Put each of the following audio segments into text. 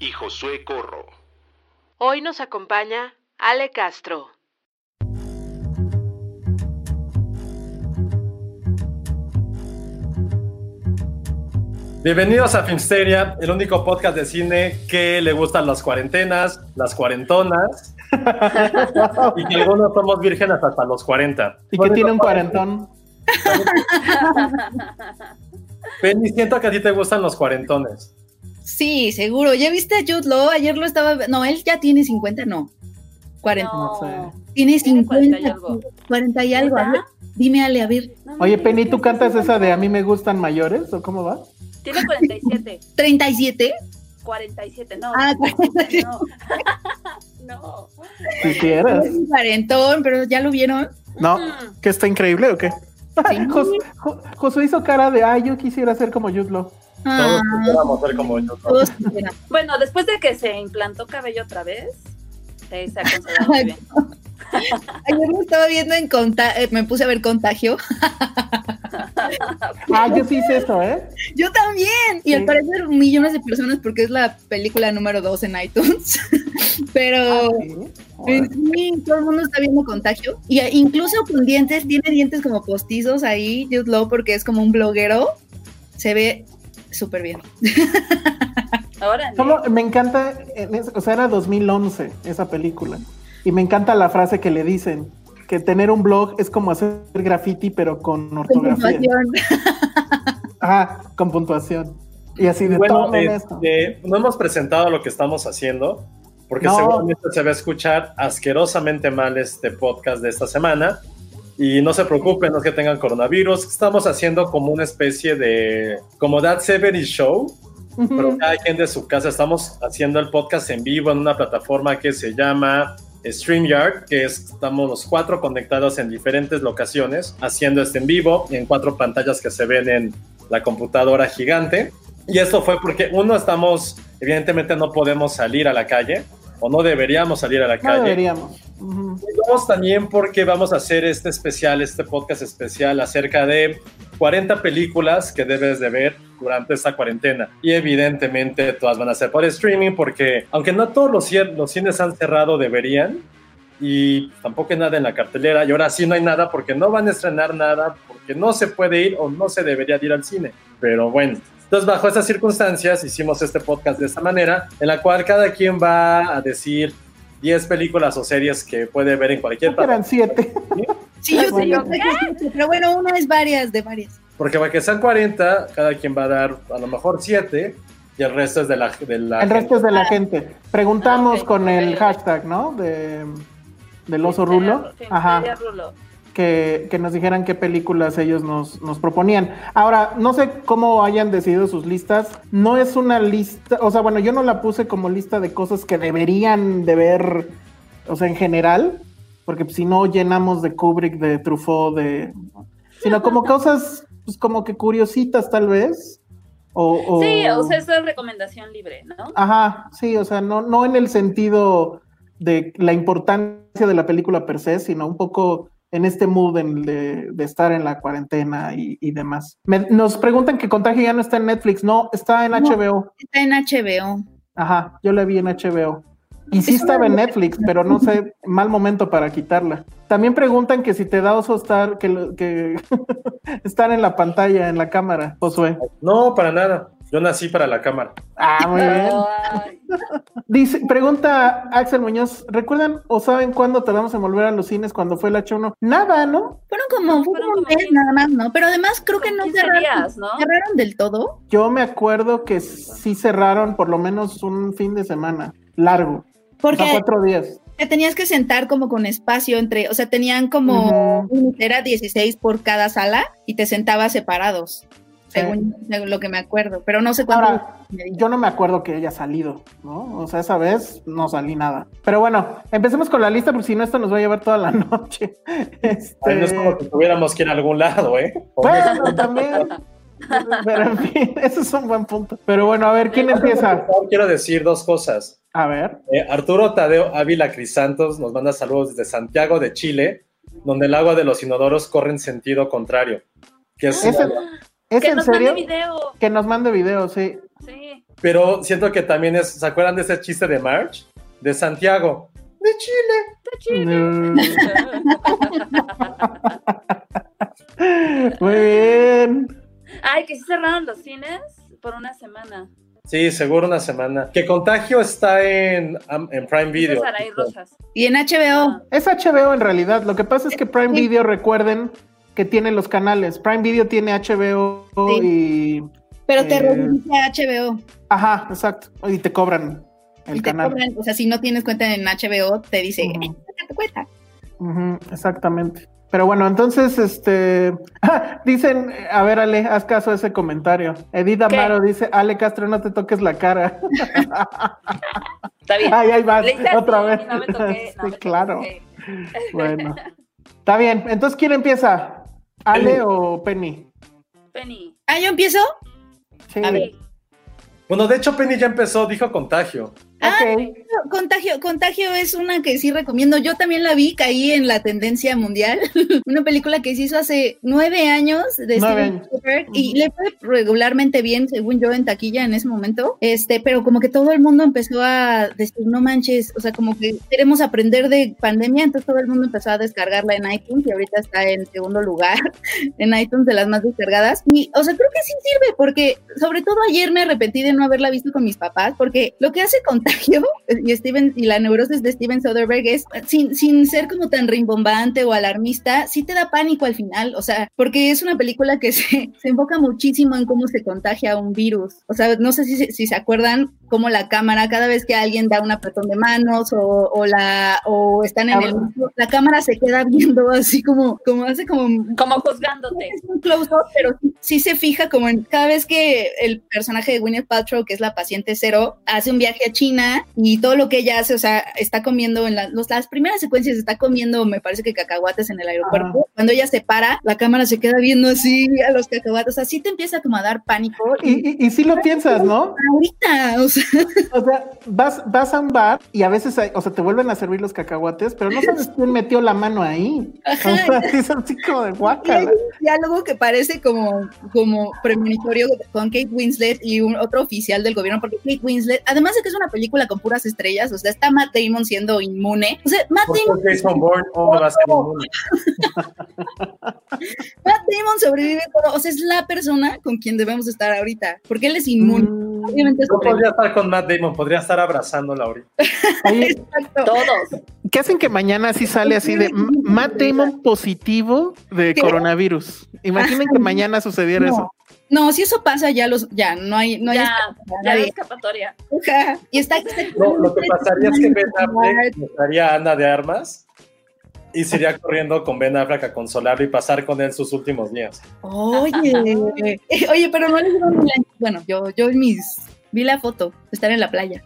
y Josué Corro. Hoy nos acompaña Ale Castro. Bienvenidos a Filmsteria, el único podcast de cine que le gustan las cuarentenas, las cuarentonas, y que algunos somos vírgenes hasta los 40. Y que tiene un cuarentón. Penny, siento que a ti te gustan los cuarentones. Sí, seguro. ¿Ya viste a Jude Law? Ayer lo estaba. No, él ya tiene 50, no. 40. No Tiene Tiene 50. 40 y algo. 40 y algo. A ver, dime, Ale, a ver. Oye, Penny, ¿tú cantas esa de A mí me gustan mayores o cómo va? Tiene 47. ¿37? 47, no. Ah, 47. No. no. Quisieras. Es un cuarentón, pero ¿ya lo vieron? No, que está increíble o qué? Jo- Josué hizo cara de, ay, yo quisiera ser como Jude Law. Todos Ah, quisiéramos ser como quisieran. Bueno, después de que se implantó cabello otra vez, eh, se ha considerado muy bien. Ayer lo estaba viendo en contagio. Me puse a ver contagio. Ah, yo sí hice eso, ¿eh? Yo también. Y Sí. al parecer millones de personas porque es la película número 2 en iTunes. Pero Sí. pues, sí, todo el mundo está viendo contagio. Y eh, incluso con dientes, tiene dientes como postizos ahí, Jude Law, porque es como un bloguero. Se ve súper bien. Ahora, Solo me encanta, o sea, era 2011 esa película. Y me encanta la frase que le dicen, que tener un blog es como hacer graffiti, pero con Con ortografía. puntuación. Ajá, con puntuación. Y así de Bueno, esto. este, no hemos presentado lo que estamos haciendo, porque No. seguramente se va a escuchar asquerosamente mal este podcast de esta semana. Y no se preocupen, no es que tengan coronavirus. Estamos haciendo como una especie de, como That 70 Show, pero cada quien de su casa. Estamos haciendo el podcast en vivo en una plataforma que se llama StreamYard, que es- estamos los cuatro conectados en diferentes locaciones, haciendo este en vivo en cuatro pantallas que se ven en la computadora gigante. Y esto fue porque uno estamos, evidentemente no podemos salir a la calle, o no deberíamos salir a la No calle. deberíamos. Ujú. Y dos, también porque vamos a hacer este especial, este podcast especial acerca de 40 películas que debes de ver durante esta cuarentena. Y evidentemente todas van a ser por streaming porque aunque no todos los, los cines han cerrado, deberían. Y tampoco hay nada en la cartelera. Y ahora sí no hay nada porque no van a estrenar nada, porque no se puede ir o no se debería de ir al cine. Pero bueno. Entonces, bajo estas circunstancias, hicimos este podcast de esta manera, en la cual cada quien va a decir 10 películas o series que puede ver en cualquier que eran siete. Sí, yo sé, yo sé, pero bueno, una es varias, de varias. Porque para que sean 40, cada quien va a dar a lo mejor 7 y el resto es de la, de la El resto es de la Ah. gente. Preguntamos Ah, con el hashtag, ¿no? De, del oso rulo. Sí, Ajá. Feria Rulo. Que, que nos dijeran qué películas ellos nos, nos proponían. Ahora, no sé cómo hayan decidido sus listas. No es una lista, o sea, bueno, yo no la puse como lista de cosas que deberían de ver, o sea, en general, porque si no llenamos de Kubrick, de Truffaut, de... Sino como cosas, pues como que curiositas tal vez. O, o- Sí, o sea, es recomendación libre, ¿no? Ajá, sí, o sea, no, no en el sentido de la importancia de la película per se, sino un poco en este mood en- de, de estar en la cuarentena y, y demás. Me- nos preguntan que Contagio ya no está en Netflix. No, está en No. HBO. Está en HBO. Ajá, yo la vi en HBO. Y sí estaba en Netflix, pero no sé, mal momento para quitarla. También preguntan que si te da oso estar, que, lo- que estar en la pantalla, en la cámara, Josué. No, para nada. Yo nací para la cámara. Ah, muy bien. Dice, pregunta Axel Muñoz, ¿recuerdan o saben cuándo tardamos en volver a los cines cuando fue el H1? Nada, ¿no? Fueron como, fue Fueron como un mes nada más, ¿no? Pero además creo que no 15 cerraron, días, ¿no? cerraron del todo. Yo me acuerdo que sí cerraron por lo menos un fin de semana largo. Porque O sea, cuatro días. te tenías que sentar como con espacio entre, o sea, tenían como, Ujú. era 16 por cada sala y te sentabas separados, según, lo que me acuerdo, pero no sé cuánto. Ahora, yo no me acuerdo que haya salido, ¿no? O sea, esa vez no salí nada. Pero bueno, empecemos con la lista, porque si no, esto nos va a llevar toda la noche. Este, Ay, no es como que tuviéramos que ir a algún lado, ¿eh? Bueno, también. Pero en fin, ese es un buen punto. Pero bueno, a ver, ¿quién empieza? Quiero decir dos cosas. A ver. Eh, Arturo Tadeo Ávila Crisantos nos manda saludos desde Santiago de Chile, donde el agua de los inodoros corre en sentido contrario. Que es- ¿Es, en- ¿es que en nos serio? mande video. Que nos mande video, sí. Sí. Pero siento que también es, ¿se acuerdan de ese chiste de March? De Santiago, de Chile. Mm. Muy bien. Ay, que sí cerraron los cines por una semana. Sí, seguro una semana. Que Contagio está en, en Prime Video. Rosas. Y en HBO, Ah. Es HBO en realidad. Lo que pasa es que Prime. Video, recuerden que tiene los canales. Prime Video tiene HBO y. pero te Eh, redirige a HBO. Ajá, exacto. Y te cobran el y te canal. cobran, o sea, si no tienes cuenta en HBO, te dice, Ujú. "Eh, sácate cuenta. Exactamente. Pero bueno, entonces, este, dicen, a ver, Ale, haz caso a ese comentario. Edith Amaro dice, Ale Castro, no te toques la cara. Está bien. Ay, ahí vas, otra vez. no me toqué, no Sí, me claro. toqué. Bueno, está bien. Entonces, ¿quién empieza? ¿Ale Penny. o Penny? Penny. Ah, ¿yo empiezo? Sí. A ver. Bueno, de hecho, Penny ya empezó, dijo Contagio. Ok. Contagio, Contagio es una que sí recomiendo. Yo también la vi, caí en la tendencia mundial. una película que se hizo hace nueve años de Steven. Spielberg y le fue regularmente bien, según yo, en taquilla en ese momento. Este, pero como que todo el mundo empezó a decir, no manches, o sea, como que queremos aprender de pandemia, entonces todo el mundo empezó a descargarla en iTunes y ahorita está en segundo lugar en iTunes de las más descargadas. Y, o sea, creo que sí sirve porque, sobre todo ayer me arrepentí de no haberla visto con mis papás, porque lo que hace Contagio y Steven y la neurosis de Steven Soderbergh es, sin, sin ser como tan rimbombante o alarmista, sí te da pánico al final, o sea, porque es una película que se, se enfoca muchísimo en cómo se contagia un virus. O sea, no sé si, si se acuerdan cómo la cámara, cada vez que alguien da un apretón de manos o, o la, o están en el, la cámara se queda viendo así como, como hace como Como juzgándote. es un close-up, pero sí, sí se fija como en cada vez que el personaje de Gwyneth Paltrow, que es la paciente cero, hace un viaje a China y todo lo que ella hace, o sea, está comiendo en la- los- las primeras secuencias, está comiendo, me parece que cacahuates en el aeropuerto. Cuando ella se para, la cámara se queda viendo así a los cacahuates, o sea, sí te empieza como a dar pánico. Y, y, y sí lo piensas, ¿no? Ahorita, o sea, O sea, vas, vas a un bar y a veces, hay- o sea, te vuelven a servir los cacahuates, pero no sabes quién metió la mano ahí. Ajá. O sea, es así como de un diálogo que parece como, como premonitorio con Kate Winslet y un otro oficial del gobierno, porque Kate Winslet, además de que es una película con puras estrellas, o sea, está Matt Damon siendo inmune. O sea, Matt ¿Por Damon, qué Jason Bourne no me va a ser inmune? Matt Damon sobrevive todo, o sea, es la persona con quien debemos estar ahorita, porque él es inmune. Mm, Obviamente es No podría estar con Matt Damon, podría estar abrazándola ahorita. Exacto. Todos. ¿Qué hacen que mañana sí sale así de Matt Damon positivo de ¿Qué? coronavirus? Imaginen que mañana sucediera No. eso. No, si eso pasa, ya los, ya, no hay, no hay ya, escapatoria, ya escapatoria. Y está, está- No, lo que pasaría es que Ben Affleck estaría a Ana de Armas y se iría corriendo con Ben Affleck a consolarlo y pasar con él sus últimos días. Oye, oye, pero no les digo ni la- Bueno, yo, yo mis vi la foto, estar en la playa.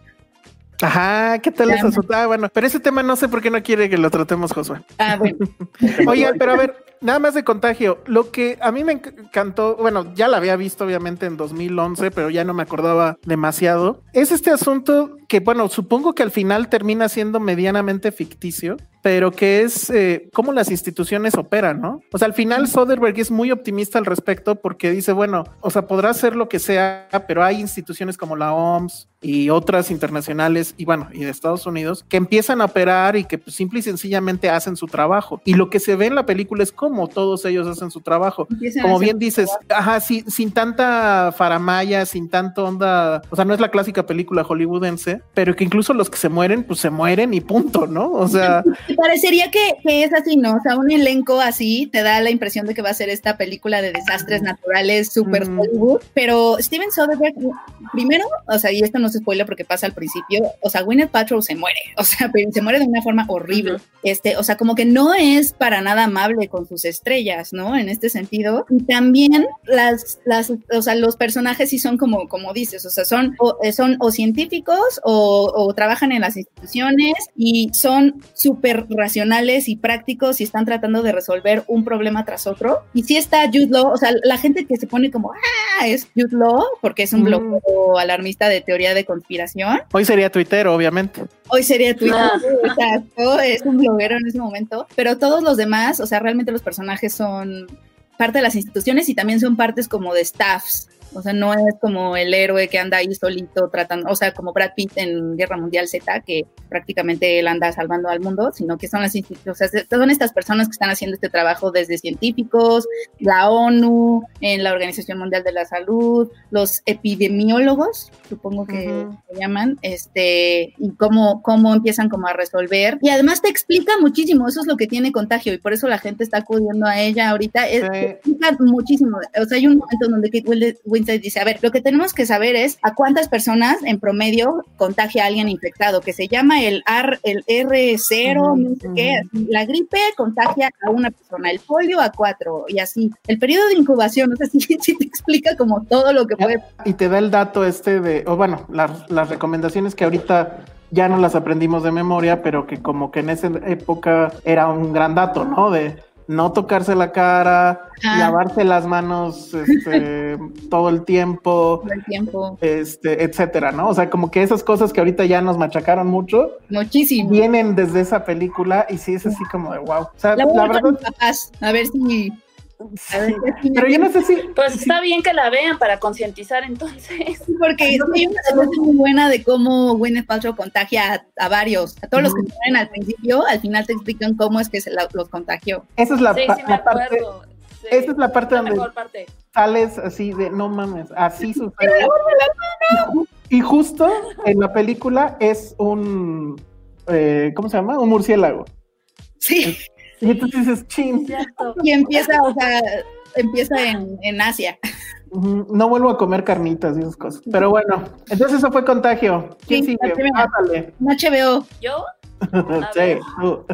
Ajá, ¿qué tal Ya, eso? Ah, bueno, pero ese tema no sé por qué no quiere que lo tratemos, Josué. Ah, bueno. Oigan, pero a ver, nada más de contagio. Lo que a mí me enc- encantó, bueno, ya la había visto obviamente en 2011, pero ya no me acordaba demasiado. Es este asunto que, bueno, supongo que al final termina siendo medianamente ficticio, pero que es eh, cómo las instituciones operan, ¿no? O sea, al final Soderbergh es muy optimista al respecto porque dice, bueno, o sea, podrá ser lo que sea, pero hay instituciones como la OMS, y otras internacionales y bueno, y de Estados Unidos, que empiezan a operar y que pues, simple y sencillamente hacen su trabajo. Y lo que se ve en la película es cómo todos ellos hacen su trabajo. Empiezan Como bien dices, ajá, sin, sin tanta faramaya, sin tanto onda, o sea, no es la clásica película hollywoodense, pero que incluso los que se mueren, pues se mueren y punto, ¿no? O sea, Y parecería que, que es así, ¿no? O sea, un elenco así te da la impresión de que va a ser esta película de desastres naturales super Mm. Hollywood, pero Steven Soderbergh, primero, o sea, y esto no se spoiler porque pasa al principio, o sea, Gwyneth Paltrow se muere, o sea, pero se muere de una forma horrible, este, o sea, como que no es para nada amable con sus estrellas, ¿no? En este sentido, y también las, las, o sea, los personajes sí son como, como dices, o sea, son o, eh, son o científicos o, o trabajan en las instituciones y son súper racionales y prácticos y están tratando de resolver un problema tras otro. Y sí está Jude Law, o sea, la gente que se pone como, ah, es Jude Law, porque es un Mm. bloguero alarmista de teoría de conspiración. hoy sería Twitter, obviamente. Hoy sería Twitter, Ah. exacto, es un bloguero en ese momento, pero todos los demás, o sea, realmente los personajes son parte de las instituciones y también son partes como de staffs. O sea, no es como el héroe que anda ahí solito tratando, o sea, como Brad Pitt en Guerra Mundial Z, que prácticamente él anda salvando al mundo, sino que son las instituciones, o sea, son estas personas que están haciendo este trabajo desde científicos, la ONU, en la Organización Mundial de la Salud, los epidemiólogos, supongo que se llaman, este, y cómo, cómo empiezan como a resolver. Y además te explica muchísimo, eso es lo que tiene contagio, y por eso la gente está acudiendo a ella ahorita, es, te explica muchísimo. O sea, hay un momento donde Kate Winslet dice, a ver, lo que tenemos que saber es a cuántas personas en promedio contagia a alguien infectado, que se llama el, R, el R0, no sé qué, la gripe contagia a una persona, el polio a cuatro, y así. El periodo de incubación, o sea, sí, sí te explica como todo lo que puede Y te da el dato este de, o bueno, las, las recomendaciones que ahorita ya no las aprendimos de memoria, pero que como que en esa época era un gran dato, ¿no? De no tocarse la cara, Ah. lavarse las manos este, todo el tiempo, todo el tiempo. este, etcétera, ¿no? O sea, como que esas cosas que ahorita ya nos machacaron mucho, Muchísimo. vienen desde esa película y sí es así como de wow. O sea, La verdad, papás, a ver si... Sí. pero yo no sé si, Pues está bien que la vean para concientizar entonces. Sí, porque hay una secuencia muy buena de cómo Gwyneth Paltrow contagia a, a varios, a todos los que se mueren al principio, al final te explican cómo es que se la- los contagió. esa es la, Sí, pa- sí me la parte, acuerdo. Sí. esa es la parte La donde mejor parte. sales así de no mames, así sucede. Y justo en la película es un, eh, ¿cómo se llama? Un murciélago. Sí, Y entonces dices, chin, Cierto. y empieza, o sea, empieza en, en Asia. no vuelvo a comer carnitas y esas cosas. Pero bueno, entonces eso fue contagio. ¿Quién Sí, sigue? HBO. Yo, sí, ver. tú.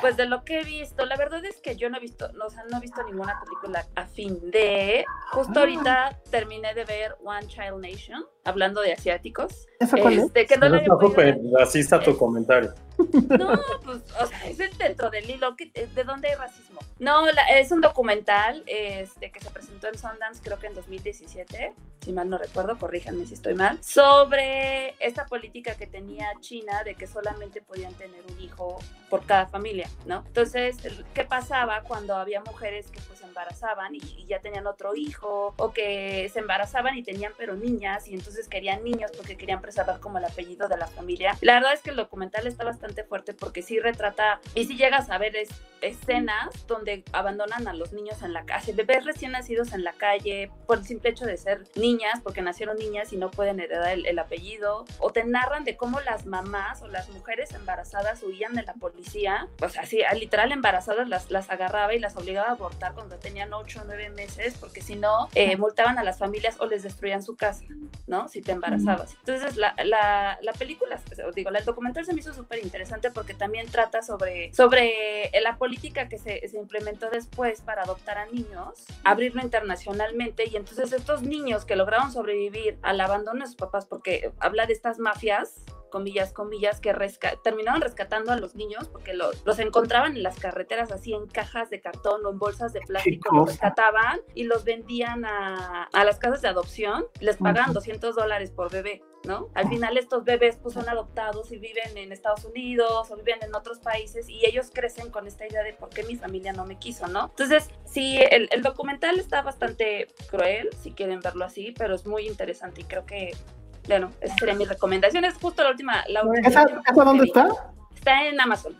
pues de lo que he visto, la verdad es que yo no he visto, no, o sea, no he visto ninguna película a fin de. Justo Ah. ahorita terminé de ver One Child Nation, hablando de asiáticos. ¿Esa cuál es? Este, que no la súper ver. racista tu comentario. No, pues, o sea, es el dentro del hilo. que- eh, ¿De dónde hay racismo? No, la- es un documental este, que se presentó en Sundance, creo que en 2017, si mal no recuerdo, corríjanme si estoy mal, sobre esta política que tenía China de que solamente podían tener un hijo por cada familia, ¿no? Entonces, ¿qué pasaba cuando había mujeres que pues embarazaban y, y ya tenían otro hijo o que se embarazaban y tenían pero niñas y entonces querían niños porque querían preservar como el apellido de la familia? La verdad es que el documental está bastante fuerte porque sí retrata y sí llegas a ver es- escenas donde abandonan a los niños en la calle, bebés recién nacidos en la calle por el simple hecho de ser niñas, porque nacieron niñas y no pueden heredar el, el apellido, o te narran de cómo las mamás o las mujeres embarazadas huían de la policía, o sea, sí, a- literal embarazadas las, las agarraba y las obligaba a abortar cuando tenían 8 o 9 meses, porque si no, eh, multaban a las familias o les destruían su casa, ¿no? Si te embarazabas. Entonces, la, la, la película, digo, el documental se me hizo súper interesante porque también trata sobre, sobre la política que se, se implementó después para adoptar a niños, abrirlo internacionalmente y entonces estos niños que lograron sobrevivir al abandono de sus papás, porque habla de estas mafias comillas, comillas, que resca terminaron rescatando a los niños porque lo- los encontraban en las carreteras así en cajas de cartón o en bolsas de plástico, los rescataban y los vendían a, a las casas de adopción, les pagaban Ujú. 200 dólares por bebé. ¿No? Al final estos bebés pues son adoptados y viven en Estados Unidos o viven en otros países y ellos crecen con esta idea de por qué mi familia no me quiso, ¿no? Entonces, sí, el, el documental está bastante cruel, si quieren verlo así, pero es muy interesante y creo que, bueno, esa sería mi recomendación. Es justo la última. La última ¿Esa, esa dónde está? Está en Amazon.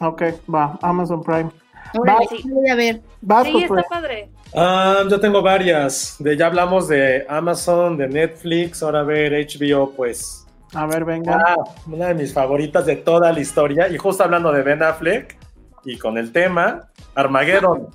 Ok, va, Amazon Prime. Órale, Sí. voy a ver. Vas, Sí, está padre. Ah, yo tengo varias. De, ya hablamos de Amazon, de Netflix, ahora a ver HBO, pues. A ver, venga. Ah, una de mis favoritas de toda la historia. Y justo hablando de Ben Affleck y con el tema, Armageddon.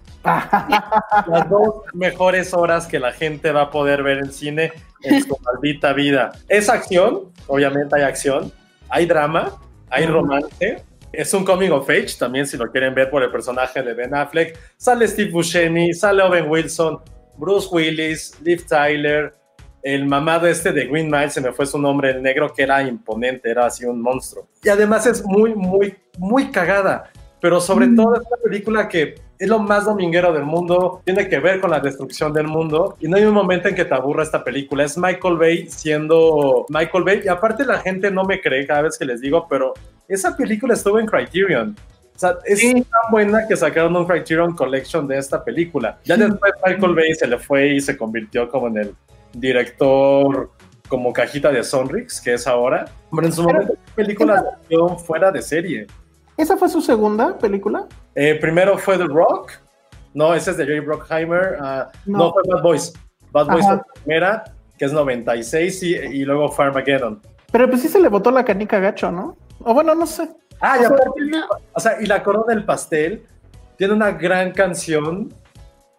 Las dos mejores horas que la gente va a poder ver en cine en su maldita vida. Es acción, obviamente hay acción, hay drama, hay romance. Es un coming of age también, si lo quieren ver por el personaje de Ben Affleck. Sale Steve Buscemi, sale Owen Wilson, Bruce Willis, Liv Tyler, el mamado este de Green Mile, se me fue su nombre, el negro que era imponente, era así un monstruo. Y además es muy, muy, muy cagada. Pero sobre todo es una película que es lo más dominguero del mundo, tiene que ver con la destrucción del mundo y no hay un momento en que te aburra esta película. Es Michael Bay siendo Michael Bay y aparte la gente no me cree cada vez que les digo, pero esa película estuvo en Criterion. O sea, es Sí. tan buena que sacaron un Criterion Collection de esta película. Ya después Michael Bay se le fue y se convirtió como en el director como cajita de Sonrix, que es ahora. Pero en su Pero- momento de acción fuera de serie. ¿Esa fue su segunda película? Eh, primero fue The Rock. No, ese es de Jerry Bruckheimer. ah, No. no. fue Bad Boys. Bad Boys Ajá. fue la primera, que es 96, y, y luego fue Armageddon. Pero pues sí se le botó la canica gacho, ¿no? O bueno, no sé. Ah, O sea, aparte, o sea, y la corona del pastel tiene una gran canción,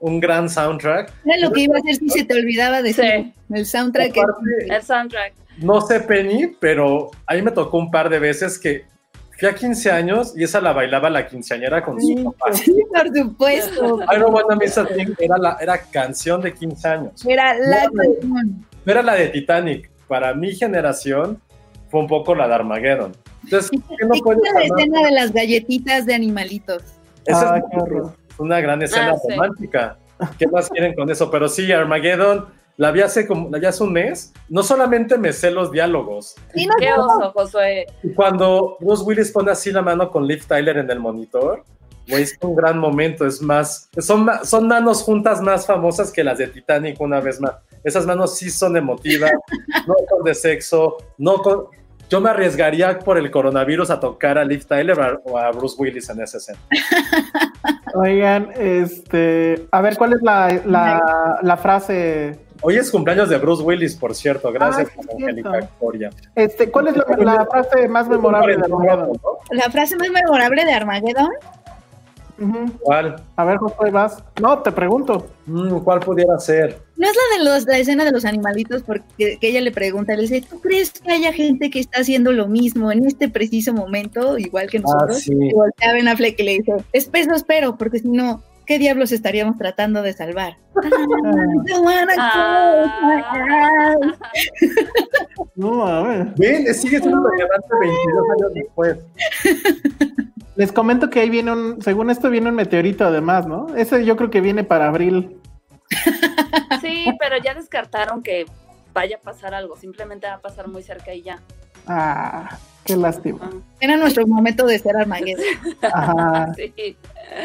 un gran soundtrack. Era lo que iba a hacer si se te olvidaba de Sí. el soundtrack. Aparte, El soundtrack. no sé Penny, pero a mí me tocó un par de veces que fui a 15 años y esa la bailaba la quinceañera con su papá. Sí, por supuesto. I don't wanna miss a thing era, la, era canción de 15 años. Era la No, canción. No era la de Titanic. Para mi generación fue un poco la de Armageddon. Entonces, ¿qué no puede la escena de las galletitas de animalitos. Esa Ah, es qué horror. una gran escena Ah, sí. romántica. ¿Qué más quieren con eso? Pero sí, Armageddon, la vi hace como, la vi hace un mes. No solamente me sé los diálogos. Sí, no, Qué oso, Josué. Y cuando Bruce Willis pone así la mano con Liv Tyler en el monitor, güey, es un gran momento. Es más, son, ma- son manos juntas más famosas que las de Titanic una vez más. Esas manos sí son emotivas, no son de sexo, no con... Yo me arriesgaría por el coronavirus a tocar a Liv Tyler o a Bruce Willis en esa escena. Oigan, este, a ver, ¿cuál es la, la, la frase? Hoy es cumpleaños de Bruce Willis, por cierto. Gracias, Ah, Angélica. Victoria. Este, ¿cuál es la, la frase más memorable de Armageddon? La frase más memorable de Armageddon. Ujú. ¿Cuál? A ver, Josué, vas. No, te pregunto. Mm, ¿Cuál pudiera ser? No es la de los, la escena de los animalitos, porque que ella le pregunta, le dice, ¿tú crees que haya gente que está haciendo lo mismo en este preciso momento, igual que nosotros? Ah, sí. Y voltea a Ben Affleck y le dice, espero, espero, porque si no, ¿qué diablos estaríamos tratando de salvar? Ah. No, a ver. Ven, sigue siendo relevante 22 años después. Les comento que ahí viene un, según esto viene un meteorito además, ¿no? Ese yo creo que viene para abril. Sí, pero ya descartaron que vaya a pasar algo. Simplemente va a pasar muy cerca y ya. Ah, qué lástima. Era nuestro momento de ser Armageddon. Ajá. Sí.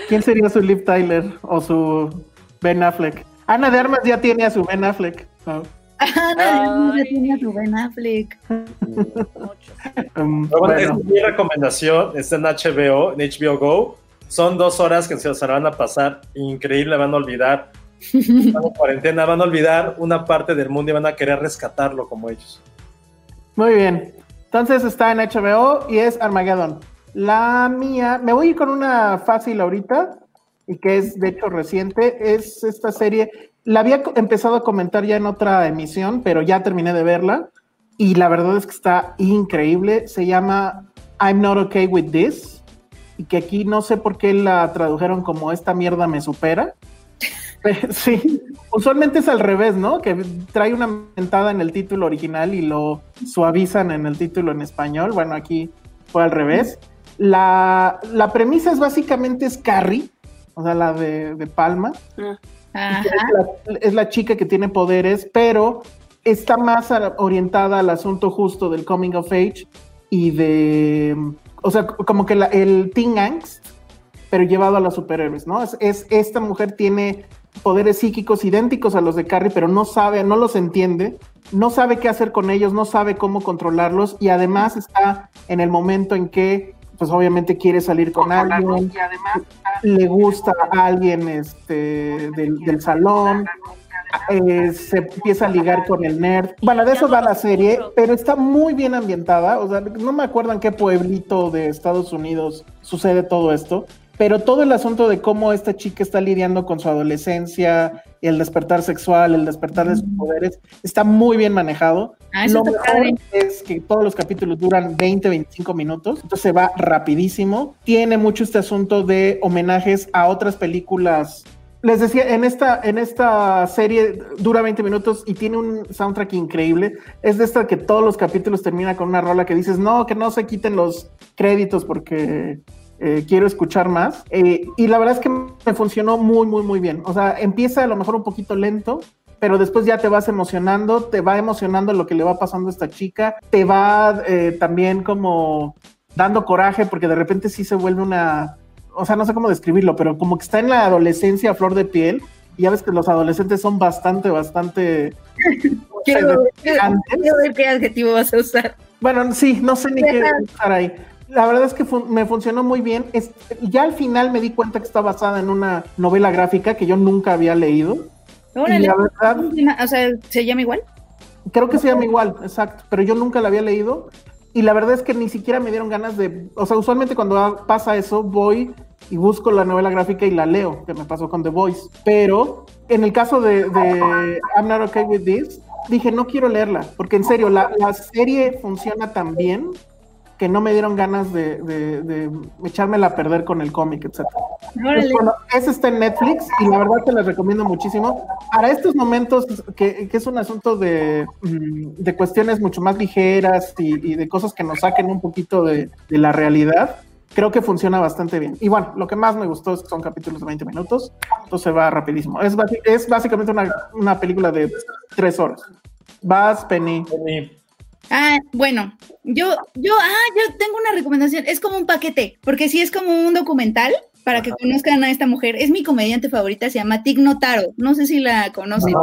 ¿Quién sería su Liv Tyler o su Ben Affleck? Ana de Armas ya tiene a su Ben Affleck. ¿no? Ah, nadie Ay. tenía su Ben Affleck. Um, Pero bueno, bueno, es mi recomendación, está en HBO, en HBO Go. Son dos horas que se van a pasar increíble, van a olvidar. En cuarentena, van a olvidar una parte del mundo y van a querer rescatarlo como ellos. muy bien. Entonces está en HBO y es Armageddon. La mía, me voy con una fácil ahorita y que es de hecho reciente, es esta serie. La había empezado a comentar ya en otra emisión, pero ya terminé de verla y la verdad es que está increíble. Se llama I'm Not Okay With This y que aquí no sé por qué la tradujeron como esta mierda me supera. Sí, usualmente es al revés, ¿no? Que trae una mentada en el título original y lo suavizan en el título en español. Bueno, aquí fue al revés. La, la premisa es básicamente es Carrie, o sea, la de, de Palma. Ajá. Es la, es la chica que tiene poderes, pero está más orientada al asunto justo del coming of age y de, o sea, como que la- el teen angst, pero llevado a los superhéroes, ¿no? Es, es- esta mujer tiene poderes psíquicos idénticos a los de Carrie, pero no sabe, no los entiende, no sabe qué hacer con ellos, no sabe cómo controlarlos y además está en el momento en que, pues obviamente quiere salir con alguien, le gusta a alguien este, del, del salón, eh, se empieza a ligar con el nerd. Bueno, de eso va la serie, pero está muy bien ambientada. O sea, no me acuerdo en qué pueblito de Estados Unidos sucede todo esto, pero todo el asunto de cómo esta chica está lidiando con su adolescencia, el despertar sexual, el despertar de sus poderes, está muy bien manejado. Ah, Lo mejor padre. es que todos los capítulos duran 20, 25 minutos, entonces se va rapidísimo. Tiene mucho este asunto de homenajes a otras películas. Les decía, en esta, en esta serie dura 20 minutos y tiene un soundtrack increíble. Es de esta que todos los capítulos termina con una rola que dices, no, que no se quiten los créditos porque eh, quiero escuchar más. Eh, y la verdad es que me funcionó muy, muy, muy bien. O sea, empieza a lo mejor un poquito lento, pero después ya te vas emocionando, te va emocionando lo que le va pasando a esta chica, te va eh, también como dando coraje porque de repente sí se vuelve una, o sea, no sé cómo describirlo, pero como que está en la adolescencia a flor de piel. Y ya ves que los adolescentes son bastante, bastante... Quiero, quiero- quiero ver qué adjetivo vas a usar. Bueno, sí, no sé ni qué usar ahí. La verdad es que fun- me funcionó muy bien. Es- ya al final me di cuenta que está basada en una novela gráfica que yo nunca había leído. Órale. Y la verdad, O sea, ¿se llama igual? creo que se llama igual, exacto, pero yo nunca la había leído. Y la verdad es que ni siquiera me dieron ganas de. O sea, usualmente cuando pasa eso, voy y busco la novela gráfica y la leo, que me pasó con The Voice. Pero en el caso de, de I'm Not Okay With This, dije, no quiero leerla, porque en serio, la, la serie funciona tan bien que no me dieron ganas de, de, de echármela a perder con el cómic, etc. Bueno, ese está en Netflix y la verdad te les recomiendo muchísimo. Para estos momentos, que, que es un asunto de, mm, de cuestiones mucho más ligeras y, y de cosas que nos saquen un poquito de, de la realidad, creo que funciona bastante bien. Y bueno, lo que más me gustó es que son capítulos de 20 minutos, entonces va rapidísimo. Es, es básicamente una, una película de tres horas. Vas, Penny. Ah, bueno, yo, yo, ah, yo tengo una recomendación. Es como un paquete, porque sí es como un documental para que conozcan a esta mujer. Es mi comediante favorita, se llama Tig Notaro. No sé si la conocen.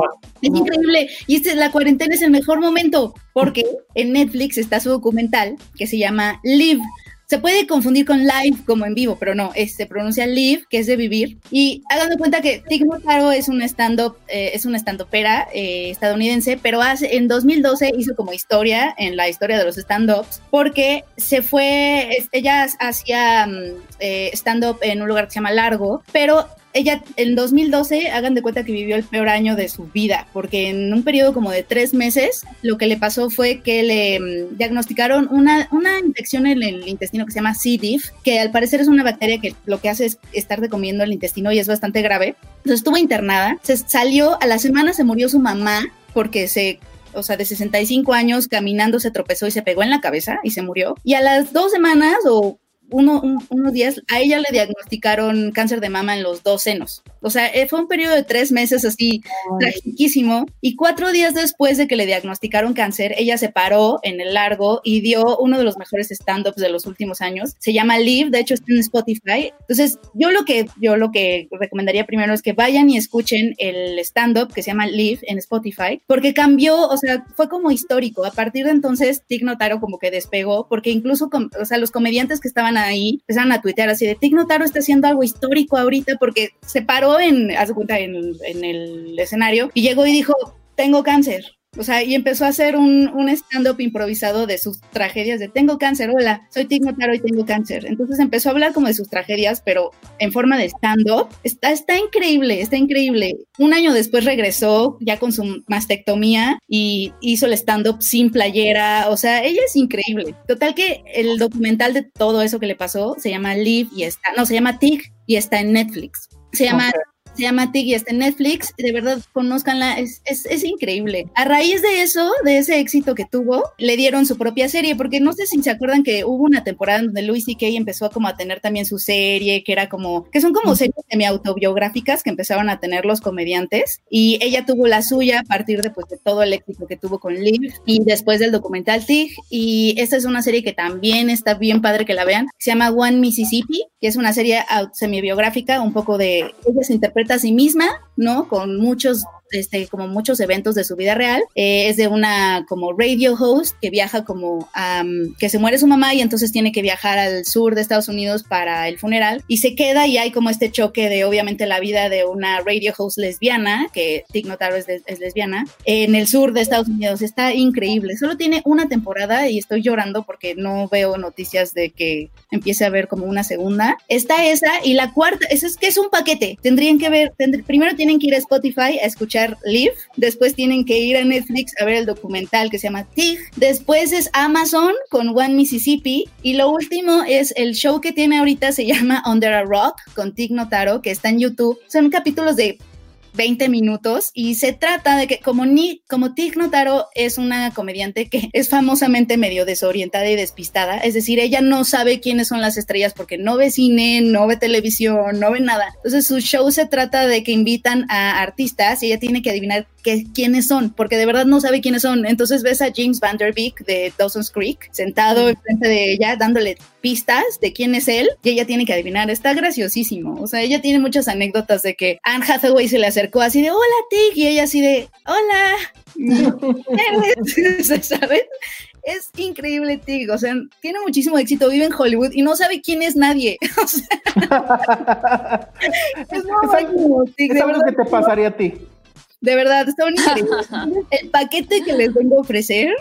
Es increíble. Y este, la cuarentena es el mejor momento, porque en Netflix está su documental que se llama Live. Se puede confundir con live como en vivo, pero no, es- se pronuncia live, que es de vivir. Y hagan cuenta que Tig Notaro es un stand-up, eh, es una stand-upera eh, estadounidense, pero hace, en 2012 hizo como historia en la historia de los stand-ups, porque se fue, es- ella hacía mm, eh, stand-up en un lugar que se llama Largo, pero ella en 2012, hagan de cuenta que vivió el peor año de su vida, porque en un periodo como de tres meses, lo que le pasó fue que le mm, diagnosticaron una, una infección en el intestino que se llama C. diff, que al parecer es una bacteria que lo que hace es estar comiendo el intestino y es bastante grave. Entonces estuvo internada, se salió, a la semana se murió su mamá porque se o sea, de 65 años, caminando se tropezó y se pegó en la cabeza y se murió. Y a las dos semanas o uno, un- unos días, a ella le diagnosticaron cáncer de mama en los dos senos. O sea, eh, fue un periodo de tres meses así tragiquísimo. Y cuatro días después de que le diagnosticaron cáncer, ella se paró en el largo y dio uno de los mejores stand-ups de los últimos años. Se llama Live, de hecho está en Spotify. Entonces, yo lo que, yo lo que recomendaría primero es que vayan y escuchen el stand-up que se llama Live en Spotify, porque cambió, o sea, fue como histórico. A partir de entonces, Tig Notaro como que despegó, porque incluso, o sea, los comediantes que estaban ahí empezaron a tuitear así de Tig Notaro está haciendo algo histórico ahorita porque se paró en, haz de cuenta, en, en el escenario y llegó y dijo, tengo cáncer. O sea, y empezó a hacer un, un stand-up improvisado de sus tragedias de tengo cáncer, hola, soy Tig Notaro y tengo cáncer. Entonces empezó a hablar como de sus tragedias, pero en forma de stand-up. Está, está increíble, está increíble. Un año después regresó ya con su mastectomía y hizo el stand-up sin playera. O sea, ella es increíble. Total que el documental de todo eso que le pasó se llama Live y está, no, se llama Tig y está en Netflix. Se llama, Se llama Tig y está en Netflix. De verdad, conózcanla, es, es, es increíble. A raíz de eso, de ese éxito que tuvo, le dieron su propia serie, porque no sé si se acuerdan que hubo una temporada donde Louis C.K. empezó a como a tener también su serie, que era como, que son como series semi-autobiográficas que empezaban a tener los comediantes, y ella tuvo la suya a partir de, pues, de todo el éxito que tuvo con Liv, y después del documental Tig, y esta es una serie que también está bien padre que la vean, se llama One Mississippi, que es una serie semi-biográfica, un poco de, ella se interpreta a sí misma, ¿no? Con muchos este, como muchos eventos de su vida real. Eh, es de una como radio host que viaja como a, mm, que se muere su mamá y entonces tiene que viajar al sur de Estados Unidos para el funeral y se queda y hay como este choque de obviamente la vida de una radio host lesbiana, que Tig Notaro es, es lesbiana, en el sur de Estados Unidos. Está increíble. Solo tiene una temporada y estoy llorando porque no veo noticias de que empiece a haber como una segunda. Está esa y la cuarta, eso es que es un paquete. Tendrían que ver, tendr- primero tienen que ir a Spotify a escuchar Live, después tienen que ir a Netflix a ver el documental que se llama Tig, después es Amazon con One Mississippi y lo último es el show que tiene ahorita se llama Under a Rock con Tig Notaro que está en YouTube. Son capítulos de 20 minutos y se trata de que como ni como Tig Notaro es una comediante que es famosamente medio desorientada y despistada, es decir, ella no sabe quiénes son las estrellas porque no ve cine, no ve televisión, no ve nada. Entonces su show se trata de que invitan a artistas y ella tiene que adivinar qué, quiénes son, porque de verdad no sabe quiénes son. Entonces ves a James Van Der Beek de Dawson's Creek sentado enfrente de ella dándole pistas de quién es él y ella tiene que adivinar. Está graciosísimo. O sea, ella tiene muchas anécdotas de que Anne Hathaway se le acercó así de hola Tig y ella así de hola. ¿Sabes? Es increíble Tig, o sea, tiene muchísimo éxito, vive en Hollywood y no sabe quién es nadie. O sea, es bueno, Tig, Es algo que te pasaría a ti. De verdad, está increíbles. El paquete que les vengo a ofrecer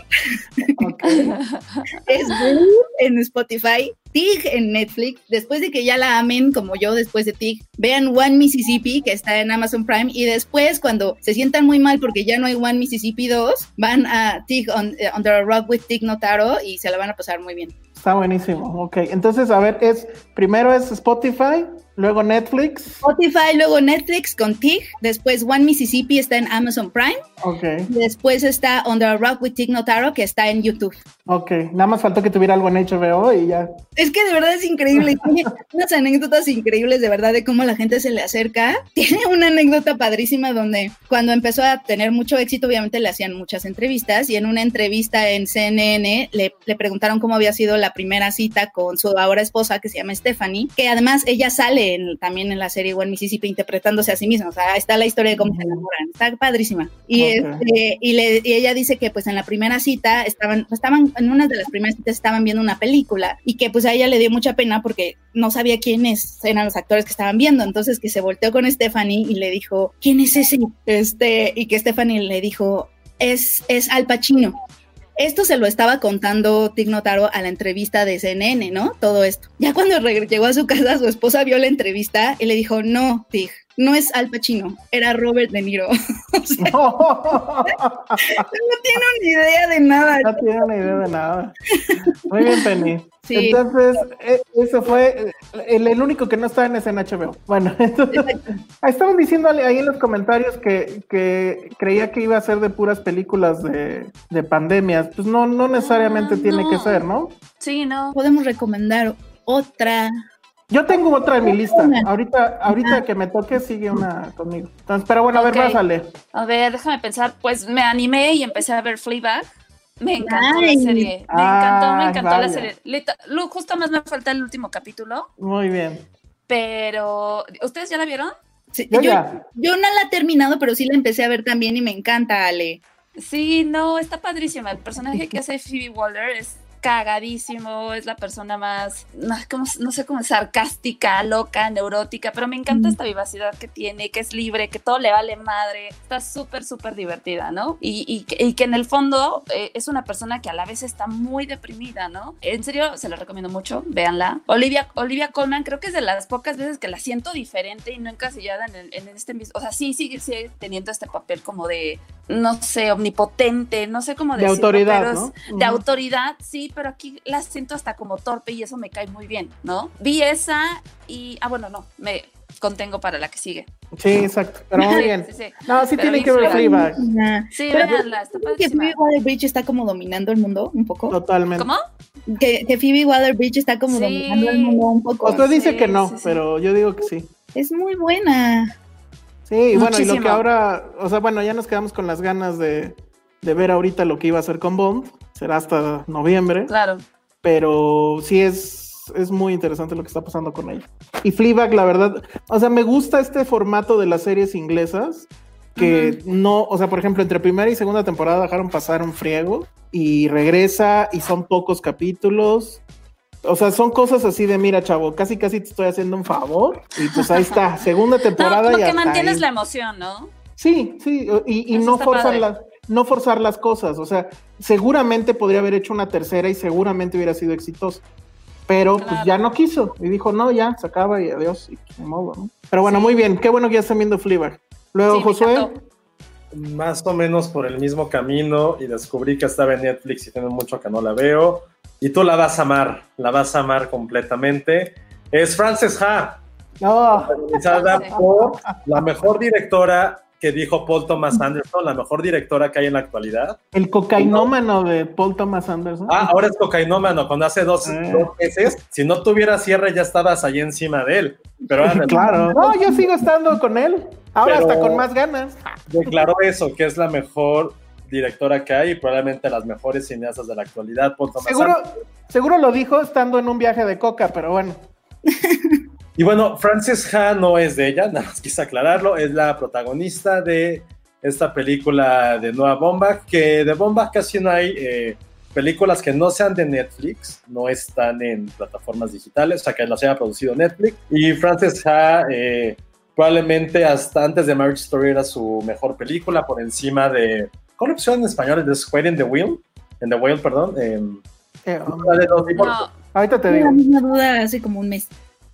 es Blue en Spotify, Tig en Netflix. Después de que ya la amen como yo después de Tig, vean One Mississippi que está en Amazon Prime y después cuando se sientan muy mal porque ya no hay One Mississippi 2, van a Tig on- eh, Under a Rock with Tig Notaro y se la van a pasar muy bien. Está buenísimo. Ok, entonces, a ver, es primero es Spotify, luego Netflix. Spotify, luego Netflix con Tig, después One Mississippi está en Amazon Prime, Ok, después está Under a Rock with Tig Notaro que está en YouTube. ok. Nada más faltó que tuviera algo en HBO y ya. Es que de verdad es increíble. Tiene unas anécdotas increíbles de verdad de cómo la gente se le acerca. Tiene una anécdota padrísima donde cuando empezó a tener mucho éxito, obviamente le hacían muchas entrevistas y en una entrevista en CNN le, le preguntaron cómo había sido la primera cita con su ahora esposa que se llama Stephanie, que además ella sale en- también en la serie One Mississippi interpretándose a sí misma. O sea, está la historia de cómo se enamoran. Está padrísima. Y, Ok. este, y, le- y ella dice que pues en la primera cita estaban, estaban, en una de las primeras citas estaban viendo una película y que pues a ella le dio mucha pena porque no sabía quiénes eran los actores que estaban viendo. Entonces que se volteó con Stephanie y le dijo, ¿quién es ese? Este, y que Stephanie le dijo, es, es Al Pacino. Esto se lo estaba contando Tig Notaro a la entrevista de CNN, ¿no? Todo esto. Ya cuando llegó a su casa, su esposa vio la entrevista y le dijo, no, Tig, no es Al Pacino, era Robert De Niro. O sea, no tiene una idea de nada. No tiene una idea de nada. Muy bien, Penny. Sí. Entonces, e- eso fue el, el único que no está en ese en HBO. Bueno, entonces, estaban diciendo ahí en los comentarios que, que creía que iba a ser de puras películas de, de pandemias. Pues no, no necesariamente Ah, tiene no. que ser, ¿no? Sí, no. Podemos recomendar otra. Yo tengo otra en mi lista. Una. Ahorita, ahorita que me toque, sigue una conmigo. Entonces, pero bueno, a ver, Ok. pásale. A ver, déjame pensar. Pues me animé y empecé a ver Fleabag. Me encantó la serie. Me Ah, encantó, me encantó vaya. la serie. Lita- Lu, justo más me falta el último capítulo, Muy bien. pero ¿ustedes ya la vieron? Sí, Yo yo no la he terminado, pero sí la empecé a ver también y me encanta, Ale. Sí, no, está padrísima. El personaje que hace Phoebe Waller es cagadísimo, es la persona más, no, como- no sé cómo, sarcástica, loca, neurótica, pero me encanta esta vivacidad que tiene, que es libre, que todo le vale madre, está súper, súper divertida, ¿no? Y, y que- y que en el fondo eh, es una persona que a la vez está muy deprimida, ¿no? En serio, se la recomiendo mucho, véanla. Olivia, Olivia Colman creo que es de las pocas veces que la siento diferente y no encasillada en, el- en este mismo, o sea, sí, sigue, sigue teniendo este papel como de, no sé, omnipotente, no sé cómo De decirlo, autoridad, pero es- ¿no? De autoridad, sí, pero aquí la siento hasta como torpe y eso me cae muy bien, ¿no? Vi esa y, ah, bueno, no, me, contengo para la que sigue. Sí, exacto. Pero muy bien. sí, sí. No, sí Pero tiene que ver Fleabag. Sí, Pero véanla, está ¿creen que padrísima. Phoebe Waller-Bridge está como dominando el mundo un poco. Totalmente. ¿Cómo? Que, que Phoebe Waller-Bridge está como Sí. dominando el mundo un poco. Usted dice que no, sí, sí. pero yo digo que sí. Es muy buena. Sí, y bueno, y lo Muchísimo. que ahora, o sea, bueno, ya nos quedamos con las ganas de, de ver ahorita lo que iba a hacer con Bond. Será hasta noviembre, Claro. pero sí es, es muy interesante lo que está pasando con ella. Y Fleabag, la verdad, o sea, me gusta este formato de las series inglesas que no, o sea, por ejemplo, entre primera y segunda temporada dejaron pasar un friego y regresa y son pocos capítulos. O sea, son cosas así de, mira, chavo, casi casi te estoy haciendo un favor. Y pues ahí está, segunda No, temporada como y que hasta mantienes ahí. la emoción, ¿no? Sí, sí, y, y no padre. las, no forzar las cosas. O sea, seguramente podría haber hecho una tercera y seguramente hubiera sido exitoso. Pero pues ya no quiso. Y dijo, no, ya, se acaba y adiós. Y ni modo, ¿no? Pero bueno, muy bien. Qué bueno que ya están viendo Fleabag. Luego, Sí, Josué. más o menos por el mismo camino y descubrí que estaba en Netflix y tiene mucho que no la veo. Y tú la vas a amar, la vas a amar completamente. Es Frances Ha, No, protagonizada Sí. por la mejor directora que dijo Paul Thomas Anderson, la mejor directora que hay en la actualidad. el cocainómano de Paul Thomas Anderson. Ah, ahora es cocainómano, cuando hace dos, Ah. dos meses, si no tuviera cierre ya estabas ahí encima de él. Pero ahora claro. No, yo sigo estando con él. Ahora Pero- hasta con más ganas. declaró eso, que es la mejor directora que hay y probablemente las mejores cineastas de la actualidad. Paul Thomas Seguro, Anderson. seguro lo dijo estando en un viaje de coca, pero bueno. Y bueno, Frances Ha no es de ella, nada más quise aclararlo, es la protagonista de esta película de Nueva Bomba, que de Bomba casi no hay eh, películas que no sean de Netflix, no están en plataformas digitales, o sea que las haya producido Netflix. Y Frances Ha eh, probablemente hasta antes de Marriage Story era su mejor película, por encima de... ¿Cómo lo pusieron en español? ¿De Square in the Wheel? En The Wheel, perdón. em, Eh, um. No, ahorita te digo. la misma duda hace como un mes.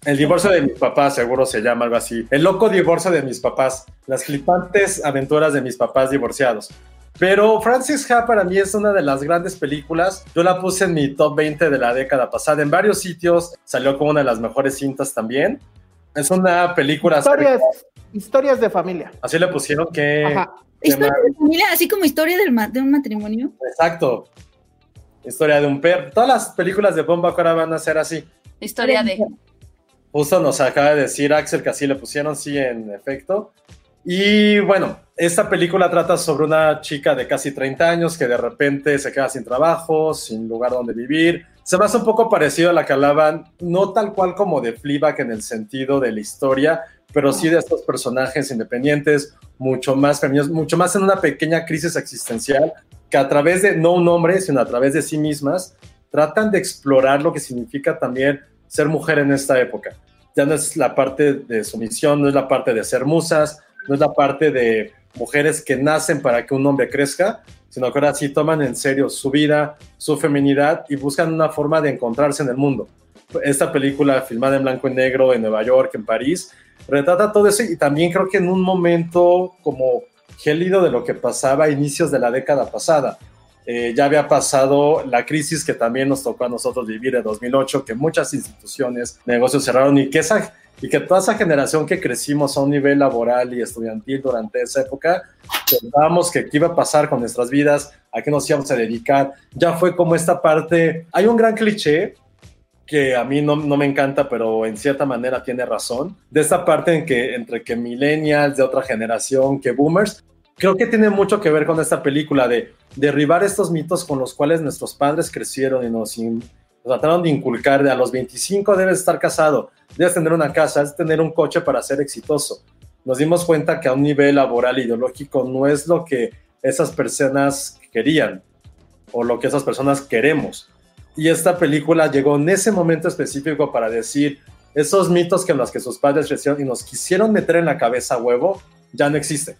El divorcio de mis papás, seguro se llama algo así. El loco divorcio de mis papás. Las flipantes aventuras de mis papás divorciados. Pero Francis Ha para mí es una de las grandes películas. Yo la puse en mi top 20 de la década pasada. En varios sitios salió como una de las mejores cintas también. Es una película... Historias, historias de familia. Así le pusieron que... Ajá. que Historia de familia, así como historia del ma- de un matrimonio. Exacto. Historia de un perro. Todas las películas de Bomba ahora van a ser así. historia de. Justo nos acaba de decir Axel que así le pusieron, sí, en efecto. Y bueno, esta película trata sobre una chica de casi 30 años que de repente se queda sin trabajo, sin lugar donde vivir. Se hace un poco parecido a la que hablaban, no tal cual como de Fleabag en el sentido de la historia, pero sí de estos personajes independientes, mucho más femeninos, mucho más en una pequeña crisis existencial que a través de, no un hombre, sino a través de sí mismas, tratan de explorar lo que significa también ser mujer en esta época. Ya no es la parte de sumisión, no es la parte de ser musas, no es la parte de mujeres que nacen para que un hombre crezca, sino que ahora sí toman en serio su vida, su feminidad y buscan una forma de encontrarse en el mundo. Esta película filmada en blanco y negro en Nueva York, en París, retrata todo eso y también creo que en un momento como gélido de lo que pasaba a inicios de la década pasada. Eh, ya había pasado la crisis que también nos tocó a nosotros vivir en 2008, que muchas instituciones, negocios cerraron y que, esa, y que toda esa generación que crecimos a un nivel laboral y estudiantil durante esa época, pensábamos que qué iba a pasar con nuestras vidas, a qué nos íbamos a dedicar. Ya fue como esta parte, hay un gran cliché que a mí no, no, me encanta, pero en cierta manera tiene razón, de esta parte en que entre que millennials de otra generación, que boomers, creo que tiene mucho que ver con esta película de derribar estos mitos con los cuales nuestros padres crecieron y nos, in, trataron de inculcar de a los 25 debes estar casado, debes tener una casa, debes tener un coche para ser exitoso. Nos dimos cuenta que a un nivel laboral ideológico no es lo que esas personas querían o lo que esas personas queremos. Y esta película llegó en ese momento específico para decir esos mitos que en los que sus padres crecieron y nos quisieron meter en la cabeza huevo ya no existen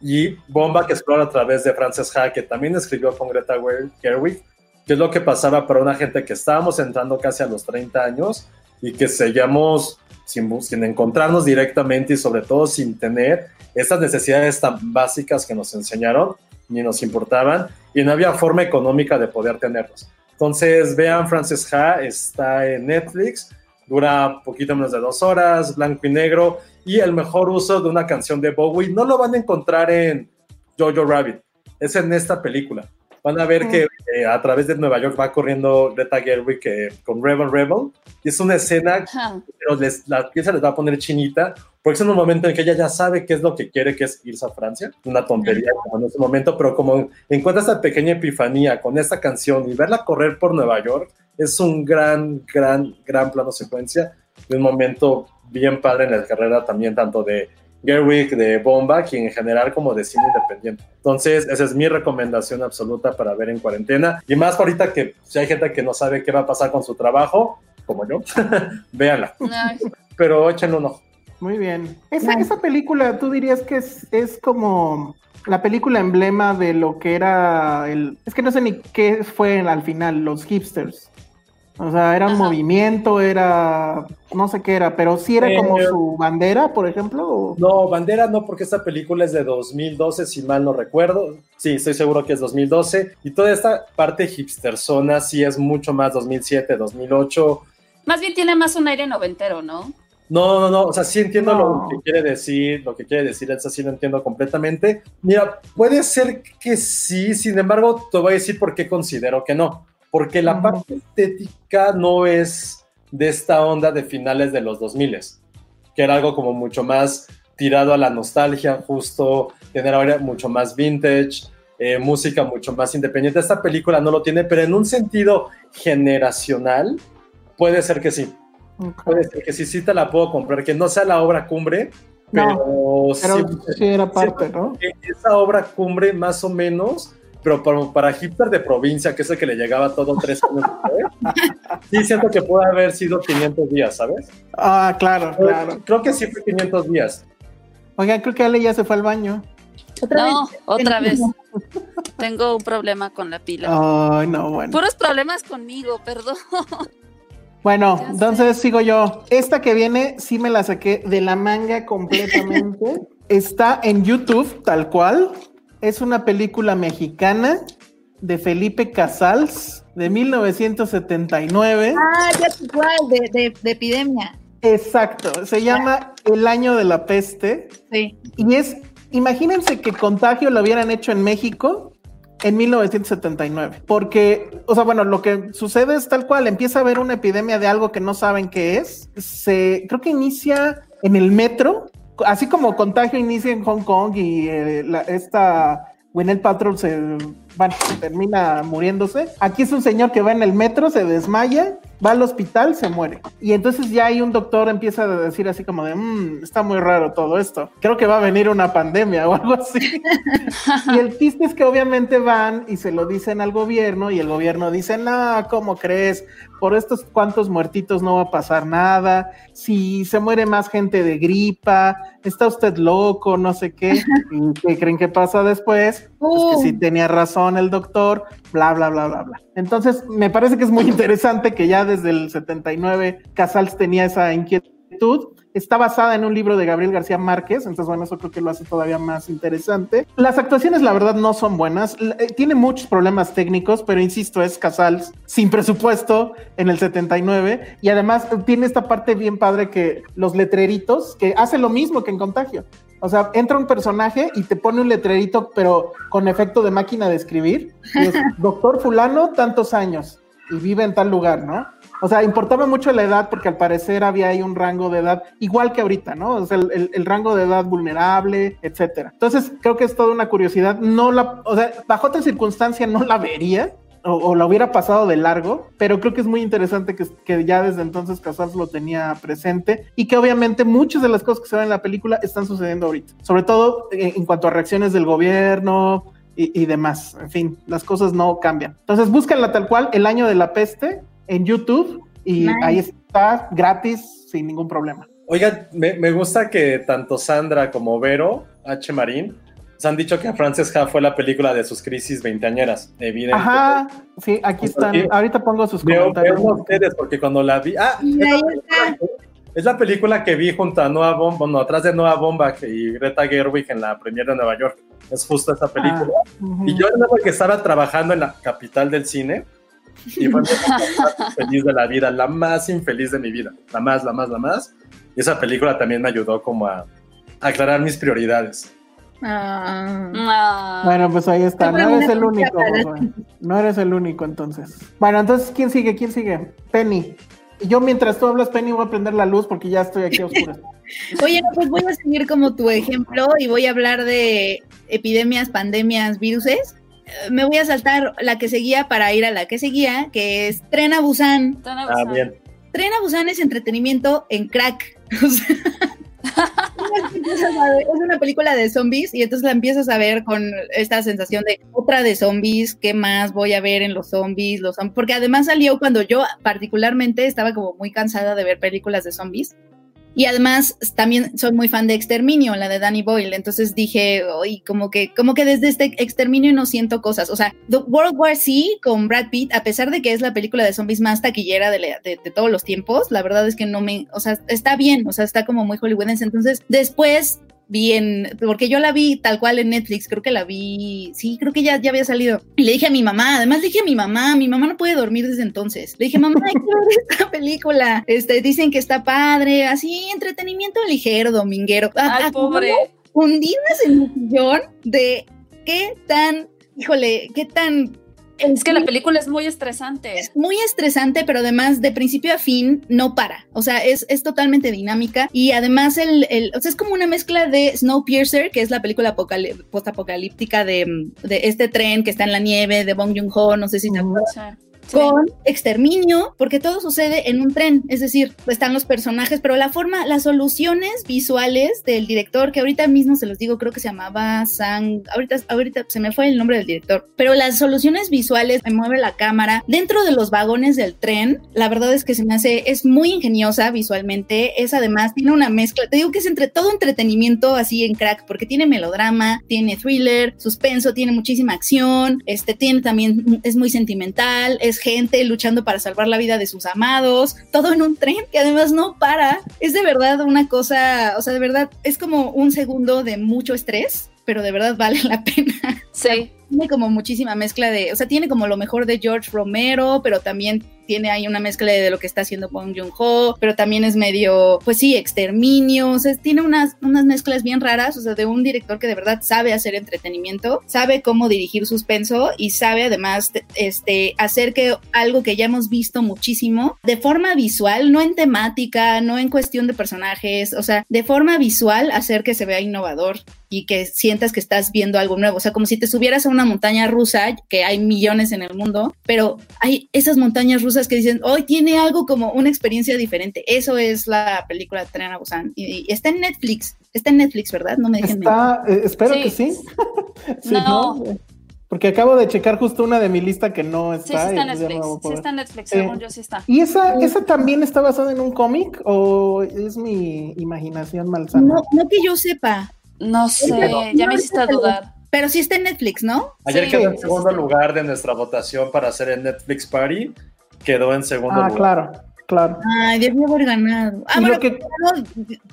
y Bomba que explora a través de Frances Ha, que también escribió con Greta Gerwig, que es lo que pasaba para una gente que estábamos entrando casi a los 30 años y que seguíamos sin, encontrarnos directamente y sobre todo sin tener estas necesidades tan básicas que nos enseñaron ni nos importaban y no había forma económica de poder tenerlos. Entonces vean Frances Ha, está en Netflix, dura poquito menos de dos horas, blanco y negro, y el mejor uso de una canción de Bowie no lo van a encontrar en Jojo Rabbit, es en esta película. Van a ver que eh, a través de Nueva York va corriendo Greta Gerwig eh, con Rebel Rebel, y es una escena, pero les, la pieza les va a poner chinita, porque es un momento en que ella ya sabe qué es lo que quiere, que es irse a Francia. Una tontería como en ese momento, pero como encuentra esta pequeña epifanía con esta canción y verla correr por Nueva York, es un gran, gran, gran plano secuencia de un momento bien padre en la carrera también, tanto de Gerwig, de Bomba, y en general como de cine independiente. Entonces, esa es mi recomendación absoluta para ver en cuarentena. Y más ahorita que si hay gente que no sabe qué va a pasar con su trabajo, como yo, véanla. Pero échenle un ojo. Muy bien. Esa, esa película, tú dirías que es, es como la película emblema de lo que era el... Es que no sé ni qué fue al final, los hipsters. O sea, era un movimiento, era... No sé qué era, pero sí era como Eh, su bandera, por ejemplo. o- No, Bandera no, porque esta película es de 2012, si mal no recuerdo. Sí, estoy seguro que es 2012. Y toda esta parte hipster zona sí es mucho más 2007, 2008. Más bien tiene más un aire noventero, ¿no? No, no, no, o sea, sí entiendo No. lo que quiere decir, lo que quiere decir Elsa, sí lo entiendo completamente. Mira, puede ser que sí, sin embargo, te voy a decir por qué considero que no. Porque la Ujú. parte estética no es de esta onda de finales de los 2000 que era algo como mucho más tirado a la nostalgia, justo tener ahora mucho más vintage, eh, música mucho más independiente. Esta película no lo tiene, pero en un sentido generacional, puede ser que sí. Puede ser que sí, sí te la puedo comprar, que no sea la obra cumbre, pero, Pero sí, sí era parte, ¿no? esa obra cumbre más o menos, pero para, para hipster de provincia, que es el que le llegaba todo tres años después, sí siento que puede haber sido 500 días, ¿sabes? Ah, claro, claro. Creo que sí fue 500 días. Oigan, creo que Ale ya se fue al baño. Otra No, vez. otra vez. Tengo un problema con la pila. Ay, no, bueno. Puros problemas conmigo, perdón. Bueno, entonces sigo yo. Esta que viene sí me la saqué de la manga completamente. Está en YouTube, tal cual. Es una película mexicana de Felipe Casals de 1979. Ah, ya cuál, de, de, de epidemia. Exacto, se llama El año de la peste. Sí. Y es, imagínense que Contagio lo hubieran hecho en México en 1979. Porque, o sea, bueno, lo que sucede es tal cual, empieza a haber una epidemia de algo que no saben qué es. Se, creo que inicia en el metro, así como Contagio inicia en Hong Kong y eh, la- esta Gwyneth Paltrow se, bueno, termina muriéndose. Aquí es un señor que va en el metro, se desmaya, va al hospital, se muere. Y entonces ya hay un doctor empieza a decir así como de, "Mm, está muy raro todo esto. Creo que va a venir una pandemia o algo así. y el chiste es que obviamente van y se lo dicen al gobierno y el gobierno dice, no, ¿cómo crees? Por estos cuantos muertitos no va a pasar nada. Si se muere más gente de gripa, está usted loco, no sé qué. ¿Y qué creen que pasa después? Pues que sí tenía razón el doctor, bla, bla, bla, bla, bla. Entonces, me parece que es muy interesante que ya desde el 79 Casals tenía esa inquietud. Está basada en un libro de Gabriel García Márquez, entonces bueno, eso creo que lo hace todavía más interesante. Las actuaciones, la verdad, no son buenas. Eh, Tiene muchos problemas técnicos, pero insisto, es Casals sin presupuesto en el 79 y además tiene esta parte bien padre que los letreritos, que hace lo mismo que en Contagio. O sea, entra un personaje y te pone un letrerito, pero con efecto de máquina de escribir. Y es, Doctor fulano, tantos años, y vive en tal lugar, ¿no? O sea, importaba mucho la edad porque al parecer había ahí un rango de edad igual que ahorita, ¿no? O sea, el, el- el rango de edad vulnerable, etcétera. Entonces, creo que es toda una curiosidad. No la, o sea, bajo otra circunstancia no la vería, o, o la hubiera pasado de largo, pero creo que es muy interesante que, que ya desde entonces Casals lo tenía presente y que obviamente muchas de las cosas que se ven en la película están sucediendo ahorita, sobre todo en, en cuanto a reacciones del gobierno y, y demás. En fin, las cosas no cambian. Entonces, búsquenla tal cual, El Año de la Peste, en YouTube y Nice. ahí está gratis sin ningún problema. Oigan, me, me gusta que tanto Sandra como Vero H. Marín se han dicho que Frances Ha fue la película de sus crisis veinteañeras, evidentemente. Ajá, sí, aquí están. Aquí. Ahorita pongo sus Veo, comentarios. veo a ustedes porque cuando la vi. Ah, es la, está. película que, es la película que vi junto a Noah Bomba, bueno, atrás de Noah Bomba y Greta Gerwig en la premiere de Nueva York. Es justo esa película. Ah, ujú. Y yo recuerdo que estaba trabajando en la capital del cine Y fue época más feliz de la vida, la más infeliz de mi vida. La más, la más, la más. Y esa película también me ayudó como a aclarar mis prioridades. Ah. Ah. Bueno, pues ahí está. No eres el único. No eres el único, entonces. Bueno, entonces, ¿quién sigue? ¿Quién sigue? Penny. Y yo, mientras tú hablas, Penny, voy a prender la luz porque ya estoy aquí a oscuras. Oye, no, pues voy a seguir como tu ejemplo y voy a hablar de epidemias, pandemias, viruses. Eh, Me voy a saltar la que seguía para ir a la que seguía, que es Tren a Busan. Ah, bien. Tren a Busan es entretenimiento en crack. O sea, es una película de zombies y entonces la empiezas a ver con esta sensación de otra de zombies, ¿qué más voy a ver en los zombies? Los zom- Porque además salió cuando yo particularmente estaba como muy cansada de ver películas de zombies. Y además también soy muy fan de Exterminio, la de Danny Boyle. Entonces dije, oye, como que, como que desde este Exterminio no siento cosas. O sea, The World War C con Brad Pitt, a pesar de que es la película de zombies más taquillera de, de- de todos los tiempos, la verdad es que no me, o sea, está bien, o sea, está como muy hollywoodense. Entonces, después vi en, porque yo la vi tal cual en Netflix, creo que la vi, sí, creo que ya, ya había salido. Y le dije a mi mamá, además le dije a mi mamá, mi mamá no puede dormir desde entonces. Le dije, mamá, hay que ver esta película. Este, dicen que está padre, así, entretenimiento ligero, dominguero. Ay, pobre. hundidas en el sillón de qué tan, híjole, qué tan... Es que la película es muy estresante. Es muy estresante, pero además de principio a fin no para. O sea, es, es totalmente dinámica y además el, el- o sea, es como una mezcla de Snowpiercer, que es la película postapocalíptica de, de este tren que está en la nieve, de Bong Joon-ho, no sé si te acuerdas Con exterminio, porque todo sucede en un tren, es decir, están los personajes, pero la forma, las soluciones visuales del director, que ahorita mismo se los digo, creo que se llamaba Sang, ahorita, ahorita se me fue el nombre del director, pero las soluciones visuales, me mueve la cámara dentro de los vagones del tren, la verdad es que se me hace, es muy ingeniosa visualmente, es además, tiene una mezcla, te digo que es entre todo entretenimiento así en crack, porque tiene melodrama, tiene thriller, suspenso, tiene muchísima acción, este tiene también, es muy sentimental, es gente luchando para salvar la vida de sus amados, todo en un tren que además no para. Es de verdad una cosa, o sea, de verdad es como un segundo de mucho estrés, pero de verdad vale la pena. Sí. Tiene como muchísima mezcla de, o sea, tiene como lo mejor de George Romero, pero también tiene ahí una mezcla de lo que está haciendo Bong Joon-ho, pero también es medio, pues sí, exterminio, o sea, tiene unas, unas mezclas bien raras, o sea, de un director que de verdad sabe hacer entretenimiento, sabe cómo dirigir suspenso y sabe además te- este, hacer que algo que ya hemos visto muchísimo, de forma visual, no en temática, no en cuestión de personajes, o sea, de forma visual, hacer que se vea innovador y que sientas que estás viendo algo nuevo, o sea, como si te subieras a una montaña rusa, que hay millones en el mundo, pero hay esas montañas rusas que dicen, hoy tiene algo como una experiencia diferente. Eso es la película Tren a Busan. Y, y está en Netflix. Está en Netflix, ¿verdad? No me dejen. Está, eh, espero Sí. que sí. Sí, No. Porque acabo de checar justo una de mi lista que no Sí, sí está. está en no Netflix. Sí está en Netflix, según yo sí está. ¿Y esa, esa también está basada en un cómic o es mi imaginación malsana? No, no que yo sepa, No sé, ya no, me hiciste te dudar. Pero sí está en Netflix, ¿no? Ayer Sí, quedó en segundo sí. lugar de nuestra votación para hacer el Netflix Party. Quedó en segundo Ah, lugar. claro, claro. Ay, debió haber ganado. Ah, bueno, que- ganó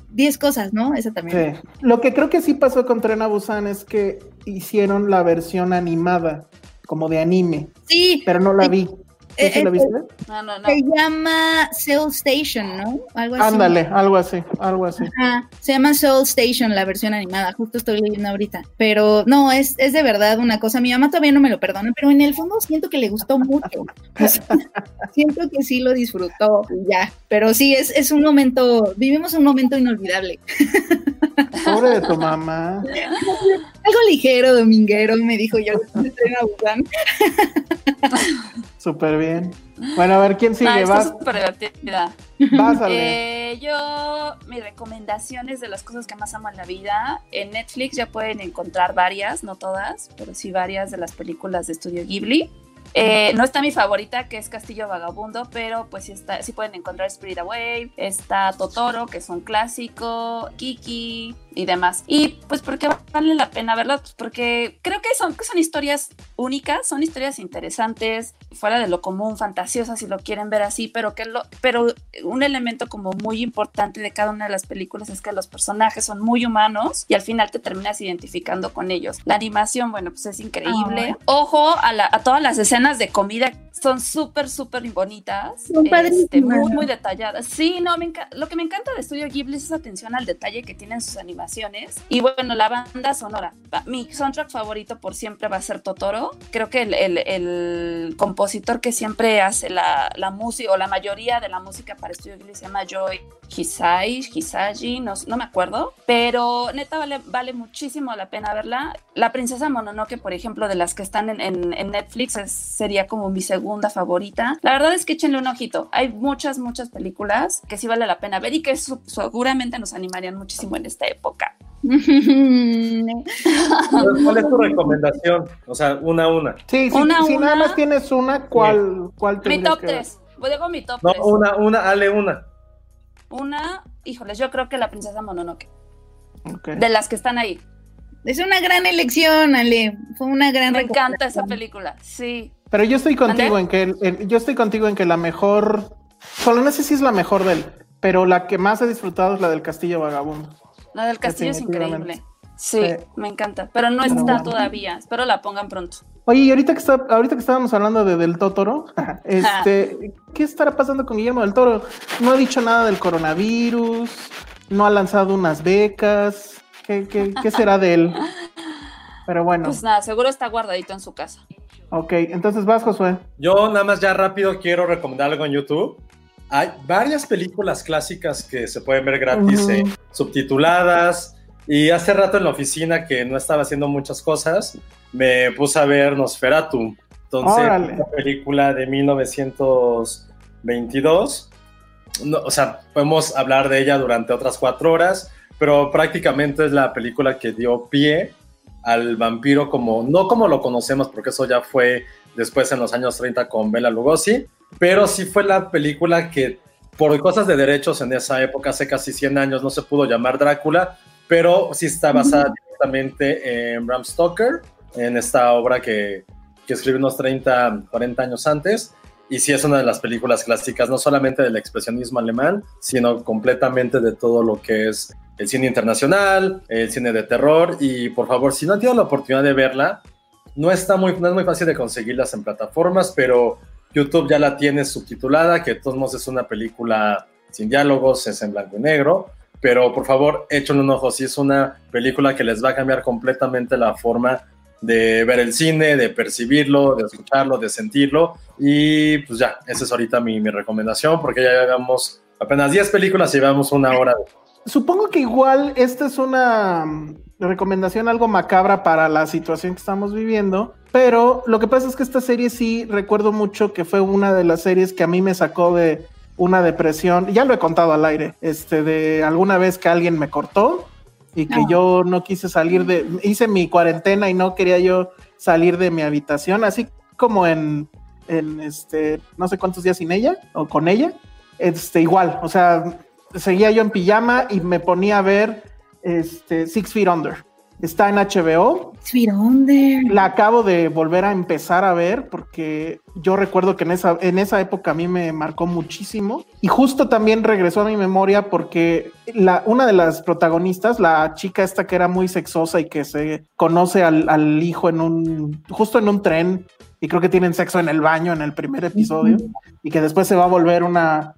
10 cosas, ¿no? Esa también. Sí. Lo que creo que sí pasó con Tren a Busan es que hicieron la versión animada, como de anime, Sí, pero no la Sí. vi. ¿Tú Eh, la eh, viste? No, no, no. se llama Soul Station, ¿no? Algo así. Ándale, algo así, algo así. Ajá, se llama Soul Station, la versión animada, justo estoy leyendo ahorita. Pero no, es, es de verdad una cosa. Mi mamá todavía no me lo perdona, pero en el fondo siento que le gustó mucho. O sea, siento que sí lo disfrutó y ya. Pero sí, es, es un momento, vivimos un momento inolvidable. Pobre de tu mamá. Algo ligero, dominguero, me dijo yo. me estoy abusando. Súper bien. Bueno, a ver, ¿quién No, sigue? está Vas, súper divertida. pásale. Eh, yo, mis recomendaciones de las cosas que más amo en la vida, en Netflix ya pueden encontrar varias, no todas, pero sí varias de las películas de Estudio Ghibli. Eh, no está mi favorita, que es Castillo Vagabundo, pero pues sí, está, sí pueden encontrar Spirit Away, está Totoro, que es un clásico, Kiki, y demás. Y pues porque vale la pena verlo, pues porque creo que son, que son historias únicas, son historias interesantes, fuera de lo común, fantasiosas si lo quieren ver así, pero que lo, pero un elemento como muy importante de cada una de las películas es que los personajes son muy humanos y al final te terminas identificando con ellos. La animación, bueno, pues es increíble. Ojo a, la, a todas las escenas de comida, son súper, súper bonitas. Son este, muy, muy detalladas. Sí, no, me lo que me encanta de Estudio Ghibli es esa atención al detalle que tienen sus animaciones. Y bueno, la banda sonora. Mi soundtrack favorito por siempre va a ser Totoro. Creo que el, el- compositor que siempre hace la, la música, o la mayoría de la música para Estudio Ghibli se llama Joy Hisai, Hisaji, no, no me acuerdo. Pero neta vale, vale muchísimo la pena verla. La Princesa Mononoke, por ejemplo, de las que están en, en- en Netflix, es- sería como mi segunda favorita. La verdad es que échenle un ojito. Hay muchas, muchas películas que sí vale la pena ver y que su- seguramente nos animarían muchísimo en esta época. ¿Cuál es tu recomendación? O sea, una a una. Sí, sí, Una, si nada más tienes una, ¿cuál, cuál Mi top que ver? 3. Digo mi top No, 3. una, una, Ale, una. Una, híjoles, yo creo que la Princesa Mononoke. Ok. De las que están ahí. Es una gran elección, Ale. Fue una gran Me encanta esa película. Sí. Pero yo estoy contigo en que el- yo estoy contigo en que la mejor, solo no sé si es la mejor de él, pero la que más he disfrutado es la del Castillo Vagabundo. La del castillo es increíble. Sí, Sí. me encanta. Pero no Pero está bueno. todavía. Espero la pongan pronto. Oye, y ahorita que está, ahorita que estábamos hablando de del Totoro, este, ¿qué estará pasando con Guillermo del Toro? No ha dicho nada del coronavirus, no ha lanzado unas becas, ¿qué, qué, qué será de él? Pero bueno, Pues nada, seguro está guardadito en su casa. ok, entonces vas, Josué. Yo nada más ya rápido quiero recomendar algo en YouTube. Hay varias películas clásicas que se pueden ver gratis, Ujú. eh, subtituladas. Y hace rato en la oficina que no estaba haciendo muchas cosas, me puse a ver Nosferatu. Entonces, Órale. una película de 1922. No, o sea, podemos hablar de ella durante otras cuatro horas, pero prácticamente es la película que dio pie al vampiro como, no como lo conocemos, porque eso ya fue después en los años 30 con Bela Lugosi, pero sí fue la película que por cosas de derechos en esa época, hace casi 100 años, no se pudo llamar Drácula, pero sí está basada directamente en Bram Stoker, en esta obra que, que escribió unos 30, 40 años antes, y sí es una de las películas clásicas, no solamente del expresionismo alemán, sino completamente de todo lo que es el cine internacional, el cine de terror, y por favor, si no han tenido la oportunidad de verla, no, está muy, no es muy fácil de conseguirlas en plataformas, pero YouTube ya la tiene subtitulada, que de todos modos es una película sin diálogos, es en blanco y negro, pero por favor, échenle un ojo, si es una película que les va a cambiar completamente la forma de ver el cine, de percibirlo, de escucharlo, de sentirlo, y pues ya, esa es ahorita mi, mi recomendación, porque ya llevamos apenas 10 películas y llevamos una hora Supongo que igual esta es una mm, recomendación algo macabra para la situación que estamos viviendo, pero lo que pasa es que esta serie sí recuerdo mucho que fue una de las series que a mí me sacó de una depresión, ya lo he contado al aire, este de alguna vez que alguien me cortó y que yo no quise salir de, hice mi cuarentena y no quería yo salir de mi habitación, así como en, en este, no sé cuántos días sin ella o con ella, este igual, o sea, seguía yo en pijama y me ponía a ver este, Six Feet Under. Está en HBO. La acabo de volver a empezar a ver porque yo recuerdo que en esa, en esa época a mí me marcó muchísimo. Y justo también regresó a mi memoria porque la, una de las protagonistas, la chica esta que era muy sexosa y que se conoce al, al hijo en un, justo en un tren, y creo que tienen sexo en el baño en el primer episodio, y que después se va a volver una,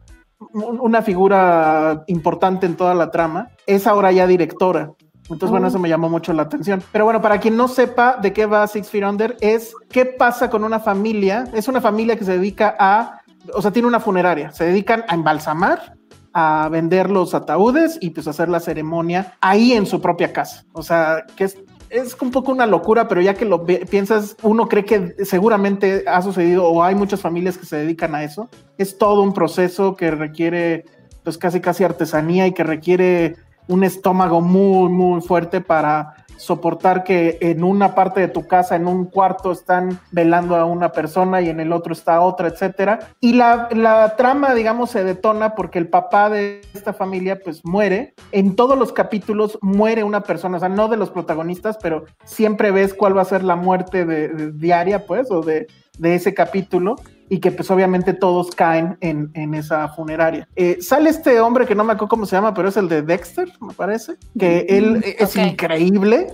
una figura importante en toda la trama, es ahora ya directora. Entonces, bueno, eso me llamó mucho la atención. Pero bueno, para quien no sepa de qué va Six Feet Under, es qué pasa con una familia. Es una familia que se dedica a, o sea, tiene una funeraria. Se dedican a embalsamar, a vender los ataúdes y pues hacer la ceremonia ahí en su propia casa. O sea, que es, es un poco una locura, pero ya que lo piensas, uno cree que seguramente ha sucedido o hay muchas familias que se dedican a eso. Es todo un proceso que requiere pues casi casi artesanía y que requiere un estómago muy muy fuerte para soportar que en una parte de tu casa, en un cuarto, están velando a una persona y en el otro está otra, etcétera. Y la, la trama, digamos, se detona porque el papá de esta familia, pues muere. En todos los capítulos muere una persona, o sea, no de los protagonistas, pero siempre ves cuál va a ser la muerte de, diaria, pues, o de, de ese capítulo y que pues obviamente todos caen en, en esa funeraria. Eh, sale este hombre que no me acuerdo cómo se llama, pero es el de Dexter, me parece, que él es ok. increíble.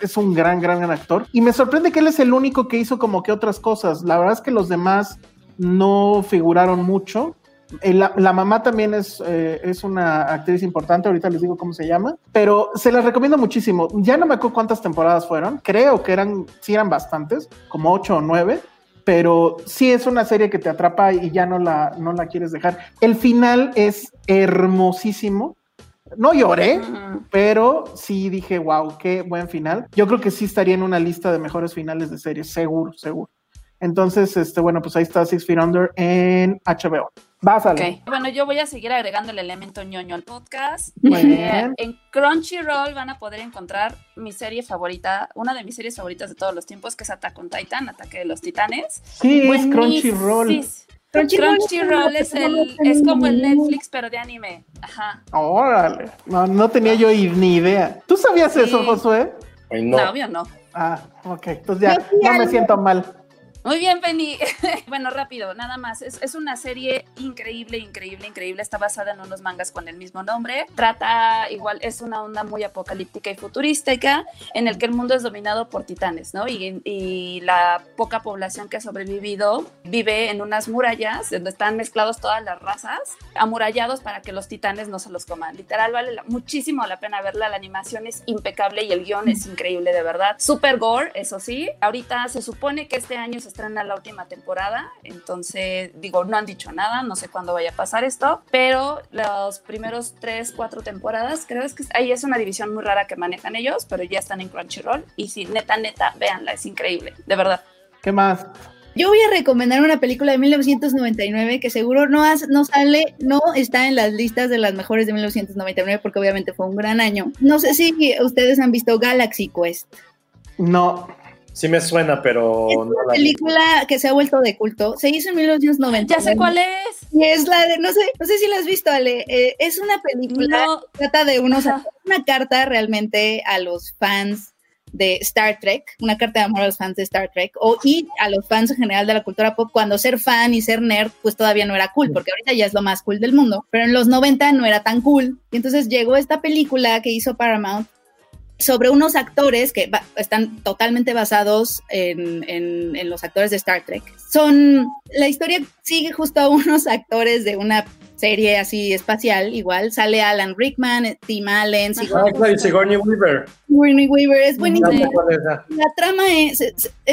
Es un gran, gran, gran actor. Y me sorprende que él es el único que hizo como que otras cosas. La verdad es que los demás no figuraron mucho. Eh, La, la mamá también es, eh, es una actriz importante, ahorita les digo cómo se llama, pero se las recomiendo muchísimo. Ya no me acuerdo cuántas temporadas fueron, creo que eran, sí eran bastantes, como ocho o nueve, pero sí es una serie que te atrapa y ya no la, no la quieres dejar. El final es hermosísimo. No lloré, pero sí dije, wow, qué buen final. Yo creo que sí estaría en una lista de mejores finales de series, seguro, seguro. Entonces, este, bueno, pues ahí está Six Feet Under en HBO. Vas a Ok. Bueno, yo voy a seguir agregando el elemento ñoño al podcast. Muy Eh, bien. en Crunchyroll van a poder encontrar mi serie favorita, una de mis series favoritas de todos los tiempos, que es Attack on Titan, Ataque de los Titanes. Sí, es Buenísimo. Crunchyroll. Crunchyroll Crunchyroll es, el, es como el Netflix, pero de anime. Ajá. Órale. No, no tenía yo ni idea. ¿Tú sabías Sí. eso, Josué? Ay, No, no. obvio no. Ah, ok. Entonces ya Yo sí, no me siento mal. Muy bien, Penny. bueno, rápido, nada más. Es, es una serie increíble, increíble, increíble. Está basada en unos mangas con el mismo nombre. Trata, igual, es una onda muy apocalíptica y futurística en el que el mundo es dominado por titanes, ¿no? Y, y la poca población que ha sobrevivido vive en unas murallas donde están mezclados todas las razas, amurallados para que los titanes no se los coman. Literal, vale la- muchísimo la pena verla. La animación es impecable y el guion es increíble, de verdad. Super gore, eso sí. Ahorita se supone que este año se estrena la última temporada, entonces digo, no han dicho nada, no sé cuándo vaya a pasar esto, pero los primeros tres, cuatro temporadas, creo es que ahí es una división muy rara que manejan ellos, pero ya están en Crunchyroll y sí, neta, neta, véanla, es increíble, de verdad. ¿Qué más? Yo voy a recomendar una película de 1999 que seguro no, has- no sale, no está en las listas de las mejores de 1999 porque obviamente fue un gran año. No sé si ustedes han visto Galaxy Quest. No. Sí me suena, pero Es no una vi. película que se ha vuelto de culto. Se hizo en 1999. Ya sé cuál es. Y es la de, no sé, no sé si la has visto, Ale. Eh, es una película No. que trata de unos, Ajá. una carta realmente a los fans de Star Trek, una carta de amor a los fans de Star Trek, o y a los fans en general de la cultura pop, cuando ser fan y ser nerd, pues todavía no era cool, porque ahorita ya es lo más cool del mundo, pero en los 90 no era tan cool. Y entonces llegó esta película que hizo Paramount sobre unos actores que están totalmente basados en, en- en los actores de Star Trek. Son, la historia sigue justo a unos actores de una serie así espacial, igual sale Alan Rickman, Tim Allen, Ah, Sigourney claro, y Sigourney Weaver. Weaver, es buenísimo. La trama es,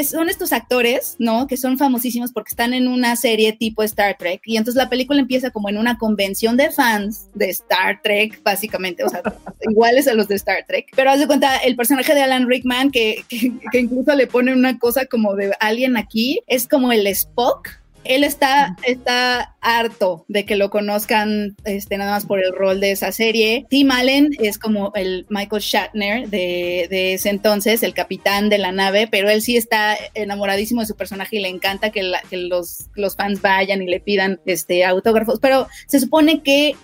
son estos actores, ¿no? Que son famosísimos porque están en una serie tipo Star Trek. Y entonces la película empieza como en una convención de fans de Star Trek, básicamente, o sea, iguales a los de Star Trek. Pero haz de cuenta, el personaje de Alan Rickman, que, que, que incluso le pone una cosa como de alguien aquí, es como el Spock. Él está, está harto de que lo conozcan este, nada más por el rol de esa serie. Tim Allen es como el Michael Shatner de, de ese entonces, el capitán de la nave, pero él sí está enamoradísimo de su personaje y le encanta que, la- que los, los fans vayan y le pidan este, autógrafos. Pero se supone que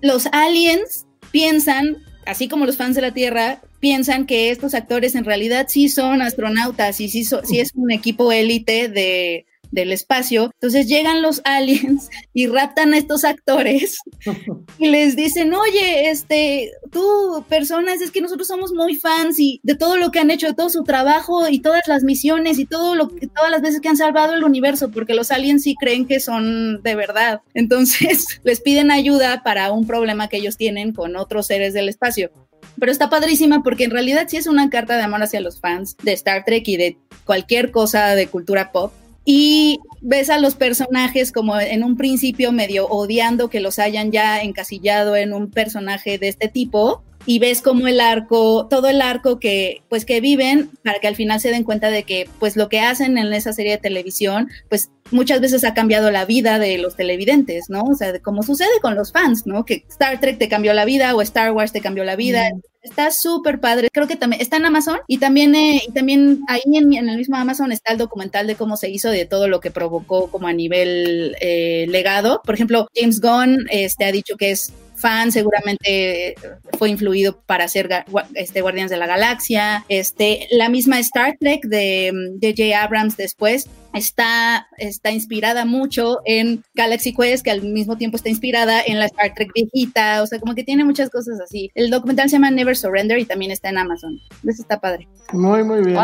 los aliens piensan, así como los fans de la Tierra, piensan que estos actores en realidad sí son astronautas y sí, so- sí es un equipo élite de del espacio. Entonces llegan los aliens y raptan a estos actores y les dicen, oye, este, tú, personas, es que nosotros somos muy fans y de todo lo que han hecho, de todo su trabajo y todas las misiones y todo lo que, todas las veces que han salvado el universo, porque los aliens sí creen que son de verdad. Entonces les piden ayuda para un problema que ellos tienen con otros seres del espacio. Pero está padrísima porque en realidad sí es una carta de amor hacia los fans de Star Trek y de cualquier cosa de cultura pop. Y ves a los personajes como en un principio medio odiando que los hayan ya encasillado en un personaje de este tipo, y ves como el arco, todo el arco que pues que viven para que al final se den cuenta de que pues lo que hacen en esa serie de televisión pues muchas veces ha cambiado la vida de los televidentes, ¿no? O sea, como sucede con los fans, ¿no? Que Star Trek te cambió la vida o Star Wars te cambió la vida. Está súper padre. Creo que también está en Amazon y también, eh, y también ahí en, en, el mismo Amazon está el documental de cómo se hizo, de todo lo que provocó como a nivel eh, legado. Por ejemplo, James Gunn este, ha dicho que es fan, seguramente fue influido para hacer este, Guardianes de la Galaxia. Este, la misma Star Trek de J.J. Abrams después está, está inspirada mucho en Galaxy Quest, que al mismo tiempo está inspirada en la Star Trek viejita, o sea, como que tiene muchas cosas así. El documental se llama Never Surrender y también está en Amazon. Eso está padre. Muy, muy bien.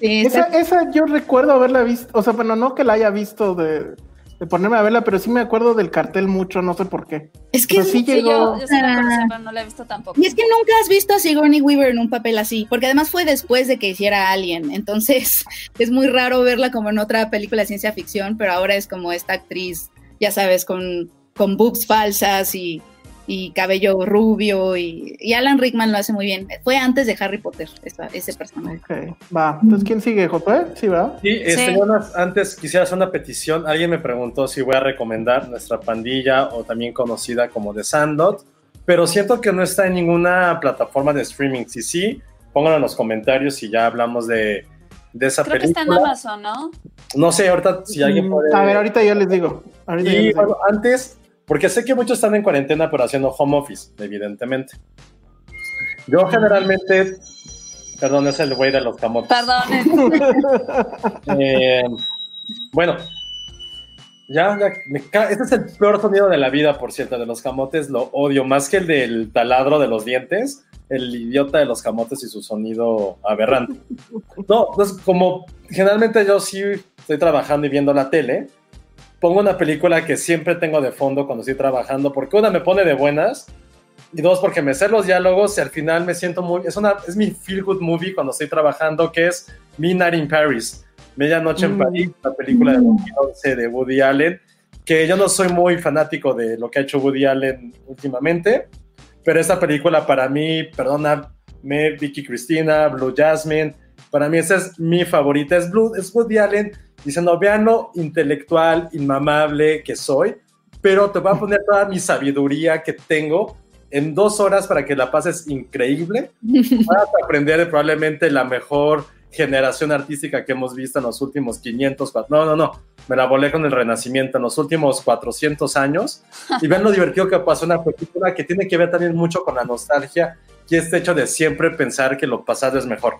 esa, esa yo recuerdo haberla visto, o sea, bueno, no que la haya visto de de ponerme a verla, pero sí me acuerdo del cartel mucho, no sé por qué. Es que sí llegó. Yo, sí la pero no la he visto tampoco. Y es que nunca has visto a Sigourney Weaver en un papel así, porque además fue después de que hiciera Alien, entonces es muy raro verla como en otra película de ciencia ficción, pero ahora es como esta actriz, ya sabes, con, con boobs falsas y y cabello rubio y, Alan Rickman lo hace muy bien. Fue antes de Harry Potter ese personaje. Ok, va. Entonces, ¿quién sigue, Josué? Sí, va. Sí, este, antes quisiera hacer una petición. Alguien me preguntó si voy a recomendar nuestra pandilla o también conocida como The Sandot, pero siento que no está en ninguna plataforma de streaming. Si sí, pónganlo en los comentarios y ya hablamos de, de esa Creo película. que está en Amazon, ¿no? No sé, ahorita si alguien mm, puede... A ver, ahorita yo les digo. Ahorita y, les digo. antes porque sé que muchos están en cuarentena, pero haciendo home office, evidentemente. Yo generalmente. Perdón, es el güey de los camotes. Perdón. eh, bueno, ya, ya este es el peor sonido de la vida, por cierto, de los camotes. Lo odio más que el del taladro de los dientes. El idiota de los camotes y su sonido aberrante. No, pues como generalmente yo sí estoy trabajando y viendo la tele pongo una película que siempre tengo de fondo cuando estoy trabajando, porque una me pone de buenas y dos porque me sé los diálogos y al final me siento muy es una es mi feel good movie cuando estoy trabajando que es Midnight in Paris, Medianoche en mm. París, la película de 2011 de Woody Allen, que yo no soy muy fanático de lo que ha hecho Woody Allen últimamente, pero esta película para mí, perdona, me Vicky Cristina, Blue Jasmine, para mí esa es mi favorita, es Blue, es Woody Allen diciendo, vean lo intelectual, inmamable que soy, pero te voy a poner toda mi sabiduría que tengo en dos horas para que la pases increíble. Vas a aprender probablemente la mejor generación artística que hemos visto en los últimos 500, no, no, no, me la volé con el Renacimiento en los últimos 400 años. Y ven lo divertido que pasó una película que tiene que ver también mucho con la nostalgia y este hecho de siempre pensar que lo pasado es mejor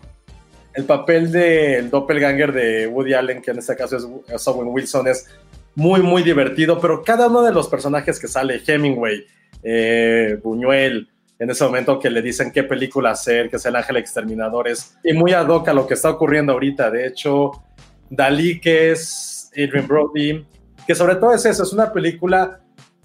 el papel del doppelganger de Woody Allen, que en este caso es Owen Wilson, es muy, muy divertido, pero cada uno de los personajes que sale, Hemingway, eh, Buñuel, en ese momento que le dicen qué película hacer, que es el ángel exterminador, es y muy ad hoc a lo que está ocurriendo ahorita. De hecho, Dalí, que es Adrian Brody, que sobre todo es eso, es una película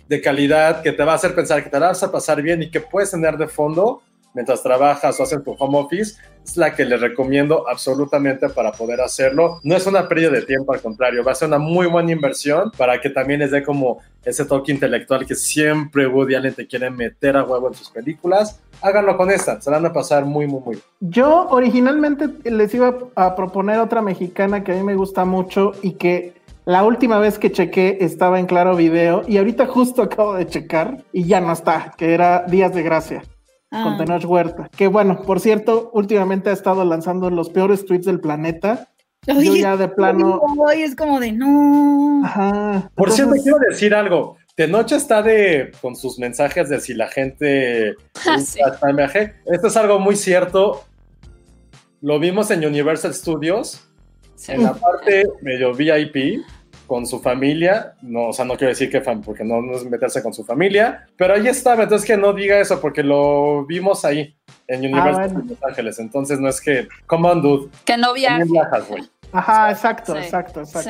de calidad que te va a hacer pensar que te vas a pasar bien y que puedes tener de fondo mientras trabajas o haces tu home office, es la que les recomiendo absolutamente para poder hacerlo. No es una pérdida de tiempo, al contrario, va a ser una muy buena inversión para que también les dé como ese toque intelectual que siempre Woody Allen te quiere meter a huevo en sus películas. Háganlo con esta, se van a pasar muy, muy, muy. Yo originalmente les iba a proponer otra mexicana que a mí me gusta mucho y que la última vez que chequé estaba en Claro Video y ahorita justo acabo de checar y ya no está, que era Días de Gracia con ah. Tenoch Huerta. Que bueno, por cierto, últimamente ha estado lanzando los peores tweets del planeta. Yo ya de plano. Hoy es como de no. Ajá. Por cierto, quiero decir algo. Tenoch está de con sus mensajes de si la gente ah, Esto es algo muy cierto. Lo vimos en Universal Studios. En la parte medio VIP con su familia, no, o sea, no quiero decir que fan, porque no, es meterse con su familia, pero ahí estaba, entonces que no diga eso, porque lo vimos ahí, en ah, Universal de Los Ángeles, entonces no es que, come on, dude. Que no viaje. Ajá, exacto, exacto, exacto.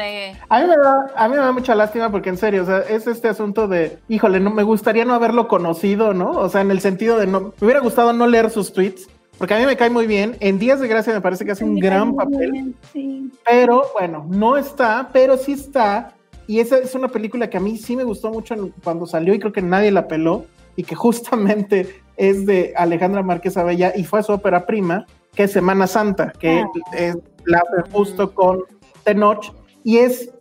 A, mí me da, a mí me da mucha lástima porque en serio, o sea, es este asunto de, híjole, no me gustaría no haberlo conocido, ¿no? O sea, en el sentido de no, me hubiera gustado no leer sus tweets, porque a mí me cae muy bien. En Días de Gracia me parece que hace un gran papel. Pero bueno, no está, pero sí está. Y esa es una película que a mí sí me gustó mucho cuando salió y creo que nadie la peló. Y que justamente es de Alejandra Márquez Abella y fue a su ópera prima, que es Semana Santa, que Ah. es la hace justo con Tenoch, y es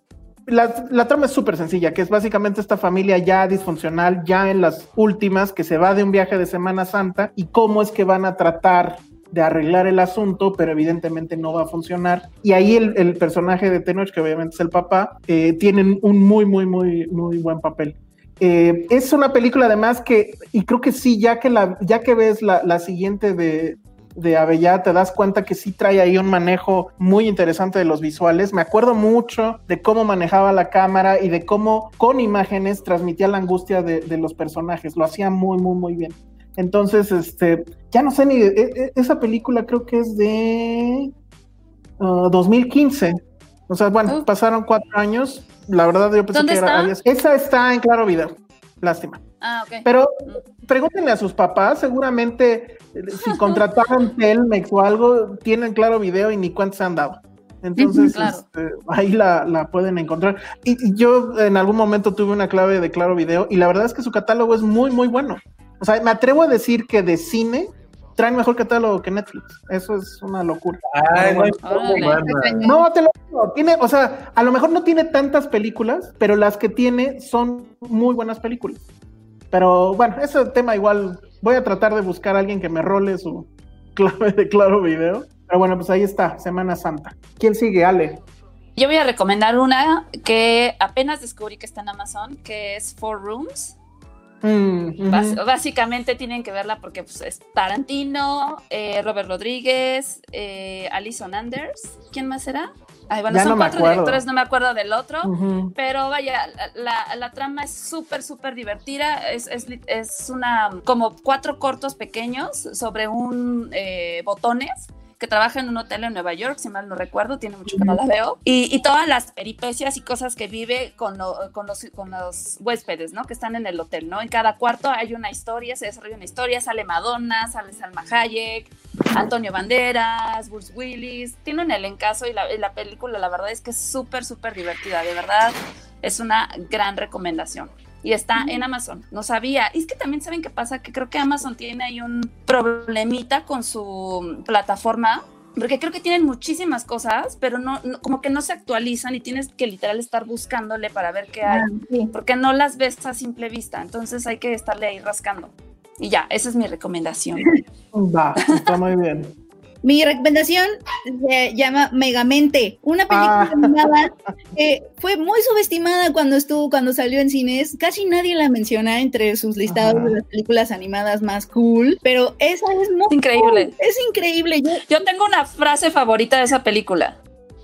la, trama es súper sencilla, que es básicamente esta familia ya disfuncional, ya en las últimas, que se va de un viaje de Semana Santa y cómo es que van a tratar de arreglar el asunto, pero evidentemente no va a funcionar. Y ahí el, personaje de Tenoch, que obviamente es el papá, eh, tiene un muy, muy, muy, muy buen papel. Eh, es una película además que, y creo que sí, ya que, la, ya que ves la siguiente de, de Avellá, te das cuenta que sí trae ahí un manejo muy interesante de los visuales. Me acuerdo mucho de cómo manejaba la cámara y de cómo con imágenes transmitía la angustia de, de los personajes. Lo hacía muy, muy, muy bien. Entonces, este, ya no sé ni, e- e- esa película creo que es de uh, 2015. O sea, bueno, Uh. pasaron cuatro años. La verdad, yo pensé ¿Dónde que era. está? Esa está en Claro Video. Lástima. Ah. Pero pregúntenle a sus papás, seguramente eh, si contrataron Telmex o algo, tienen claro video y ni cuántos se han dado. Entonces, Claro. este, ahí la, la pueden encontrar. Y, y yo en algún momento tuve una clave de Claro Video y la verdad es que su catálogo es muy, muy bueno. O sea, me atrevo a decir que de cine traen mejor catálogo que Netflix. Eso es una locura. Ay, no. No, te lo digo. Tiene, o sea, a lo mejor no tiene tantas películas, pero las que tiene son muy buenas películas. Pero bueno, ese tema igual voy a tratar de buscar a alguien que me role su clave de claro video. Pero bueno, pues ahí está, Semana Santa. ¿Quién sigue, Ale? Yo voy a recomendar una que apenas descubrí que está en Amazon, que es Four Rooms. Mm, Básicamente tienen que verla porque pues, es Tarantino, eh, Robert Rodríguez, eh, Alison Anders. ¿Quién más será? Ay, bueno, Ya son no cuatro acuerdo. directores, no me acuerdo del otro. Ujú. Pero vaya, la, la- la trama es súper, súper divertida. Es, es, es una, como cuatro cortos pequeños sobre un eh, botones que trabaja en un hotel en Nueva York, si mal no recuerdo, tiene mucho que no la veo. Y, y todas las peripecias y cosas que vive con, lo- con, los, con los huéspedes, ¿no? Que están en el hotel, ¿no? En cada cuarto hay una historia, se desarrolla una historia, sale Madonna, sale Salma Hayek, Antonio Banderas, Bruce Willis, tiene un elencazo y la, y la película la verdad es que es súper, súper divertida, de verdad es una gran recomendación. Y está en Amazon, no sabía. Y es que también saben qué pasa, que creo que Amazon tiene ahí un problemita con su plataforma, porque creo que tienen muchísimas cosas, pero no, no- como que no se actualizan y tienes que literal estar buscándole para ver qué hay, Ah, sí. porque no las ves a simple vista, entonces hay que estarle ahí rascando. Y ya, esa es mi recomendación. Va, está muy bien. Mi recomendación se llama Megamente, una película Ah. animada que fue muy subestimada cuando estuvo, cuando salió en cines. Casi nadie la menciona entre sus listados Ajá. de las películas animadas más cool, pero esa es muy Increíble. cool, Es increíble. Yo- Yo tengo una frase favorita de esa película.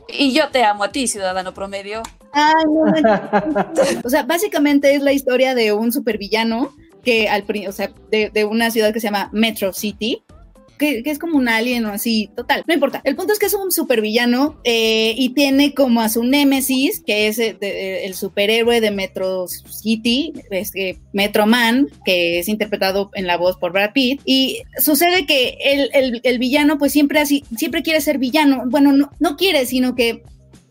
Y yo te amo a ti, ciudadano promedio. Ay, no o sea, básicamente es la historia de un supervillano que al o sea, de, de una ciudad que se llama Metro City. Que, es como un alien o así, total, no importa. El punto es que es un supervillano eh, y tiene como a su némesis, que es eh, de- el superhéroe de Metro City, es que Metro Man, que es interpretado en la voz por Brad Pitt. Y sucede que el, el- el villano, pues siempre así, siempre quiere ser villano. Bueno, no, no quiere, sino que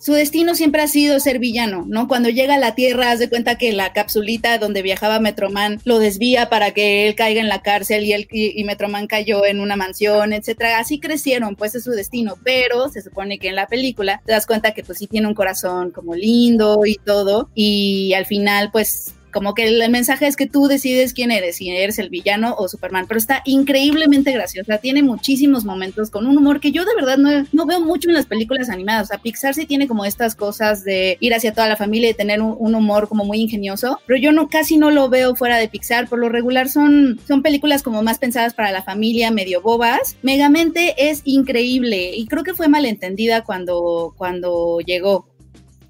su destino siempre ha sido ser villano, ¿no? Cuando llega a la Tierra, haz de cuenta que la capsulita donde viajaba Metroman lo desvía para que él caiga en la cárcel y, él, y, y Metroman cayó en una mansión, etcétera. Así crecieron, pues es su destino, pero se supone que en la película te das cuenta que pues sí tiene un corazón como lindo y todo, y al final pues como que el mensaje es que tú decides quién eres, si eres el villano o Superman, pero está increíblemente graciosa, tiene muchísimos momentos con un humor que yo de verdad no, no veo mucho en las películas animadas, o sea, Pixar sí tiene como estas cosas de ir hacia toda la familia y tener un, un humor como muy ingenioso, pero yo no casi no lo veo fuera de Pixar, por lo regular son, son películas como más pensadas para la familia, medio bobas. Megamente es increíble y creo que fue malentendida cuando, cuando llegó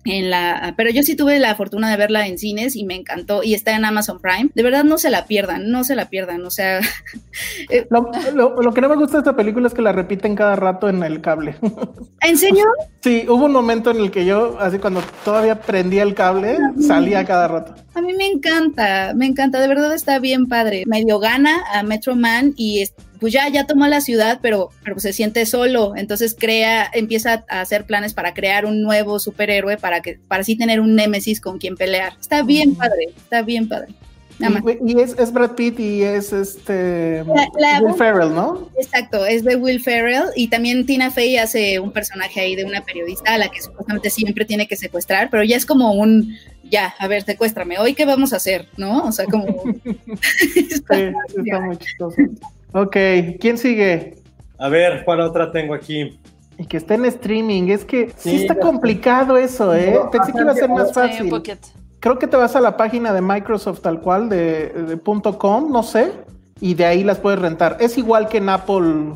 en la, pero yo sí tuve la fortuna de verla en cines y me encantó y está en Amazon Prime. De verdad no se la pierdan, no se la pierdan, o sea, eh, Lo, lo- lo que no me gusta de esta película es que la repiten cada rato en el cable. ¿en serio? Sí, hubo un momento en el que yo, así cuando todavía prendía el cable, salía cada rato. A mí me encanta, me encanta, de verdad está bien padre. Medio gana a Metro Man y pues ya, ya tomó la ciudad, pero, pero se siente solo, entonces crea, empieza a hacer planes para crear un nuevo superhéroe para que, para así tener un némesis con quien pelear. Está bien padre, está bien padre. Nada más. Y, y es, es Brad Pitt y es este La- la- Will Ferrell, ¿no? Exacto, es de Will Ferrell y también Tina Fey hace un personaje ahí de una periodista a la que supuestamente siempre tiene que secuestrar, pero ya es como un, ya, a ver, secuéstrame, hoy qué vamos a hacer, ¿no? O sea, como... Sí, está muy chistoso. Ok, ¿quién sigue? A ver, ¿cuál otra tengo aquí? Y que esté en streaming. Es que sí, Sí, está complicado eso, ¿eh? No, Pensé que iba a ser más fácil. Creo que te vas a la página de Microsoft tal cual, de, de punto .com, no sé, y de ahí las puedes rentar. Es igual que en Apple,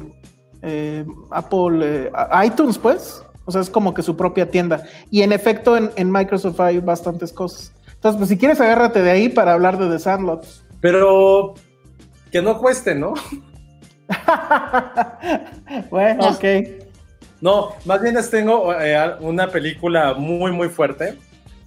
eh, Apple eh, iTunes, pues. O sea, es como que su propia tienda. Y en efecto, en, en Microsoft hay bastantes cosas. Entonces, pues si quieres, agárrate de ahí para hablar de The Sandlot. Pero que no cueste, ¿no? bueno, ok. No, más bien les tengo eh, una película muy, muy fuerte.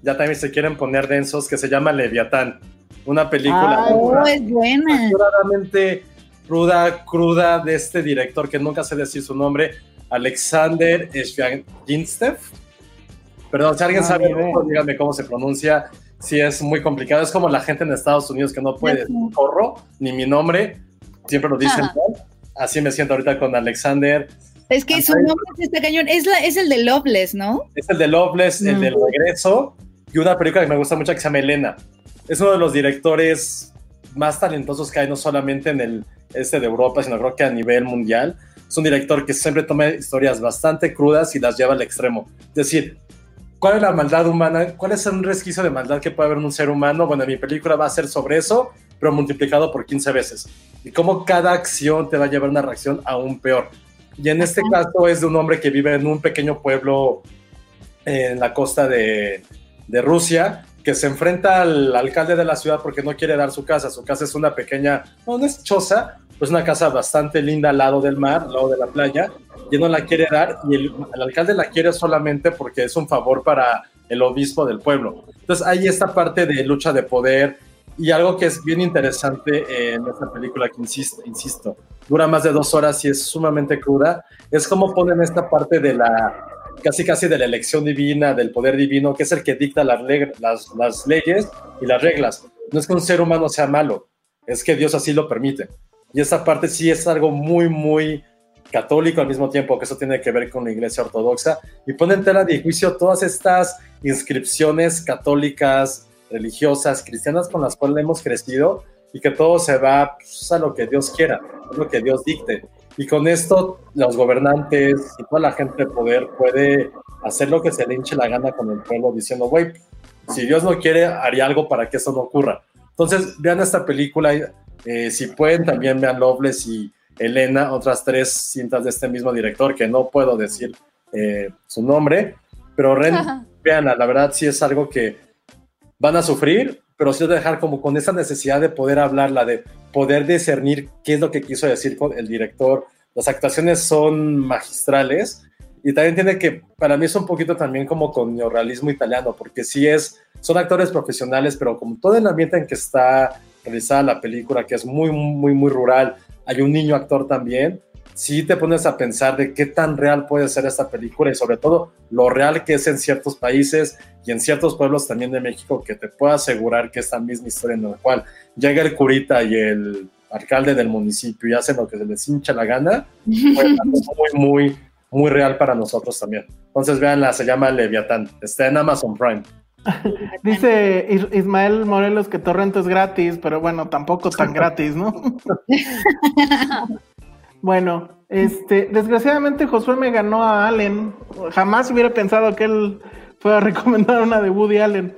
Ya también se quieren poner densos, que se llama Leviatán. Una película Ay, Oh, es buena. extremadamente ruda, cruda de este director que nunca sé decir su nombre, Alexander Sviaginstev. Perdón, si alguien Ah, sabe, dígame cómo se pronuncia. Si es muy complicado, es como la gente en Estados Unidos que no puede decir corro ni mi nombre, siempre lo dicen mal. Así me siento ahorita con Alexander. Es que su nombre sí está cañón. Es, la, es el de Loveless, ¿no? Es el de Loveless, el Mm. del regreso y una película que me gusta mucho que se llama Elena. Es uno de los directores más talentosos que hay, no solamente en el este de Europa, sino creo que a nivel mundial. Es un director que siempre toma historias bastante crudas y las lleva al extremo. Es decir, ¿cuál es la maldad humana? ¿Cuál es un resquicio de maldad que puede haber en un ser humano? Bueno, mi película va a ser sobre eso, pero multiplicado por 15 veces. Y cómo cada acción te va a llevar a una reacción aún peor. Y en este caso es de un hombre que vive en un pequeño pueblo en la costa de, de Rusia, que se enfrenta al alcalde de la ciudad porque no quiere dar su casa. Su casa es una pequeña, no, no es choza, pues una casa bastante linda al lado del mar, al lado de la playa, y él no la quiere dar, y el, alcalde la quiere solamente porque es un favor para el obispo del pueblo. Entonces hay esta parte de lucha de poder y algo que es bien interesante en esta película que insisto, insisto, dura más de dos horas y es sumamente cruda, es como ponen esta parte de la casi casi de la elección divina, del poder divino, que es el que dicta las, las, las leyes y las reglas. No es que un ser humano sea malo, es que Dios así lo permite. Y esa parte sí es algo muy, muy católico al mismo tiempo que eso tiene que ver con la iglesia ortodoxa y pone en tela de juicio todas estas inscripciones católicas, religiosas, cristianas con las cuales hemos crecido y que todo se va pues, a lo que Dios quiera, a lo que Dios dicte. Y con esto los gobernantes y toda la gente de poder puede hacer lo que se le hinche la gana con el pueblo diciendo, güey, si Dios no quiere, haría algo para que eso no ocurra. Entonces, vean esta película, eh, si pueden, también vean Loveless y Elena, otras tres cintas de este mismo director, que no puedo decir eh, su nombre, pero Ren, veanla, la verdad sí es algo que van a sufrir, pero sí de dejar como con esa necesidad de poder hablarla, de poder discernir qué es lo que quiso decir con el director. Las actuaciones son magistrales y también tiene que, para mí es un poquito también como con neorrealismo italiano, porque sí es, son actores profesionales, pero como todo el ambiente en que está realizada la película, que es muy, muy, muy rural, hay un niño actor también, sí te pones a pensar de qué tan real puede ser esta película y sobre todo lo real que es en ciertos países y en ciertos pueblos también de México que te puedo asegurar que esta misma historia en la cual llega el curita y el alcalde del municipio y hacen lo que se les hincha la gana, fue muy, muy, muy real para nosotros también. Entonces véanla, se llama Leviatán, está en Amazon Prime. Dice Is- Ismael Morelos que Torrento es gratis, pero bueno, tampoco tan gratis, ¿no? bueno, este, desgraciadamente Josué me ganó a Allen. Jamás hubiera pensado que él fuera a recomendar una de Woody Allen.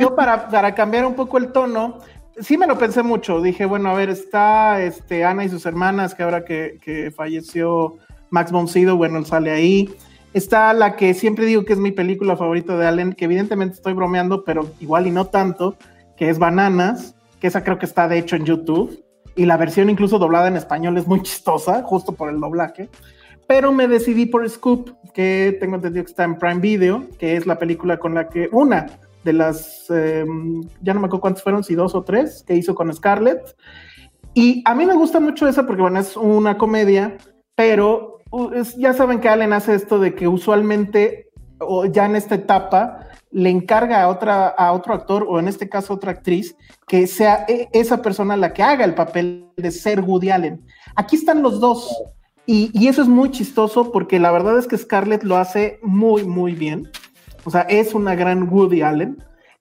Yo para, para cambiar un poco el tono, sí me lo pensé mucho. Dije, bueno, a ver, está este, Ana y sus hermanas, que ahora que, que falleció Max von Sydow, bueno, él sale ahí. Está la que siempre digo que es mi película favorita de Allen, que evidentemente estoy bromeando, pero igual y no tanto, que es Bananas, que esa creo que está de hecho en YouTube. Y la versión incluso doblada en español es muy chistosa, justo por el doblaje. Pero me decidí por Scoop, que tengo entendido que está en Prime Video, que es la película con la que una de las, eh, ya no me acuerdo cuántas fueron, si dos o tres, que hizo con Scarlett. Y a mí me gusta mucho esa porque, bueno, es una comedia, pero ya saben que Allen hace esto de que usualmente, o ya en esta etapa, le encarga a, otra, a otro actor, o en este caso otra actriz, que sea e- esa persona la que haga el papel de ser Woody Allen. Aquí están los dos. Y, y eso es muy chistoso porque la verdad es que Scarlett lo hace muy, muy bien. O sea, es una gran Woody Allen.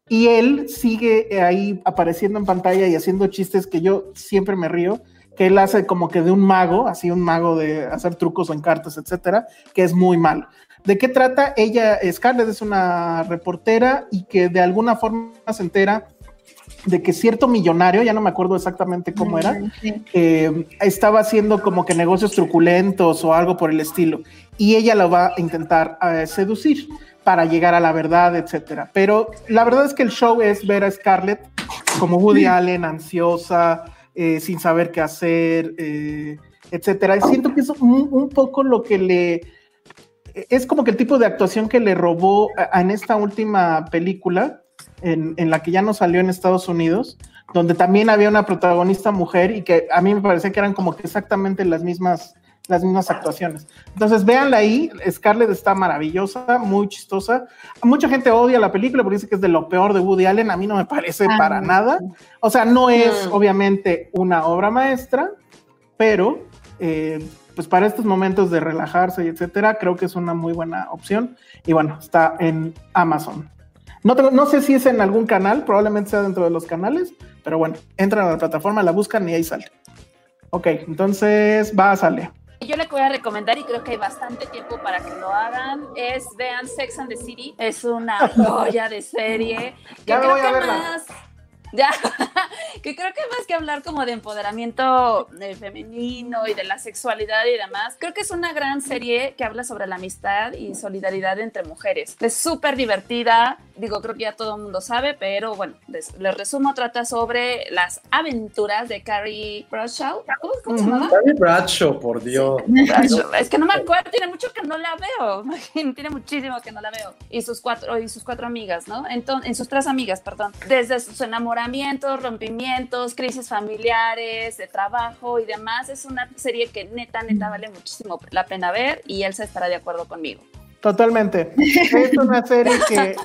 Y él sigue ahí apareciendo en pantalla y haciendo chistes que yo siempre me río, que él hace como que de un mago, así un mago de hacer trucos en cartas, etcétera, que es muy malo. ¿De qué trata? Ella, Scarlett, es una reportera y que de alguna forma se entera de que cierto millonario, ya no me acuerdo exactamente cómo era, eh, estaba haciendo como que negocios truculentos o algo por el estilo. Y ella lo va a intentar eh, seducir para llegar a la verdad, etcétera. Pero la verdad es que el show es ver a Scarlett como Woody Allen, ansiosa, eh, sin saber qué hacer, eh, etcétera. Siento que es un, poco lo que le es como que el tipo de actuación que le robó en esta última película, en, en la que ya no salió en Estados Unidos, donde también había una protagonista mujer y que a mí me parecía que eran como que exactamente las mismas, las mismas actuaciones. Entonces, véanla ahí, Scarlett está maravillosa, muy chistosa. Mucha gente odia la película porque dice que es de lo peor de Woody Allen, a mí no me parece Ah, para no. nada. O sea, no es Mm. obviamente una obra maestra, pero eh, pues para estos momentos de relajarse y etcétera, creo que es una muy buena opción. Y bueno, está en Amazon. No, tengo- no sé si es en algún canal, probablemente sea dentro de los canales, pero bueno, entran a la plataforma, la buscan y ahí sale. Ok, entonces va, sale. Yo le voy a recomendar y creo que hay bastante tiempo para que lo hagan. Es vean Sex and the City. Es una joya de serie. Que me creo voy a que verla. más. Ya, que creo que más que hablar como de empoderamiento eh, femenino y de la sexualidad y demás, creo que es una gran serie que habla sobre la amistad y solidaridad entre mujeres. Es súper divertida, digo, creo que ya todo el mundo sabe, pero bueno, les, les resumo, trata sobre las aventuras de Carrie Bradshaw. ¿Cómo, cómo se llama? Carrie Bradshaw, por Dios. Bradshaw. Es que no me acuerdo, tiene mucho que no la veo. Tiene muchísimo que no la veo. Y sus cuatro, y sus cuatro amigas, ¿no? Entonces, en sus tres amigas, perdón. Desde sus enamoramientos, rompimientos, crisis familiares, de trabajo y demás. Es una serie que neta, neta vale muchísimo la pena ver y Elsa estará de acuerdo conmigo. Totalmente. Es una serie que,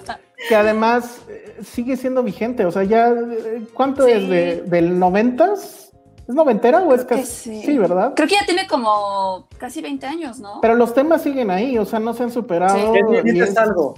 que además eh, sigue siendo vigente. O sea, ya, eh, ¿cuánto Sí. es? De, ¿Del noventas? ¿Es noventera o es casi? sí. ¿verdad? Creo que ya tiene como casi 20 años, ¿no? Pero los temas siguen ahí, o sea, no se han superado. Sí. ¿Qué y dices es- algo?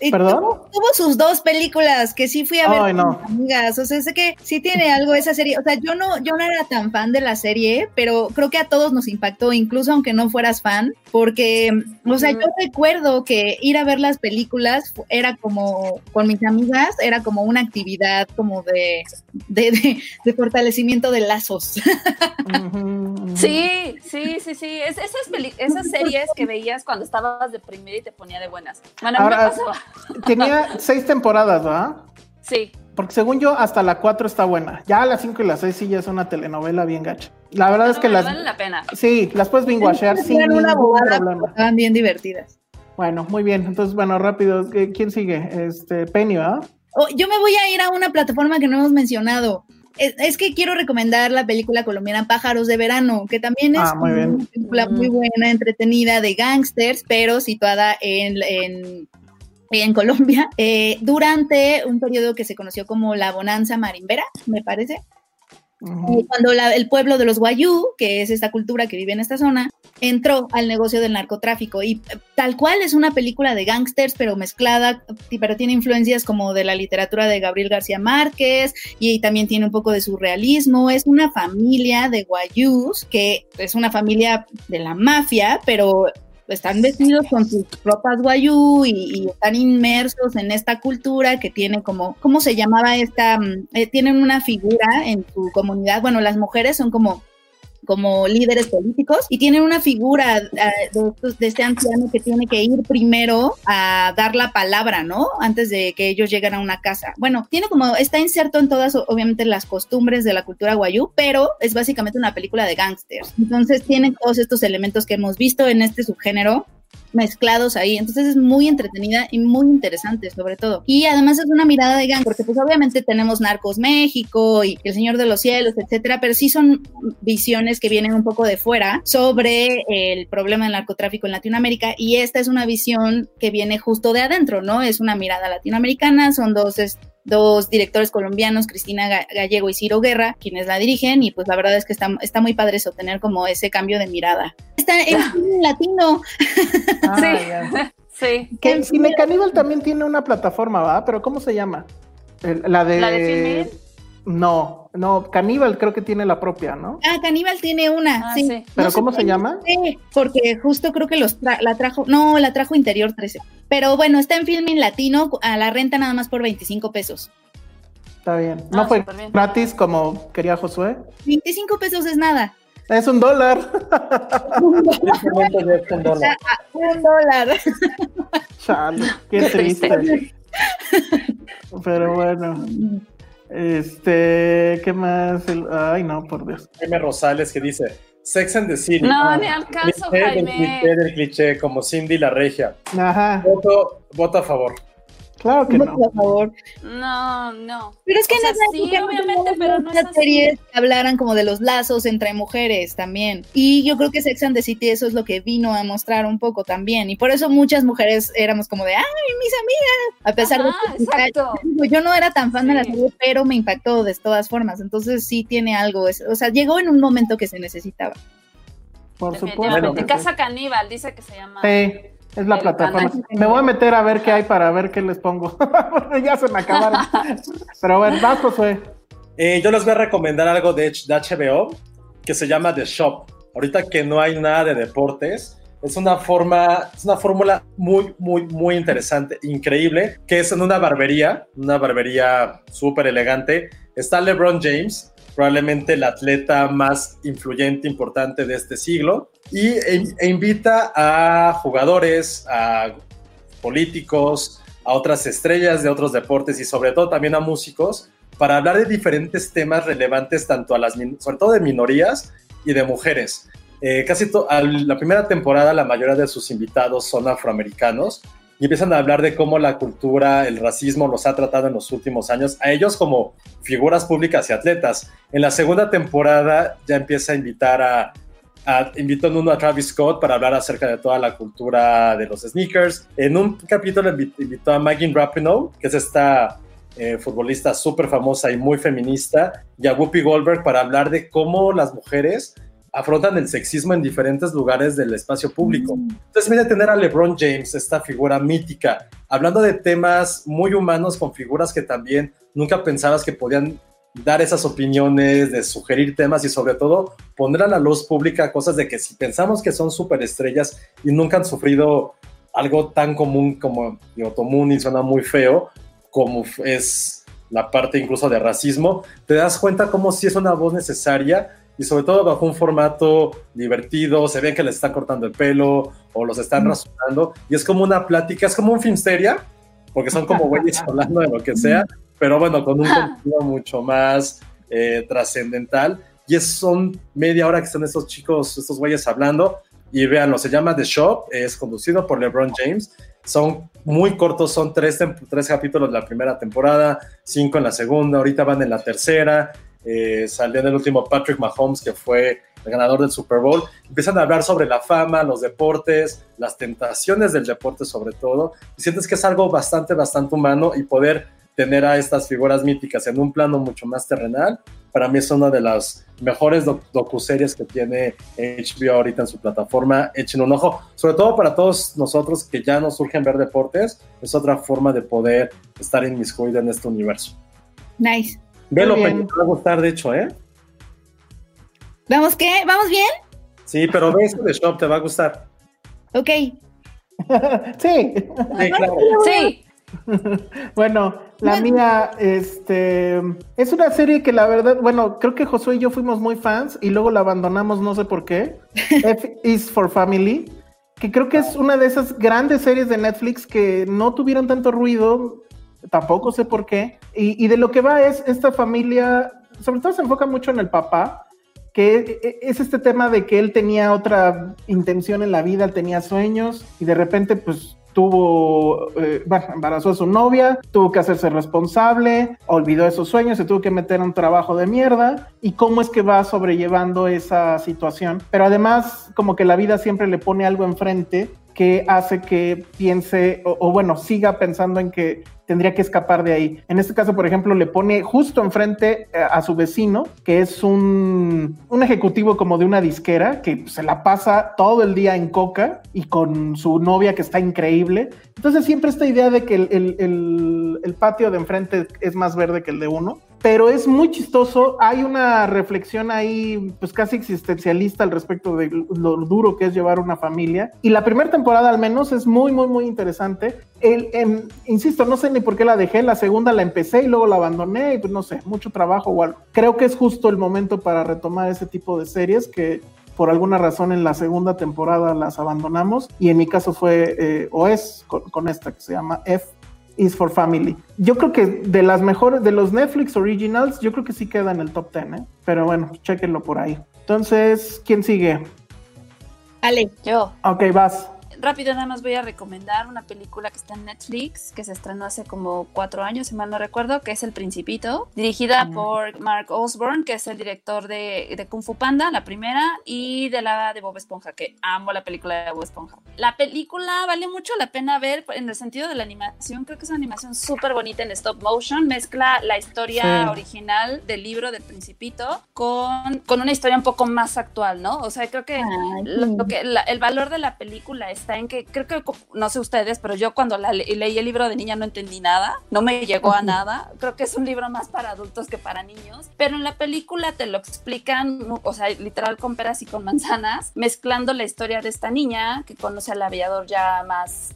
Y ¿Perdón? Tuvo, tuvo sus dos películas que sí fui a ver Ay, con no. mis amigas. O sea, sé que sí tiene algo esa serie. O sea, yo no, yo no era tan fan de la serie, pero creo que a todos nos impactó, incluso aunque no fueras fan, porque, o sea, yo recuerdo que ir a ver las películas era como, con mis amigas, era como una actividad como de, de, de, de fortalecimiento de lazos. Sí, sí, sí, sí. Es, esas, peli- esas series que veías cuando estabas deprimida y te ponía de buenas. Bueno, a mí me Ahora, pasaba. Tenía seis temporadas, ¿verdad? Sí. Porque según yo, hasta la 4 está buena. Ya la 5 y la 6 sí ya es una telenovela bien gacha. La verdad es que las... vale la pena. Sí, las puedes binguachear sin Eran una ningún problema. estaban bien divertidas. Bueno, muy bien. Entonces, bueno, rápido. ¿qué- ¿Quién sigue? Este, Penny, ¿verdad? Oh, yo me voy a ir a una plataforma que no hemos mencionado. Es, es que quiero recomendar la película colombiana Pájaros de Verano, que también es Ah, muy bien. una película muy buena, entretenida, de gangsters, pero situada en, en, en Colombia, eh, durante un periodo que se conoció como la Bonanza Marimbera, me parece. Eh, cuando la- el pueblo de los Guayú, que es esta cultura que vive en esta zona, entró al negocio del narcotráfico y eh, tal cual es una película de gangsters, pero mezclada, y- pero tiene influencias como de la literatura de Gabriel García Márquez y, también tiene un poco de surrealismo. Es una familia de Guayús, que es una familia de la mafia, pero están vestidos con sus ropas guayú y, y están inmersos en esta cultura que tiene como, ¿cómo se llamaba esta? Mm, eh, tienen una figura en su comunidad, bueno, las mujeres son como como líderes políticos y tienen una figura eh, de, de este anciano que tiene que ir primero a dar la palabra, ¿no? Antes de que ellos lleguen a una casa. Bueno, tiene como, está inserto en todas, obviamente, las costumbres de la cultura guayú, pero es básicamente una película de gángsters. Entonces tiene todos estos elementos que hemos visto en este subgénero mezclados ahí. Entonces es muy entretenida y muy interesante sobre todo. Y además es una mirada de gang, porque pues obviamente tenemos Narcos México y El Señor de los Cielos, etcétera, pero sí son visiones que vienen un poco de fuera sobre el problema del narcotráfico en Latinoamérica y esta es una visión que viene justo de adentro, ¿no? Es una mirada latinoamericana, son dos dos directores colombianos, Cristina Gallego y Ciro Guerra, quienes la dirigen, y pues la verdad es que está, está muy padre eso, tener como ese cambio de mirada. Está en latino. Ah, sí. sí. Que el Cine Caníbal también tiene una plataforma, ¿va? Pero ¿cómo se llama? la de... ¿La de No, no, Caníbal creo que tiene la propia, ¿no? Ah, Caníbal tiene una, ah, sí. ¿Pero cómo se llama? Sí, porque justo creo que los la trajo, no, la trajo Interior 13. Pero bueno, está en Filming Latino a la renta nada más por 25 pesos. Está bien. ¿No ah, fue gratis como quería Josué? 25 pesos es nada. Es un dólar. un dólar. un dólar. Chale, qué triste. Pero bueno. Este, ¿qué más? ay, no, por Dios. Jaime Rosales que dice Sex and the City. No, ah, ni al caso, Jaime. cliché del cliché, como Cindy la regia. Ajá. Voto, voto a favor. Claro que no. Por favor. No, no. Pero es que no sí, obviamente, pero no es series que hablaran como de los lazos entre mujeres también. Y yo creo que Sex and the City eso es lo que vino a mostrar un poco también. Y por eso muchas mujeres éramos como de, ay, mis amigas. A pesar de que yo no era tan fan de la serie, pero me impactó de todas formas. Entonces sí tiene algo. O sea, llegó en un momento que se necesitaba. Por supuesto. Casa Caníbal, dice que se llama. Sí. Es la plataforma. Me voy a meter a ver qué hay para ver qué les pongo. ya se me acabaron. Pero bueno, vas, Josué. Eh, yo les voy a recomendar algo de, HBO que se llama The Shop. Ahorita que no hay nada de deportes, es una forma, es una fórmula muy, muy, muy interesante, increíble, que es en una barbería, una barbería súper elegante. Está LeBron James, probablemente el atleta más influyente, importante de este siglo, y, e, e, invita a jugadores, a políticos, a otras estrellas de otros deportes y sobre todo también a músicos para hablar de diferentes temas relevantes tanto a las, sobre todo de minorías y de mujeres. Eh, casi la primera temporada la mayoría de sus invitados son afroamericanos empiezan a hablar de cómo la cultura, el racismo los ha tratado en los últimos años, a ellos como figuras públicas y atletas. En la segunda temporada ya empieza a invitar a, a invitó uno a Travis Scott para hablar acerca de toda la cultura de los sneakers. En un capítulo invitó a Maggie Rapinoe, que es esta eh, futbolista súper famosa y muy feminista, y a Whoopi Goldberg para hablar de cómo las mujeres afrontan el sexismo en diferentes lugares del espacio público. Mm. Entonces, mira tener a LeBron James, esta figura mítica, hablando de temas muy humanos con figuras que también nunca pensabas que podían dar esas opiniones, de sugerir temas y sobre todo poner a la luz pública cosas de que si pensamos que son superestrellas y nunca han sufrido algo tan común como, digo, común y suena muy feo, como es la parte incluso de racismo, te das cuenta como si es una voz necesaria y sobre todo bajo un formato divertido, se ven que les están cortando el pelo o los están rasurando y es como una plática, es como un filmsteria, porque son como güeyes hablando de lo que sea, pero bueno, con un contenido mucho más eh, trascendental y es, son media hora que están estos chicos, estos güeyes hablando y véanlo, se llama The Shop, es conducido por LeBron James, son muy cortos, son tres, tres capítulos de la primera temporada, cinco en la segunda, ahorita van en la tercera, eh, salió en el último Patrick Mahomes, que fue el ganador del Super Bowl. Empiezan a hablar sobre la fama, los deportes, las tentaciones del deporte sobre todo, y sientes que es algo bastante, bastante humano y poder tener a estas figuras míticas en un plano mucho más terrenal, para mí es una de las mejores docuseries que tiene HBO ahorita en su plataforma. Echen un ojo, sobre todo para todos nosotros que ya nos surgen ver deportes, es otra forma de poder estar inmiscuido en este universo. Nice. Velo, te va a gustar, de hecho, ¿eh? ¿Vamos qué? ¿Vamos bien? Sí, pero ve eso de Shop, te va a gustar. Ok. sí. Sí, claro. Sí. bueno, la mía, este, es una serie que la verdad, bueno, creo que Josué y yo fuimos muy fans y luego la abandonamos, no sé por qué. F is for Family, que creo que es una de esas grandes series de Netflix que no tuvieron tanto ruido, tampoco sé por qué. Y, de lo que va es esta familia, sobre todo se enfoca mucho en el papá, que e- es este tema de que él tenía otra intención en la vida, tenía sueños y de repente pues tuvo, eh, bueno, embarazó a su novia, tuvo que hacerse responsable, olvidó esos sueños, se tuvo que meter a un trabajo de mierda y cómo es que va sobrellevando esa situación. Pero además como que la vida siempre le pone algo enfrente que hace que piense o, o bueno, siga pensando en que tendría que escapar de ahí. En este caso, por ejemplo, le pone justo enfrente eh, a su vecino, que es un, un ejecutivo como de una disquera, que se la pasa todo el día en coca y con su novia que está increíble. Entonces siempre esta idea de que el, el- el- el patio de enfrente es más verde que el de uno. Pero es muy chistoso, hay una reflexión ahí pues casi existencialista al respecto de lo duro que es llevar una familia. Y la primera temporada al menos es muy, muy, muy interesante. El, insisto, no sé ni por qué la dejé, la segunda la empecé y luego la abandoné y pues no sé, mucho trabajo o algo. Creo que es justo el momento para retomar ese tipo de series que por alguna razón en la segunda temporada las abandonamos y en mi caso fue eh, o es con, con esta que se llama F is for Family. Yo creo que de las mejores, de los Netflix Originals, yo creo que sí queda en el top 10, ¿eh? Pero bueno, chéquenlo por ahí. Entonces, ¿quién sigue? Ale. Yo. Ok, vas. Rápido, nada más voy a recomendar una película que está en Netflix, que se estrenó hace como cuatro años, si mal no recuerdo, que es El Principito, dirigida por Mark Osborne, que es el director de, de Kung Fu Panda, la primera, y de la de Bob Esponja, que amo la película de Bob Esponja. La película vale mucho la pena ver en el sentido de la animación, creo que es una animación súper bonita en stop motion, mezcla la historia Sí. original del libro del Principito con, con una historia un poco más actual, ¿no? O sea, creo que lo, lo que la- el valor de la película está en que creo que no sé ustedes, pero yo cuando la le- leí el libro de niña no entendí nada, no me llegó a nada. Creo que es un libro más para adultos que para niños, pero en la película te lo explican, o sea, literal con peras y con manzanas, mezclando la historia de esta niña que conoce al aviador ya más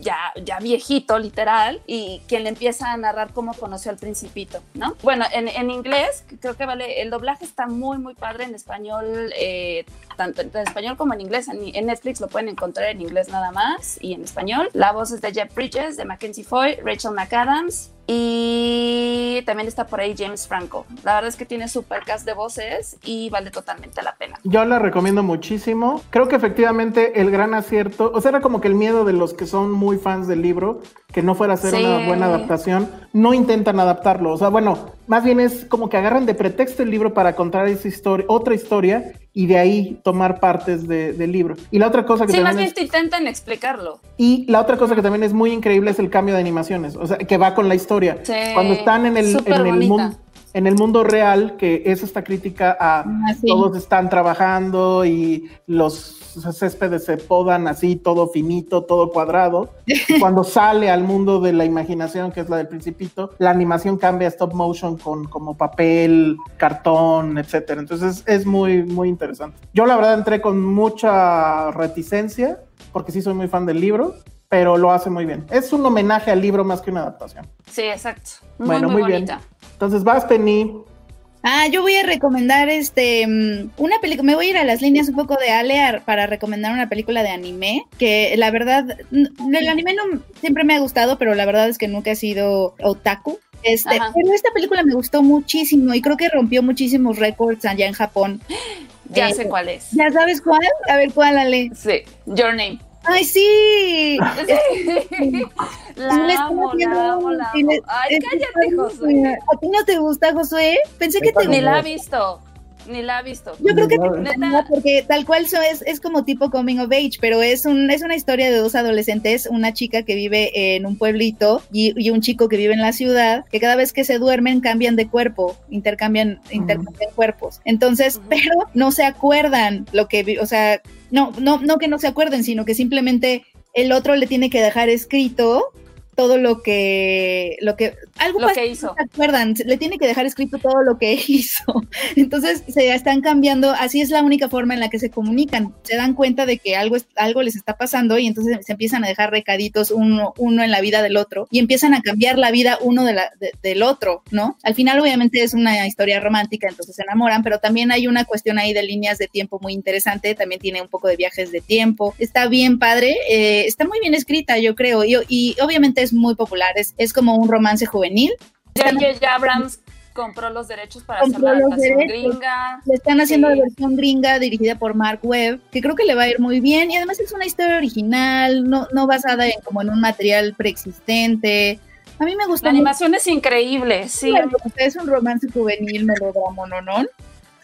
ya, ya viejito, literal, y quien le empieza a narrar cómo conoció al principito, ¿no? Bueno, en, en inglés, creo que vale, el doblaje está muy, muy padre en español, eh, tanto en español como en inglés. En, en Netflix lo pueden encontrar en inglés nada más y en español. La voz es de Jeff Bridges, de Mackenzie Foy, Rachel McAdams. Y también está por ahí James Franco. La verdad es que tiene super cast de voces y vale totalmente la pena. Yo la recomiendo muchísimo. Creo que efectivamente el gran acierto, o sea, era como que el miedo de los que son muy fans del libro, que no fuera a ser Sí. una buena adaptación, no intentan adaptarlo. O sea, bueno, más bien es como que agarran de pretexto el libro para contar esa historia, otra historia, y de ahí tomar partes de- del libro. Y la otra cosa que Sí, más bien es, te intentan explicarlo. y la otra cosa que también es muy increíble es el cambio de animaciones, o sea, que va con la historia. Sí, Cuando están en el, en el mundo en el mundo real, que es esta crítica a todos están trabajando y los céspedes se podan así, todo finito, todo cuadrado. Cuando sale al mundo de la imaginación, que es la del principito, la animación cambia a stop motion con como papel, cartón, etcétera. Entonces es muy, muy interesante. Yo la verdad entré con mucha reticencia, porque sí soy muy fan del libro, pero lo hace muy bien. Es un homenaje al libro más que una adaptación. Sí, exacto. Muy, bueno, muy, muy, bien. bonita. Entonces vas, Penny. Ah, yo voy a recomendar este mm, una película. Me voy a ir a las líneas un poco de Ale para recomendar una película de anime que la verdad n- el anime no siempre me ha gustado, pero la verdad es que nunca he sido otaku. Este, Ajá. pero esta película me gustó muchísimo y creo que rompió muchísimos récords allá en Japón. Ya Eh, sé cuál es. ¿Ya sabes cuál? A ver cuál, Ale. Sí, Your Name. ¡Ay, sí! La amo, la amo, la amo. Ay, cállate, Josué. ¿A ti no te gusta, Josué? Pensé que te Ni la ha visto. Ni la ha visto. Yo creo que gustaría porque tal cual es, es como tipo coming of age, pero es, un, es una historia de dos adolescentes, una chica que vive en un pueblito y, y un chico que vive en la ciudad, que cada vez que se duermen cambian de cuerpo, intercambian, intercambian cuerpos. Entonces, pero no se acuerdan lo que, o sea, no, no, no que no se acuerden, sino que simplemente el otro le tiene que dejar escrito todo lo que lo que algo Lo que hizo. no se acuerdan le tiene que dejar escrito todo lo que hizo. Entonces se están cambiando así es la única forma en la que se comunican. Se dan cuenta de que algo algo les está pasando y entonces se empiezan a dejar recaditos uno uno en la vida del otro y empiezan a cambiar la vida uno de la, de- del otro no al final obviamente es una historia romántica entonces se enamoran pero también hay una cuestión ahí de líneas de tiempo muy interesante también tiene un poco de viajes de tiempo. Está bien padre eh, está muy bien escrita yo creo y, y obviamente es muy popular es, es como un romance juvenil J.J. Abrams compró los derechos para Compró hacer la adaptación gringa. Le están haciendo Sí. la versión gringa dirigida por Mark Webb, que creo que le va a ir muy bien. Y además es una historia original, no, no basada en como en un material preexistente. A mí me gusta La mucho. animación es increíble, sí. Claro, Es un romance juvenil, melodrama, no, no.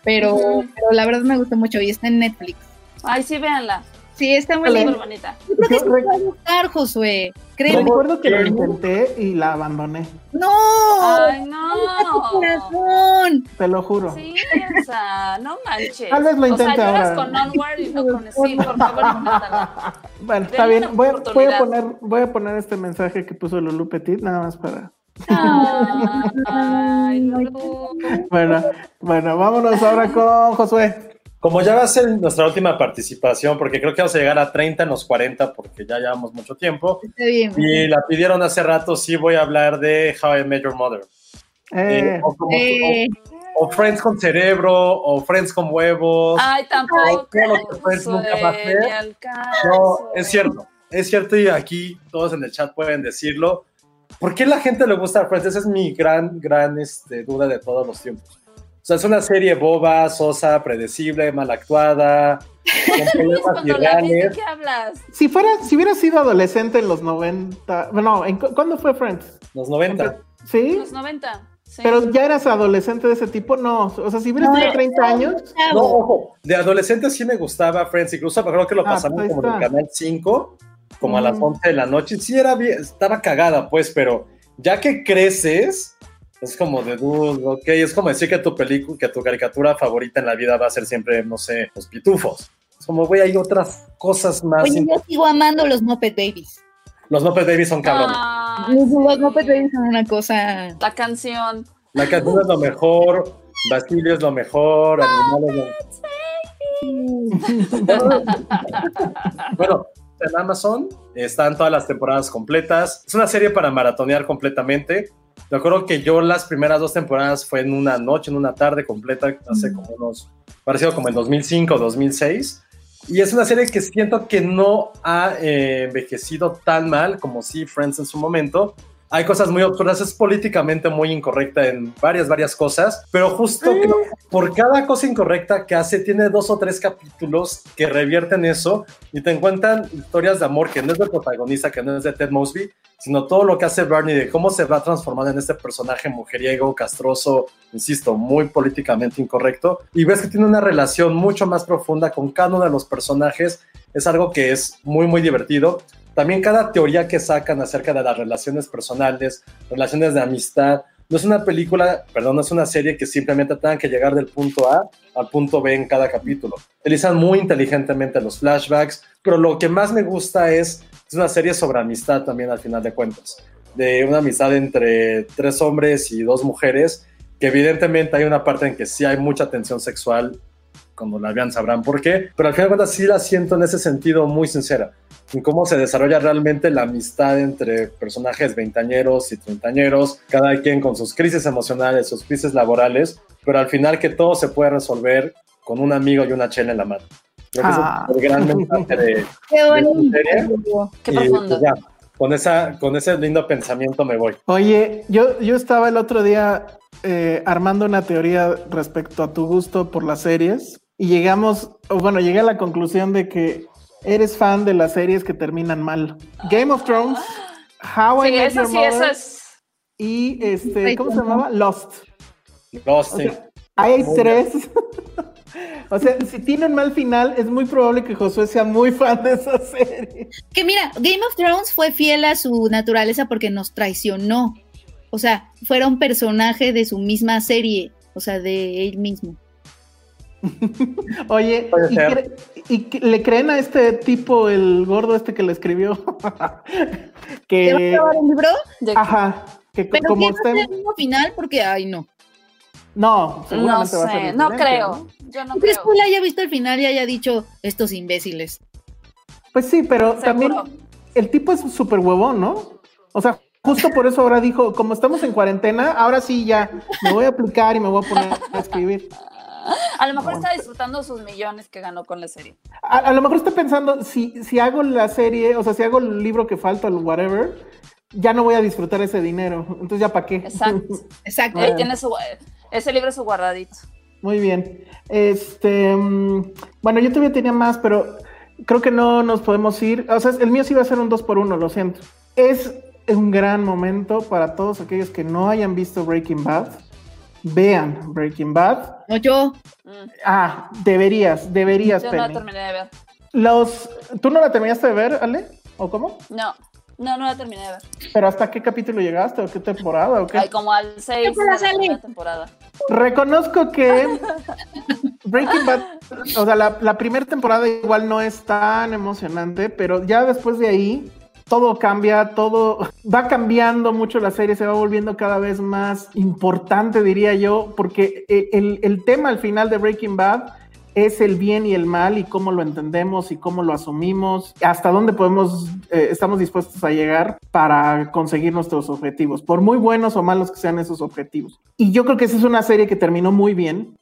Pero, pero la verdad me gusta mucho y está en Netflix. Ay, sí, véanla. Sí, está muy bien. bonita. Yo creo que sí va a gustar, Josué. Créeme. Recuerdo que lo intenté y la abandoné, ¡No! Ay, Tu no. corazón! te lo juro. Sí, Elsa, no manches. Tal vez lo O sea, ahora. con Onward y no con Sí, por favor, inténtala. Bueno, está Denle bien. Voy, a- voy a poner, voy a poner este mensaje que puso Lulu Petit, nada más para. Ay, Lulu. Bueno, bueno, vámonos ahora con Josué. Como ya va a ser nuestra última participación, porque creo que vamos a llegar a 30 en los 40, porque ya llevamos mucho tiempo, bien. y la pidieron hace rato, sí voy a hablar de How I Met Your Mother. Eh, Eh, o, como- Eh, o- o Friends con cerebro, o Friends con huevos. Ay, tampoco. todo lo que Friends nunca va a Josué, hacer. ni al caso. No, es cierto, es cierto y aquí todos en el chat pueden decirlo. ¿Por qué la gente le gusta Friends? Esa es mi gran, gran este, duda de todos los tiempos. O sea, es una serie boba, sosa, predecible, mal actuada, con problemas ¿de irreales. qué hablas? si fuera, si hubiera sido adolescente en los 90, no, ¿en cu- ¿cuándo fue Friends? Los 90. ¿Sí? Los 90. Sí. Pero ya eras adolescente de ese tipo, no. O sea, si hubieras No, tenido 30 años, No, ojo, de adolescente sí me gustaba Friends, incluso acuerdo que lo Ah, ahí como en el canal 5, como a las Mm. 11 de la noche. Sí, era bien, estaba cagada, pues, pero ya que creces, es como de dude, ok, es como decir que tu película, que tu caricatura favorita en la vida va a ser siempre, no sé, los pitufos. Es como, güey, hay otras cosas más. Oye, yo sigo amando los Muppet Babies. Los Muppet Babies son cabrones. Ay, Los, los Muppet Babies son una cosa. La canción. La canción es lo mejor, Basilio es lo mejor, Animales Bueno, en Amazon están todas las temporadas completas. Es una serie para maratonear completamente. Me acuerdo que yo las primeras dos temporadas fue en una noche, en una tarde completa, hace como unos, parecido como en 2005 o 2006. Y es una serie que siento que no ha eh, envejecido tan mal como sí Friends en su momento. Hay cosas muy obscuras, es políticamente muy incorrecta en varias, varias cosas, pero justo que por cada cosa incorrecta que hace, tiene dos o tres capítulos que revierten eso y te encuentran historias de amor que no es del protagonista, que no es de Ted Mosby, sino todo lo que hace Bernie, de cómo se va transformando en este personaje mujeriego, castroso, insisto, muy políticamente incorrecto, y ves que tiene una relación mucho más profunda con cada uno de los personajes, es algo que es muy, muy divertido. También cada teoría que sacan acerca de las relaciones personales, relaciones de amistad, no es una película, perdón, no es una serie que simplemente tengan que llegar del punto A al punto B en cada capítulo. Utilizan muy inteligentemente los flashbacks, pero lo que más me gusta es, es una serie sobre amistad también al final de cuentas, de una amistad entre tres hombres y dos mujeres, que evidentemente hay una parte en que sí hay mucha tensión sexual, cuando la vean sabrán por qué, pero al final de cuentas sí la siento en ese sentido muy sincera, en cómo se desarrolla realmente la amistad entre personajes veintañeros y treintañeros, cada quien con sus crisis emocionales, sus crisis laborales, pero al final que todo se puede resolver con un amigo y una chela en la mano. Creo que Ah. es el gran mensaje de, Qué bonito. Qué Y, profundo. pues, con, esa, con ese lindo pensamiento me voy. Oye, yo, yo estaba el otro día eh, armando una teoría respecto a tu gusto por las series y llegamos, o bueno, llegué a la conclusión de que eres fan de las series que terminan mal. Game of Thrones, How I Sí, Met eso Your sí, Mother es. y este, ¿cómo se llamaba? Lost. Lost, O sea, hay tres. o sea, si tienen mal final, es muy probable que Josué sea muy fan de esa serie. Que mira, Game of Thrones fue fiel a su naturaleza porque nos traicionó. O sea, fuera un personaje de su misma serie, o sea, de él mismo. Oye, ¿y, cre- le creen a este tipo, el gordo este que le escribió? ¿Te va a que, acabar el libro? Ajá, que Pero como ¿quién va está a ser en- el mismo final? Porque, ay, no. No, No seguramente va a ser sé, no creo. Yo no ¿Tú crees creo. que él haya visto el final y haya dicho estos imbéciles? Pues sí, pero también el tipo es súper huevón, ¿no? O sea, justo por eso ahora dijo, como estamos en cuarentena, ahora sí ya me voy a aplicar y me voy a poner a escribir. A lo mejor está disfrutando sus millones que ganó con la serie. A, a lo mejor estoy pensando, si, si hago la serie, o sea, si hago el libro que falta, el whatever, ya no voy a disfrutar ese dinero. Entonces, ¿ya para qué? Exacto. Exacto. Ahí tiene su, ese libro su guardadito. Muy bien. Este, mm, bueno, yo todavía tenía más, pero creo que no nos podemos ir. O sea, el mío sí va a ser un 2 por 1 lo siento. Es un gran momento para todos aquellos que no hayan visto Breaking Bad. Vean Breaking Bad. No, yo. Mm. Ah, deberías, deberías, Yo no la terminé de ver. Los, ¿Tú no la terminaste de ver, Ale? ¿O cómo? No, no, no la terminé de ver. ¿Pero hasta qué capítulo llegaste? ¿O qué temporada? ¿O qué? Ay, como al 6 ¿Qué de la temporada. Reconozco que Breaking Bad, o sea, la, la primera temporada igual no es tan emocionante, pero ya después de ahí todo cambia, todo va cambiando mucho la serie, se va volviendo cada vez más importante, diría yo, porque el, el- el tema al final de Breaking Bad es el bien y el mal y cómo lo entendemos y cómo lo asumimos, hasta dónde podemos, eh, estamos dispuestos a llegar para conseguir nuestros objetivos, por muy buenos o malos que sean esos objetivos. Y yo creo que esa es una serie que terminó muy bien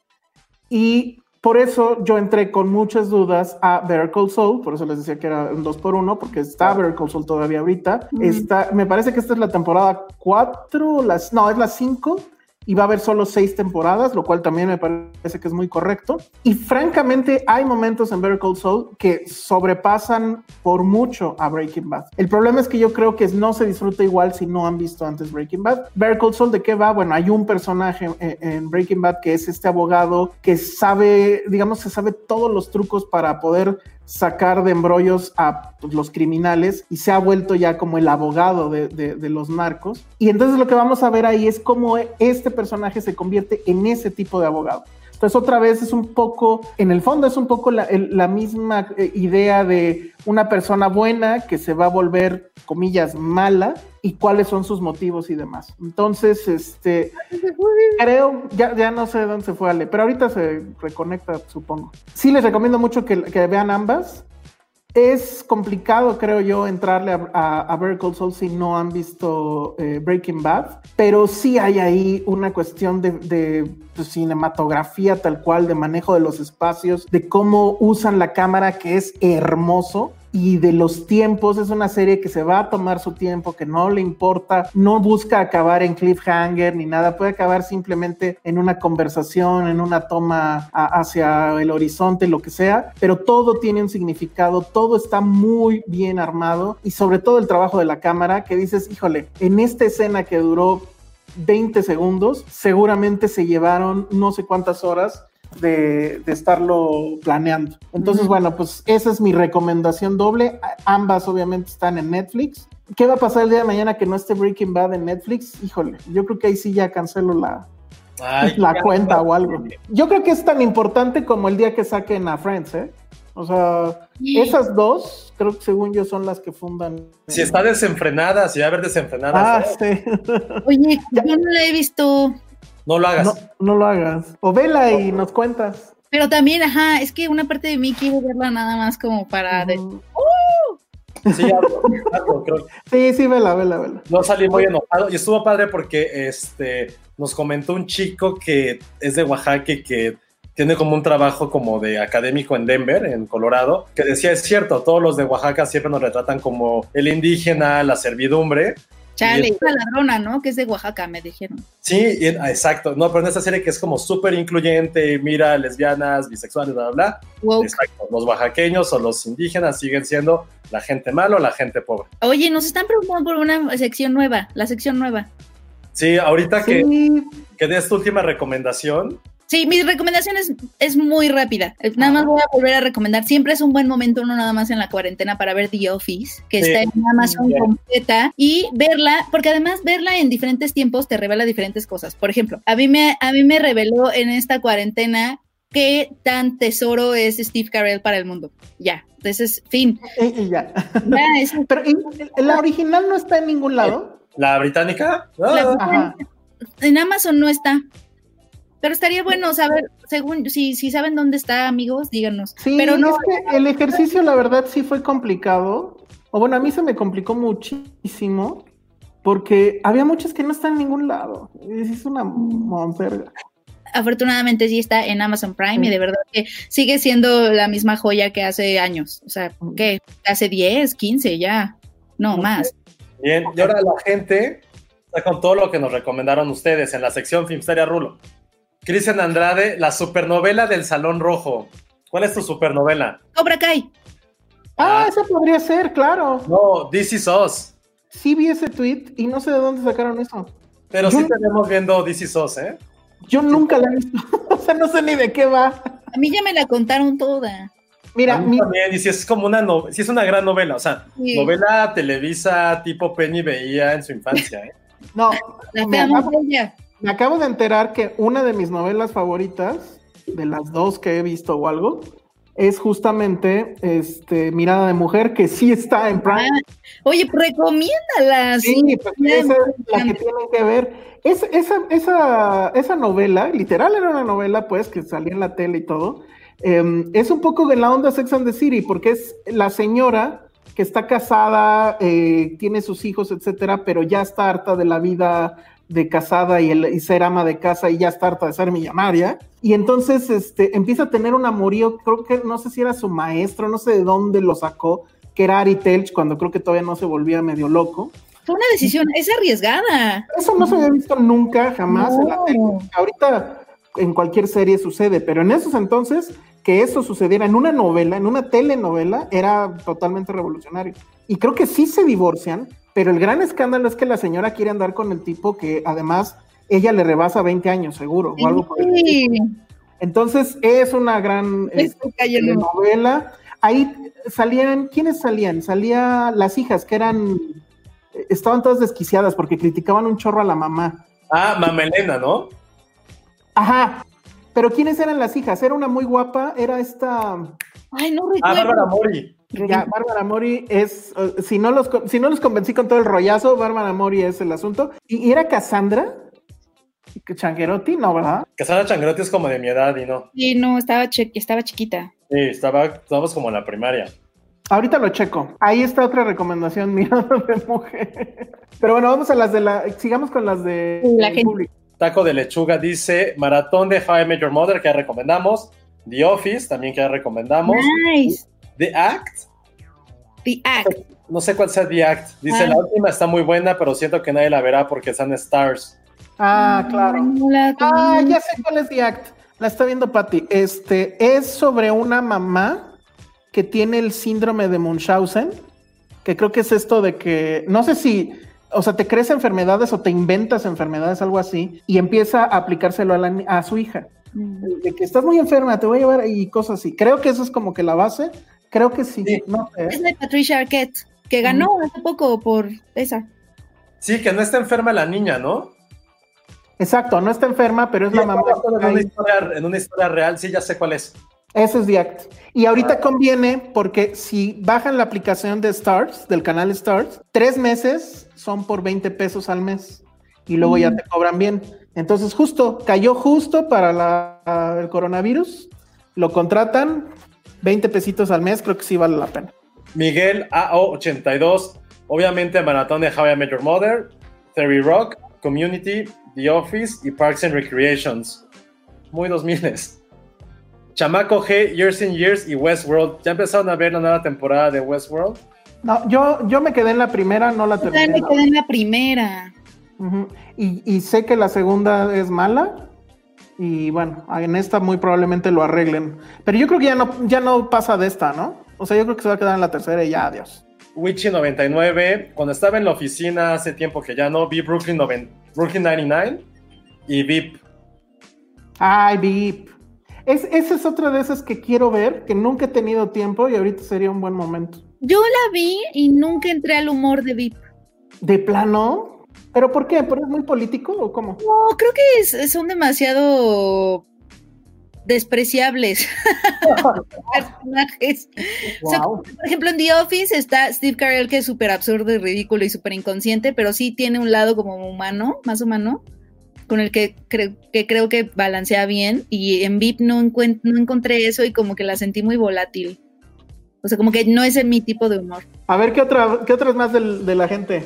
y por eso yo entré con muchas dudas a Better Call Saul, por eso les decía que era un 2 por 1 porque está Better Call Saul todavía ahorita. Está, me parece que esta es la temporada 4, las, no, es la 5 y va a haber solo seis temporadas, lo cual también me parece que es muy correcto. Y francamente, hay momentos en Better Call Saul que sobrepasan por mucho a Breaking Bad. El problema es que yo creo que no se disfruta igual si no han visto antes Breaking Bad. Better Call Saul, ¿de qué va? Bueno, hay un personaje en, en Breaking Bad que es este abogado que sabe, digamos, que sabe todos los trucos para poder sacar de embrollos a los criminales y se ha vuelto ya como el abogado de, de, los narcos. Y entonces lo que vamos a ver ahí es cómo este personaje se convierte en ese tipo de abogado. Entonces otra vez es un poco, en el fondo es un poco la, misma eh, idea de una persona buena que se va a volver, comillas, mala y cuáles son sus motivos y demás. Entonces, este, creo, ya, ya no sé dónde se fue Ale, pero ahorita se reconecta, supongo. Sí les recomiendo mucho que vean ambas. Es complicado, creo yo, entrarle a, a, a si no han visto eh, Breaking Bad, pero sí hay ahí una cuestión de, de cinematografía tal cual, de manejo de los espacios, de cómo usan la cámara, que es hermoso y de los tiempos. Es una serie que se va a tomar su tiempo, que no le importa, no busca acabar en cliffhanger ni nada, puede acabar simplemente en una conversación, en una toma hacia el horizonte, lo que sea, pero todo tiene un significado, todo está muy bien armado y sobre todo el trabajo de la cámara que dices, híjole, en esta escena que duró 20 segundos, seguramente se llevaron no sé cuántas horas de, de, estarlo planeando. Entonces, bueno, pues esa es mi recomendación doble. Ambas obviamente están en Netflix. ¿Qué va a pasar el día de mañana que no esté Breaking Bad en Netflix? Híjole, yo creo que ahí sí ya cancelo la, Ay, la cuenta o algo. Yo creo que es tan importante como el día que saquen a Friends, ¿eh? O sea, sí. esas dos, creo que según yo son las que fundan. Si está desenfrenada, si va a haber desenfrenada. Ah, sí. Oye, yo no la he visto. No lo hagas. No, no, lo hagas. O vela y nos cuentas. Pero también, ajá, es que una parte de mí quiere verla nada más como para. De... ¡Uh! Sí, algo, algo, creo. sí, sí, vela, vela, vela. No salí muy enojado y estuvo padre porque este nos comentó un chico que es de Oaxaca y que tiene como un trabajo como de académico en Denver, en Colorado, que decía, es cierto, todos los de Oaxaca siempre nos retratan como el indígena, la servidumbre, Chale, es la ladrona, ¿no? Que es de Oaxaca, me dijeron. Sí, y, exacto. No, pero en esta serie que es como súper incluyente, mira, lesbianas, bisexuales, bla, bla, bla. Exacto. Los oaxaqueños o los indígenas siguen siendo la gente mala o la gente pobre. Oye, nos están preguntando por una sección nueva, la sección nueva. Sí, ahorita sí. que, que des tu última recomendación, Sí, mi recomendación es, es muy rápida. Nada más voy a volver a recomendar. Siempre es un buen momento, uno nada más en la cuarentena, para ver The Office, que sí. está en Amazon yeah. completa, y verla, porque además verla en diferentes tiempos te revela diferentes cosas. Por ejemplo, a mí me, a mí me reveló en esta cuarentena qué tan tesoro es Steve Carell para el mundo. Ya, entonces, fin. Y, y ya. ya es... Pero ¿y, la original no está en ningún lado. ¿La británica? Ah. La, en Amazon no está. Pero estaría bueno saber, según, si, si saben dónde está, amigos, díganos. Sí, pero no, es que el ejercicio, la verdad, sí fue complicado. O bueno, a mí se me complicó muchísimo porque había muchas que no están en ningún lado. Es una monserga. Afortunadamente sí está en Amazon Prime sí. y de verdad que sigue siendo la misma joya que hace años. O sea, ¿qué? Hace 10, 15 ya, no más. Bien, y ahora la gente está con todo lo que nos recomendaron ustedes en la sección Filmsteria Rulo. Cristian Andrade, la supernovela del Salón Rojo. ¿Cuál es tu supernovela? Cobra Kai. Ah, esa podría ser, claro. No, This Is Us. Sí vi ese tweet y no sé de dónde sacaron eso. Pero Yo- sí tenemos viendo This Is Us, ¿eh? Yo nunca la he visto. o sea, no sé ni de qué va. A mí ya me la contaron toda. Mira, A mí mi- también, y si es como una no, si es una gran novela, o sea, Sí. novela Televisa tipo Penny veía en su infancia, ¿eh? no, La me fea acabo, Mongolia. Me acabo de enterar que una de mis novelas favoritas, de las dos que he visto o algo, es justamente este Mirada de Mujer, que sí está en Prime. Ah, oye, pues recomiéndala. Sí, pues Ya, esa es la que tienen que ver. Es, esa, esa, esa novela, literal era una novela, pues, que salía en la tele y todo. eh, es un poco de la onda Sex and the City, porque es la señora que está casada, eh, tiene sus hijos, etcétera, pero ya está harta de la vida de casada y, el, y ser ama de casa y ya está harta de ser millonaria. Y entonces este, empieza a tener un amorío, creo que no sé si era su maestro, no sé de dónde lo sacó, que era Ari Telch, cuando creo que todavía no se volvía medio loco. Fue una decisión, es arriesgada. Eso no se había visto nunca, jamás. en la No. tele. Ahorita en cualquier serie sucede, pero en esos entonces, que eso sucediera en una novela, en una telenovela, era totalmente revolucionario. Y creo que sí se divorcian, pero el gran escándalo es que la señora quiere andar con el tipo que además ella le rebasa 20 años, seguro, o algo por el estilo. Sí. Entonces es una gran este, novela. Ahí salían, ¿quiénes salían? Salía las hijas que eran, estaban todas desquiciadas porque criticaban un chorro a la mamá. Ah, Mamelena, ¿no? Ajá. Pero ¿quiénes eran las hijas? Era una muy guapa, era esta. Ay, no Ah, recuerdo. Bárbara Mori. Ya, Bárbara Mori es. eh, si, no los, si no los convencí con todo el rollazo, Bárbara Mori es el asunto. Y, y era Cassandra. Changuerotti, no, ¿verdad? Casana Changrotti es como de mi edad y no. Sí, no, estaba, che- estaba chiquita. Sí, estaba, estábamos como en la primaria. Ahorita lo checo. Ahí está otra recomendación, mirada de mujer. Pero bueno, vamos a las de la. Sigamos con las de. La gente. público. Taco de Lechuga dice Maratón de Met Your Mother, que ya recomendamos. The Office, también que ya recomendamos. Nice. The Act, The Act. no sé cuál sea The Act. Dice, Ah. la última está muy buena, pero siento que nadie la verá porque están Stars. Ah, claro. No la Ah, ya sé cuál es The Act. La está viendo Patty. Este es sobre una mamá que tiene el síndrome de Munchausen, que creo que es esto de que no sé si, o sea, te crees enfermedades o te inventas enfermedades, algo así, y empieza a aplicárselo a, la a su hija. Mm. De que estás muy enferma, te voy a llevar y cosas así. Creo que eso es como que la base. Creo que sí. Sí. No sé. Es de Patricia Arquette, que ganó hace poco por esa. Sí, que no está enferma la niña, ¿no? Exacto, no está enferma, pero es Sí, la mamá. en, una historia, en una historia real, sí, ya sé cuál es. Ese es The Act. Y ahorita conviene porque si bajan la aplicación de Stars, del canal Stars, tres meses son por 20 pesos al mes y luego ya te cobran bien. Entonces justo, cayó justo para la- el coronavirus, lo contratan, 20 pesitos al mes, creo que sí vale la pena. Miguel AO82, obviamente Maratón de How I Met Your Mother, Theory Rock, Community, The Office y Parks and Recreations. Muy 2000 Chamaco G, Years and Years y Westworld. ¿Ya empezaron a ver la nueva temporada de Westworld? No, yo, yo me quedé en la primera, no la terminé. me quedé en la primera. Y, y sé que la segunda es mala. Y bueno, en esta muy probablemente lo arreglen. Pero yo creo que ya no, ya no pasa de esta, ¿no? O sea, yo creo que se va a quedar en la tercera y ya, adiós. Witchy99, cuando estaba en la oficina hace tiempo que ya no, vi Brooklyn, 90 Brooklyn 99 y VIP. Ay, VIP. Es, esa es otra de esas que quiero ver, que nunca he tenido tiempo y ahorita sería un buen momento. Yo la vi y nunca entré al humor de VIP. ¿De plano? ¿Pero por qué? ¿Pero es muy político o cómo? No, creo que es- son demasiado despreciables personajes. O sea, Wow. por ejemplo, en The Office está Steve Carell, que es súper absurdo y ridículo y súper inconsciente, pero sí tiene un lado como humano, más humano, con el que, cre- que creo que balancea bien. Y en VIP no, no encontré eso y como que la sentí muy volátil. O sea, como que no es mi tipo de humor. A ver, ¿qué, otra, qué otras más del- de la gente?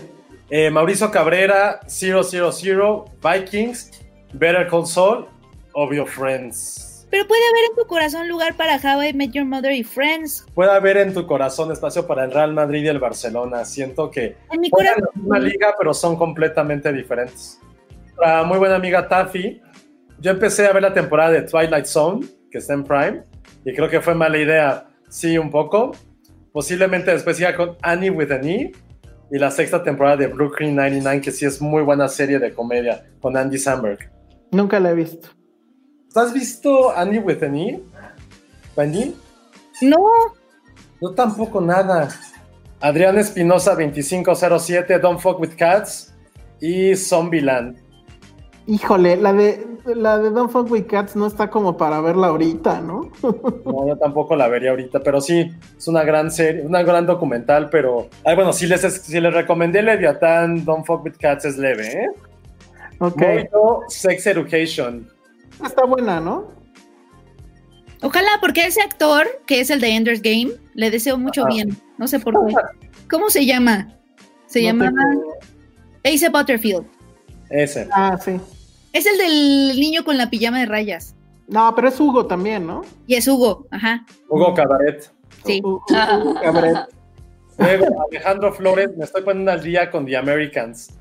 Eh, Mauricio Cabrera, 000, Vikings, Better Saul, Obvio Friends. Pero puede haber en tu corazón lugar para How I Met Your Mother y Friends. Puede haber en tu corazón espacio para el Real Madrid y el Barcelona. Siento que En mi corazón. la misma liga, pero son completamente diferentes. La muy buena amiga Taffy, yo empecé a ver la temporada de Twilight Zone, que está en Prime, y creo que fue mala idea. Sí, un poco. Posiblemente después siga con Annie with an E y la sexta temporada de Brooklyn 99, que sí es muy buena serie de comedia con Andy Samberg. Nunca la he visto. ¿Has visto Annie with an E? ¿Wendy? No, Yo tampoco nada. Adrián Espinosa 2507, Don't Fuck with Cats y Zombieland. Híjole, la de la de Don't Fuck With Cats no está como para verla ahorita, ¿no? No, yo tampoco la vería ahorita, pero sí, es una gran serie, una gran documental, pero... Ay, bueno, si les, si les recomendé Leviatán, Don't Fuck with Cats es leve, ¿eh? Ok. Moito, Sex Education. Está buena, ¿no? ojalá, porque ese actor, que es el de Ender's Game, le deseo mucho bien. No sé por qué. ¿Cómo se llama? Se No llama tengo- Ace Butterfield. Ese. Ah, sí. Es el del niño con la pijama de rayas. No, pero es Hugo también, ¿no? Y es Hugo, ajá. Hugo Cabaret. Sí. Hugo- Hugo Cabret. Luego, Alejandro Flores, me estoy poniendo al día con The Americans.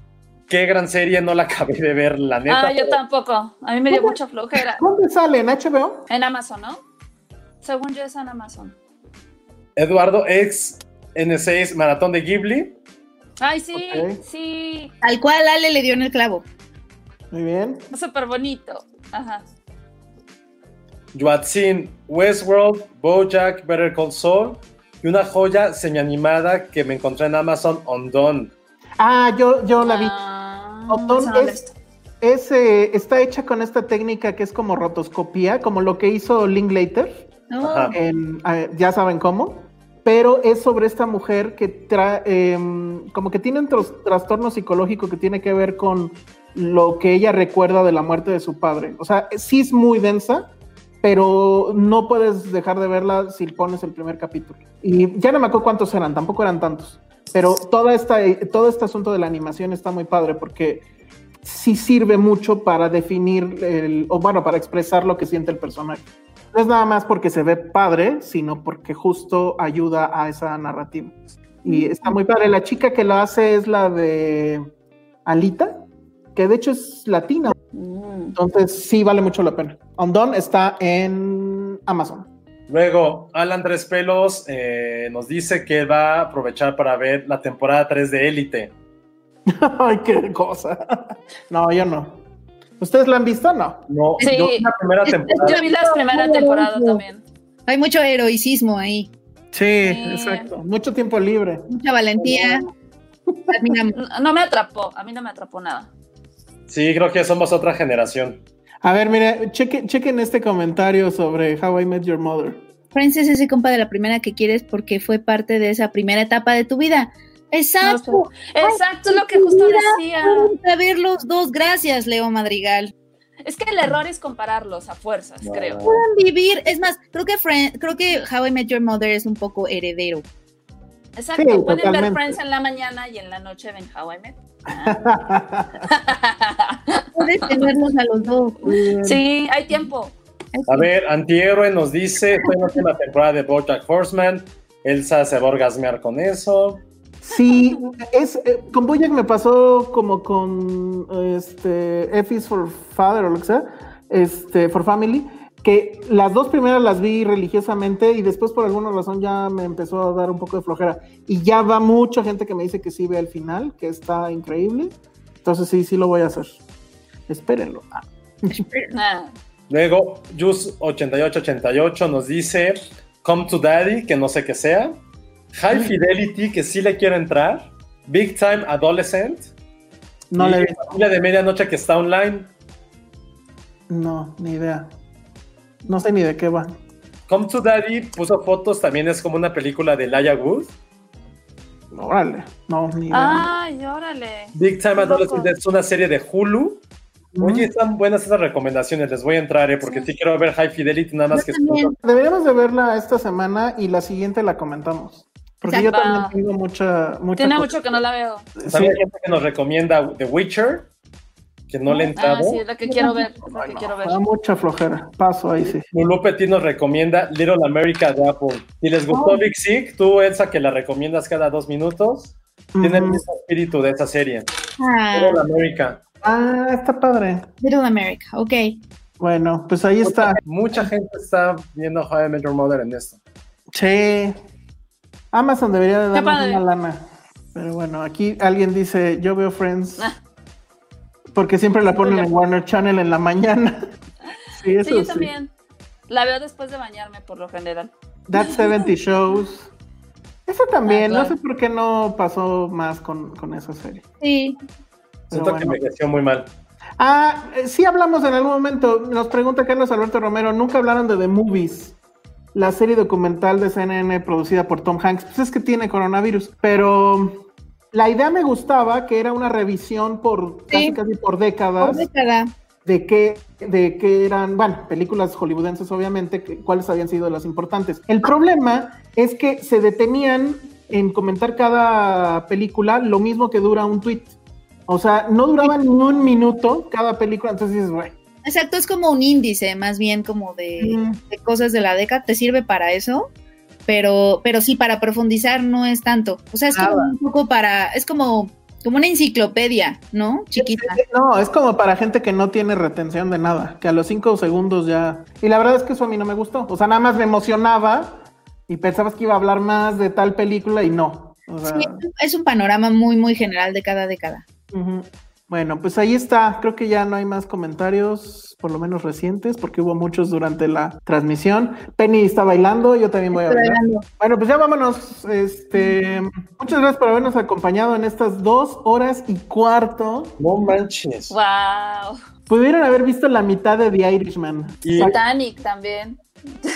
Qué gran serie, no la acabé de ver, la neta. Ah, yo tampoco. A mí me dio mucha flojera. ¿Dónde sale? ¿En HBO? En Amazon, ¿no? Según yo es en Amazon. Eduardo, ex N6 Maratón de Ghibli. Ay, sí, sí. Al cual Ale le dio en el clavo. Muy bien. Súper bonito. Ajá. Westworld, Bojack, Better Call Saul y una joya semianimada que me encontré en Amazon, Undone. Ah, yo, yo la vi. Ah, he es-. Es, eh, está hecha con esta técnica que es como rotoscopía, como lo que hizo Linklater. En, eh, ya saben cómo, pero es sobre esta mujer que trae, em, como que tiene un tras- trastorno psicológico que tiene que ver con lo que ella recuerda de la muerte de su padre. O sea, sí es muy densa, pero no puedes dejar de verla si pones el primer capítulo. Y ya no me acuerdo cuántos eran, tampoco eran tantos. Pero toda esta, eh, todo este asunto de la animación está muy padre porque sí sirve mucho para definir, el, o bueno, para expresar lo que siente el personaje. No es nada más porque se ve padre, sino porque justo ayuda a esa narrativa. Y está muy padre. La chica que la hace es la de Alita, que de hecho es latina. Mm. Entonces sí vale mucho la pena. Undone está en Amazon. Luego, Alan Tres Pelos eh, nos dice que va a aprovechar para ver la temporada 3 de Élite. Ay, qué cosa. No, yo no. ¿Ustedes la han visto? No. No, Sí. yo vi la primera temporada. Yo vi la primera temporada también. Hay mucho heroicismo ahí. Sí, exacto. Mucho tiempo libre. Mucha valentía. No me atrapó, a mí no me atrapó nada. Sí, creo que somos otra generación. A ver, mire, chequen, chequen este comentario sobre How I Met Your Mother. Friends es ese compa de la primera que quieres porque fue parte de esa primera etapa de tu vida. Exacto. Exacto, es lo que justo decía. Vamos a ver los dos. Gracias, Leo Madrigal. Es que el error es compararlos a fuerzas, creo. Pueden vivir. Es más, creo que, Friend- creo que How I Met Your Mother es un poco heredero. Exacto, Sí, pueden ver. Friends en la mañana y en la noche ven How I Met. Puedes tenerlos a los dos. Sí, hay tiempo. A ver, Antihéroe nos dice, estoy en la última temporada de BoJack Horseman. Elsa se va a orgasmear con eso. Sí, es, eh, con Bojack me pasó como con este, F is for Father o lo que sea, este, for Family, que las dos primeras las vi religiosamente y después por alguna razón ya me empezó a dar un poco de flojera. Y ya va mucha gente que me dice que sí ve el final, que está increíble. Entonces sí, sí lo voy a hacer. Espérenlo. Ah. Ah, Luego, Jus8888 nos dice, Come to Daddy, que no sé qué sea. High Fidelity, que sí le quiero entrar. Big Time Adolescent. No y le vi. Familia de Medianoche, que está online. No, ni idea. No sé ni de qué va. Come to Daddy puso fotos, también es como una película de Laya Wood. Órale, no, ni idea. Ay, órale. Big Time. Adolescent es una serie de Hulu. Oye, están buenas esas recomendaciones, les voy a entrar, ¿eh? porque sí, quiero ver High Fidelity, nada más que... Deberíamos de verla esta semana y la siguiente la comentamos. Porque yo también tengo mucha, mucha Tiene cosa. mucho que no la veo. También hay gente que nos recomienda The Witcher. Que no le he Ah, sí, es la que quiero ver. La que quiero ver. Da mucha flojera. Paso ahí sí. Lulu Petit nos recomienda Little America de Apple. Si les gustó Big Sick, tú, Elsa, que la recomiendas cada dos minutos, tiene el mismo espíritu de esa serie. Ah, Little America. Ah, está padre. Little America, ok. Bueno, pues ahí está. Mucha gente está viendo How I Met Your Mother en esto. Sí. Amazon debería de darnos una lana. Pero bueno, aquí alguien dice, yo veo Friends. Ah. Porque siempre la ponen en Warner Channel en la mañana. Sí, eso Sí, yo sí. también. La veo después de bañarme, por lo general. That 70 Shows. Eso también, Ah, claro. no sé por qué no pasó más con, con esa serie. Sí. Siento bueno. que me creció muy mal. Ah, eh, sí hablamos en algún momento. Nos pregunta Carlos Alberto Romero, nunca hablaron de The Movies, la serie documental de CNN producida por Tom Hanks. Pues es que tiene coronavirus, pero la idea me gustaba, que era una revisión por casi Sí. casi por Por décadas década. de qué de qué eran, bueno, películas hollywoodenses obviamente, que- cuáles habían sido las importantes. El problema es que se detenían en comentar cada película lo mismo que dura un tweet. O sea, no duraba ni un minuto cada película, entonces dices, güey. Exacto, es como un índice, más bien como de, mm, de cosas de la década. Te sirve para eso, pero, pero sí, para profundizar no es tanto. O sea, es como un poco para, es como, como una enciclopedia, ¿no? Chiquita. No, es como para gente que no tiene retención de nada, que a los cinco segundos ya. Y la verdad es que eso a mí no me gustó. O sea, nada más me emocionaba y pensabas que iba a hablar más de tal película y no. O sea, Sí, es un panorama muy, muy general de cada década. Ujú. Bueno, pues ahí está. Creo que ya no hay más comentarios, por lo menos recientes, porque hubo muchos durante la transmisión. Penny está bailando, yo también voy a bailar. Bailando. Bueno, pues ya vámonos. Este, muchas gracias por habernos acompañado en estas dos horas y cuarto. No manches. ¡Wow! Pudieron haber visto la mitad de The Irishman. Y Titanic también.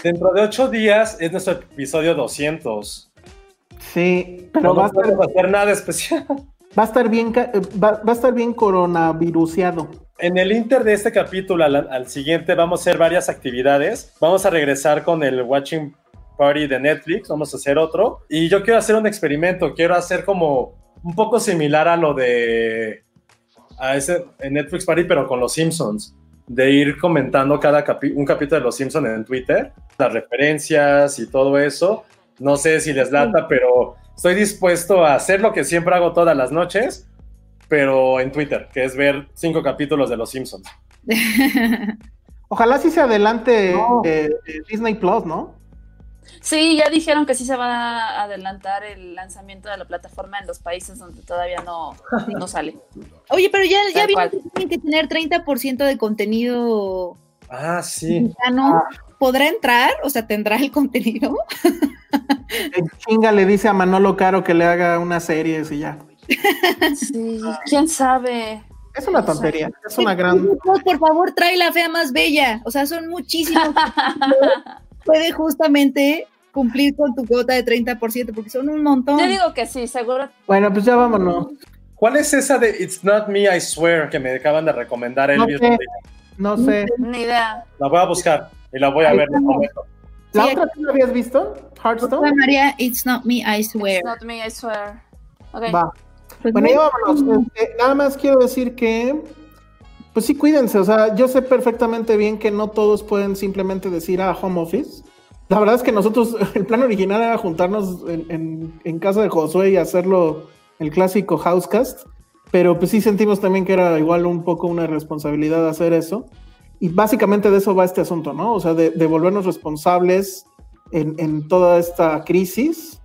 dentro de ocho días es nuestro episodio 200. Sí, pero no va, a podemos hacer nada especial. Va a estar bien, eh, va, va a estar bien coronaviruseado. En el inter de este capítulo al, al siguiente vamos a hacer varias actividades. Vamos a regresar con el Watching Party de Netflix, vamos a hacer otro. Y yo quiero hacer un experimento, quiero hacer como un poco similar a lo de a ese Netflix Party, pero con los Simpsons. De ir comentando cada capi- un capítulo de los Simpsons en Twitter, las referencias y todo eso. No sé si les lata, pero estoy dispuesto a hacer lo que siempre hago todas las noches, pero en Twitter, que es ver cinco capítulos de Los Simpsons. Ojalá sí se adelante No. eh, eh, Disney Plus, ¿no? Sí, ya dijeron que sí se va a adelantar el lanzamiento de la plataforma en los países donde todavía no, no sale. Oye, pero ya, ya vieron que tienen que tener 30% de contenido Ah, sí. mexicano. ¿Podrá entrar? O sea, ¿tendrá el contenido? Chinga le dice a Manolo Caro que le haga una serie y ya. Sí, quién sabe. Es una tontería, es una gran. No, por favor, trae la fea más bella. O sea, son muchísimos. Puede justamente cumplir con tu cuota de 30% porque son un montón. Yo digo que sí, seguro. Bueno, pues ya vámonos. ¿Cuál es esa de It's Not Me, I Swear, que me acaban de recomendar No Elvis? sé. No sé. Ni idea. La voy a buscar y la voy a Ahí ver. les estamos. prometo. ¿La Sí, otra sí la habías visto? ¿Hearthstone? María, it's not me, I swear. It's not me, I swear. Ok. Va. Pues Bueno, muy- ya vámonos. Este, nada más quiero decir que, pues sí, cuídense. O sea, yo sé perfectamente bien que no todos pueden simplemente decir a home office. La verdad es que nosotros, el plan original era juntarnos en, en- en casa de Josué y hacerlo el clásico Housecast, pero pues sí sentimos también que era igual un poco una responsabilidad hacer eso. Y básicamente de eso va este asunto, ¿no? O sea, de, de volvernos responsables en, en toda esta crisis.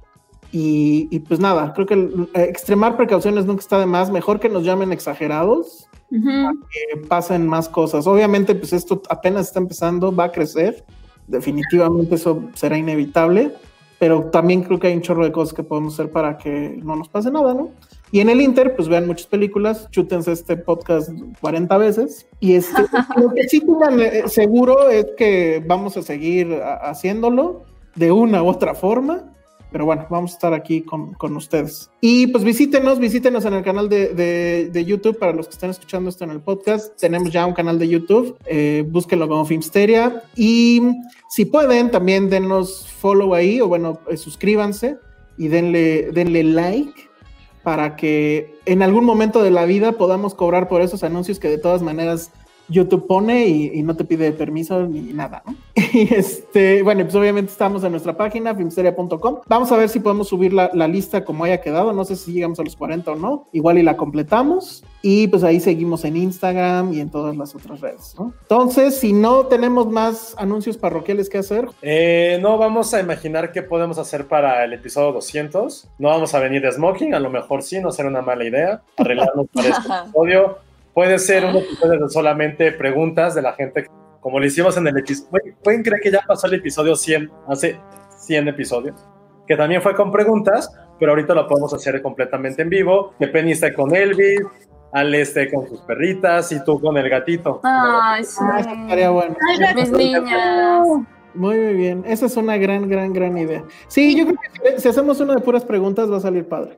Y, y pues nada, creo que eh, extremar precauciones nunca está de más. Mejor que nos llamen exagerados, que pasen más cosas. Obviamente, pues esto apenas está empezando, va a crecer. Definitivamente eso será inevitable. Pero también creo que hay un chorro de cosas que podemos hacer para que no nos pase nada, ¿no? Y en el Inter, pues vean muchas películas, chútense este podcast 40 veces. Y este, lo que sí tengan eh, seguro es que vamos a seguir a- haciéndolo de una u otra forma. Pero bueno, vamos a estar aquí con, con ustedes. Y pues visítenos, visítenos en el canal de, de- de YouTube para los que están escuchando esto en el podcast. Tenemos ya un canal de YouTube, eh, búsquenlo como Filmsteria. Y si pueden, también denos follow ahí o bueno, eh, suscríbanse y denle, denle like para que en algún momento de la vida podamos cobrar por esos anuncios que de todas maneras YouTube pone y, no te pide permiso ni nada, ¿no? Y este, bueno, pues obviamente estamos en nuestra página, filmsteria.com. Vamos a ver si podemos subir la, lista como haya quedado. No sé si llegamos a los 40 o no. Igual y la completamos. Y pues ahí seguimos en Instagram y en todas las otras redes, ¿no? Entonces, si no tenemos más anuncios parroquiales que hacer. Eh, no vamos a imaginar qué podemos hacer para el episodio 200. No vamos a venir de smoking, a lo mejor sí, no será una mala idea. Arreglarnos para este episodio Puede ser un episodio de solamente preguntas de la gente, como lo hicimos en el episodio. Pueden creer que ya pasó el episodio 100, hace 100 episodios, que también fue con preguntas, pero ahorita lo podemos hacer completamente en vivo. Que Penny esté con Elvis, Ale esté con sus perritas y tú con el gatito. Ay, sí. Ah, estaría bueno. Mis niñas. Muy, muy bien. Esa es una gran, gran, gran idea. Sí, yo creo que si hacemos una de puras preguntas va a salir padre.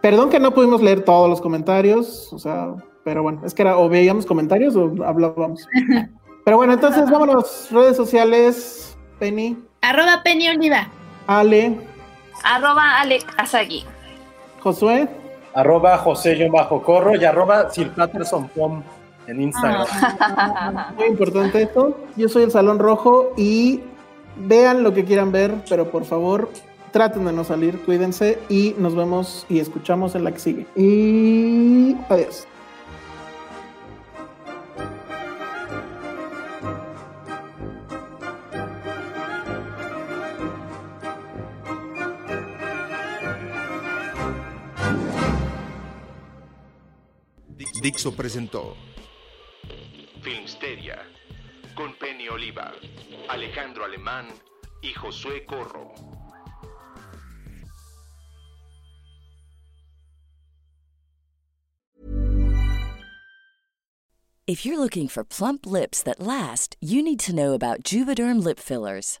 Perdón que no pudimos leer todos los comentarios, o sea, pero bueno, es que era o veíamos comentarios o hablábamos. Pero bueno, entonces vámonos, redes sociales, Penny. Arroba Penny Oliva. Ale. Arroba Ale Asagi. Josué. Arroba José bajo corro y arroba Sir Pom en Instagram. Ah. Muy importante esto. Yo soy el Salón Rojo y vean lo que quieran ver, pero por favor traten de no salir, cuídense y nos vemos y escuchamos en la que sigue. Y adiós. Dixo presentó Filmsteria con Penny Oliva, Alejandro Alemán y Josué Corro. If you're looking for plump lips that last, you need to know about Juvederm lip fillers.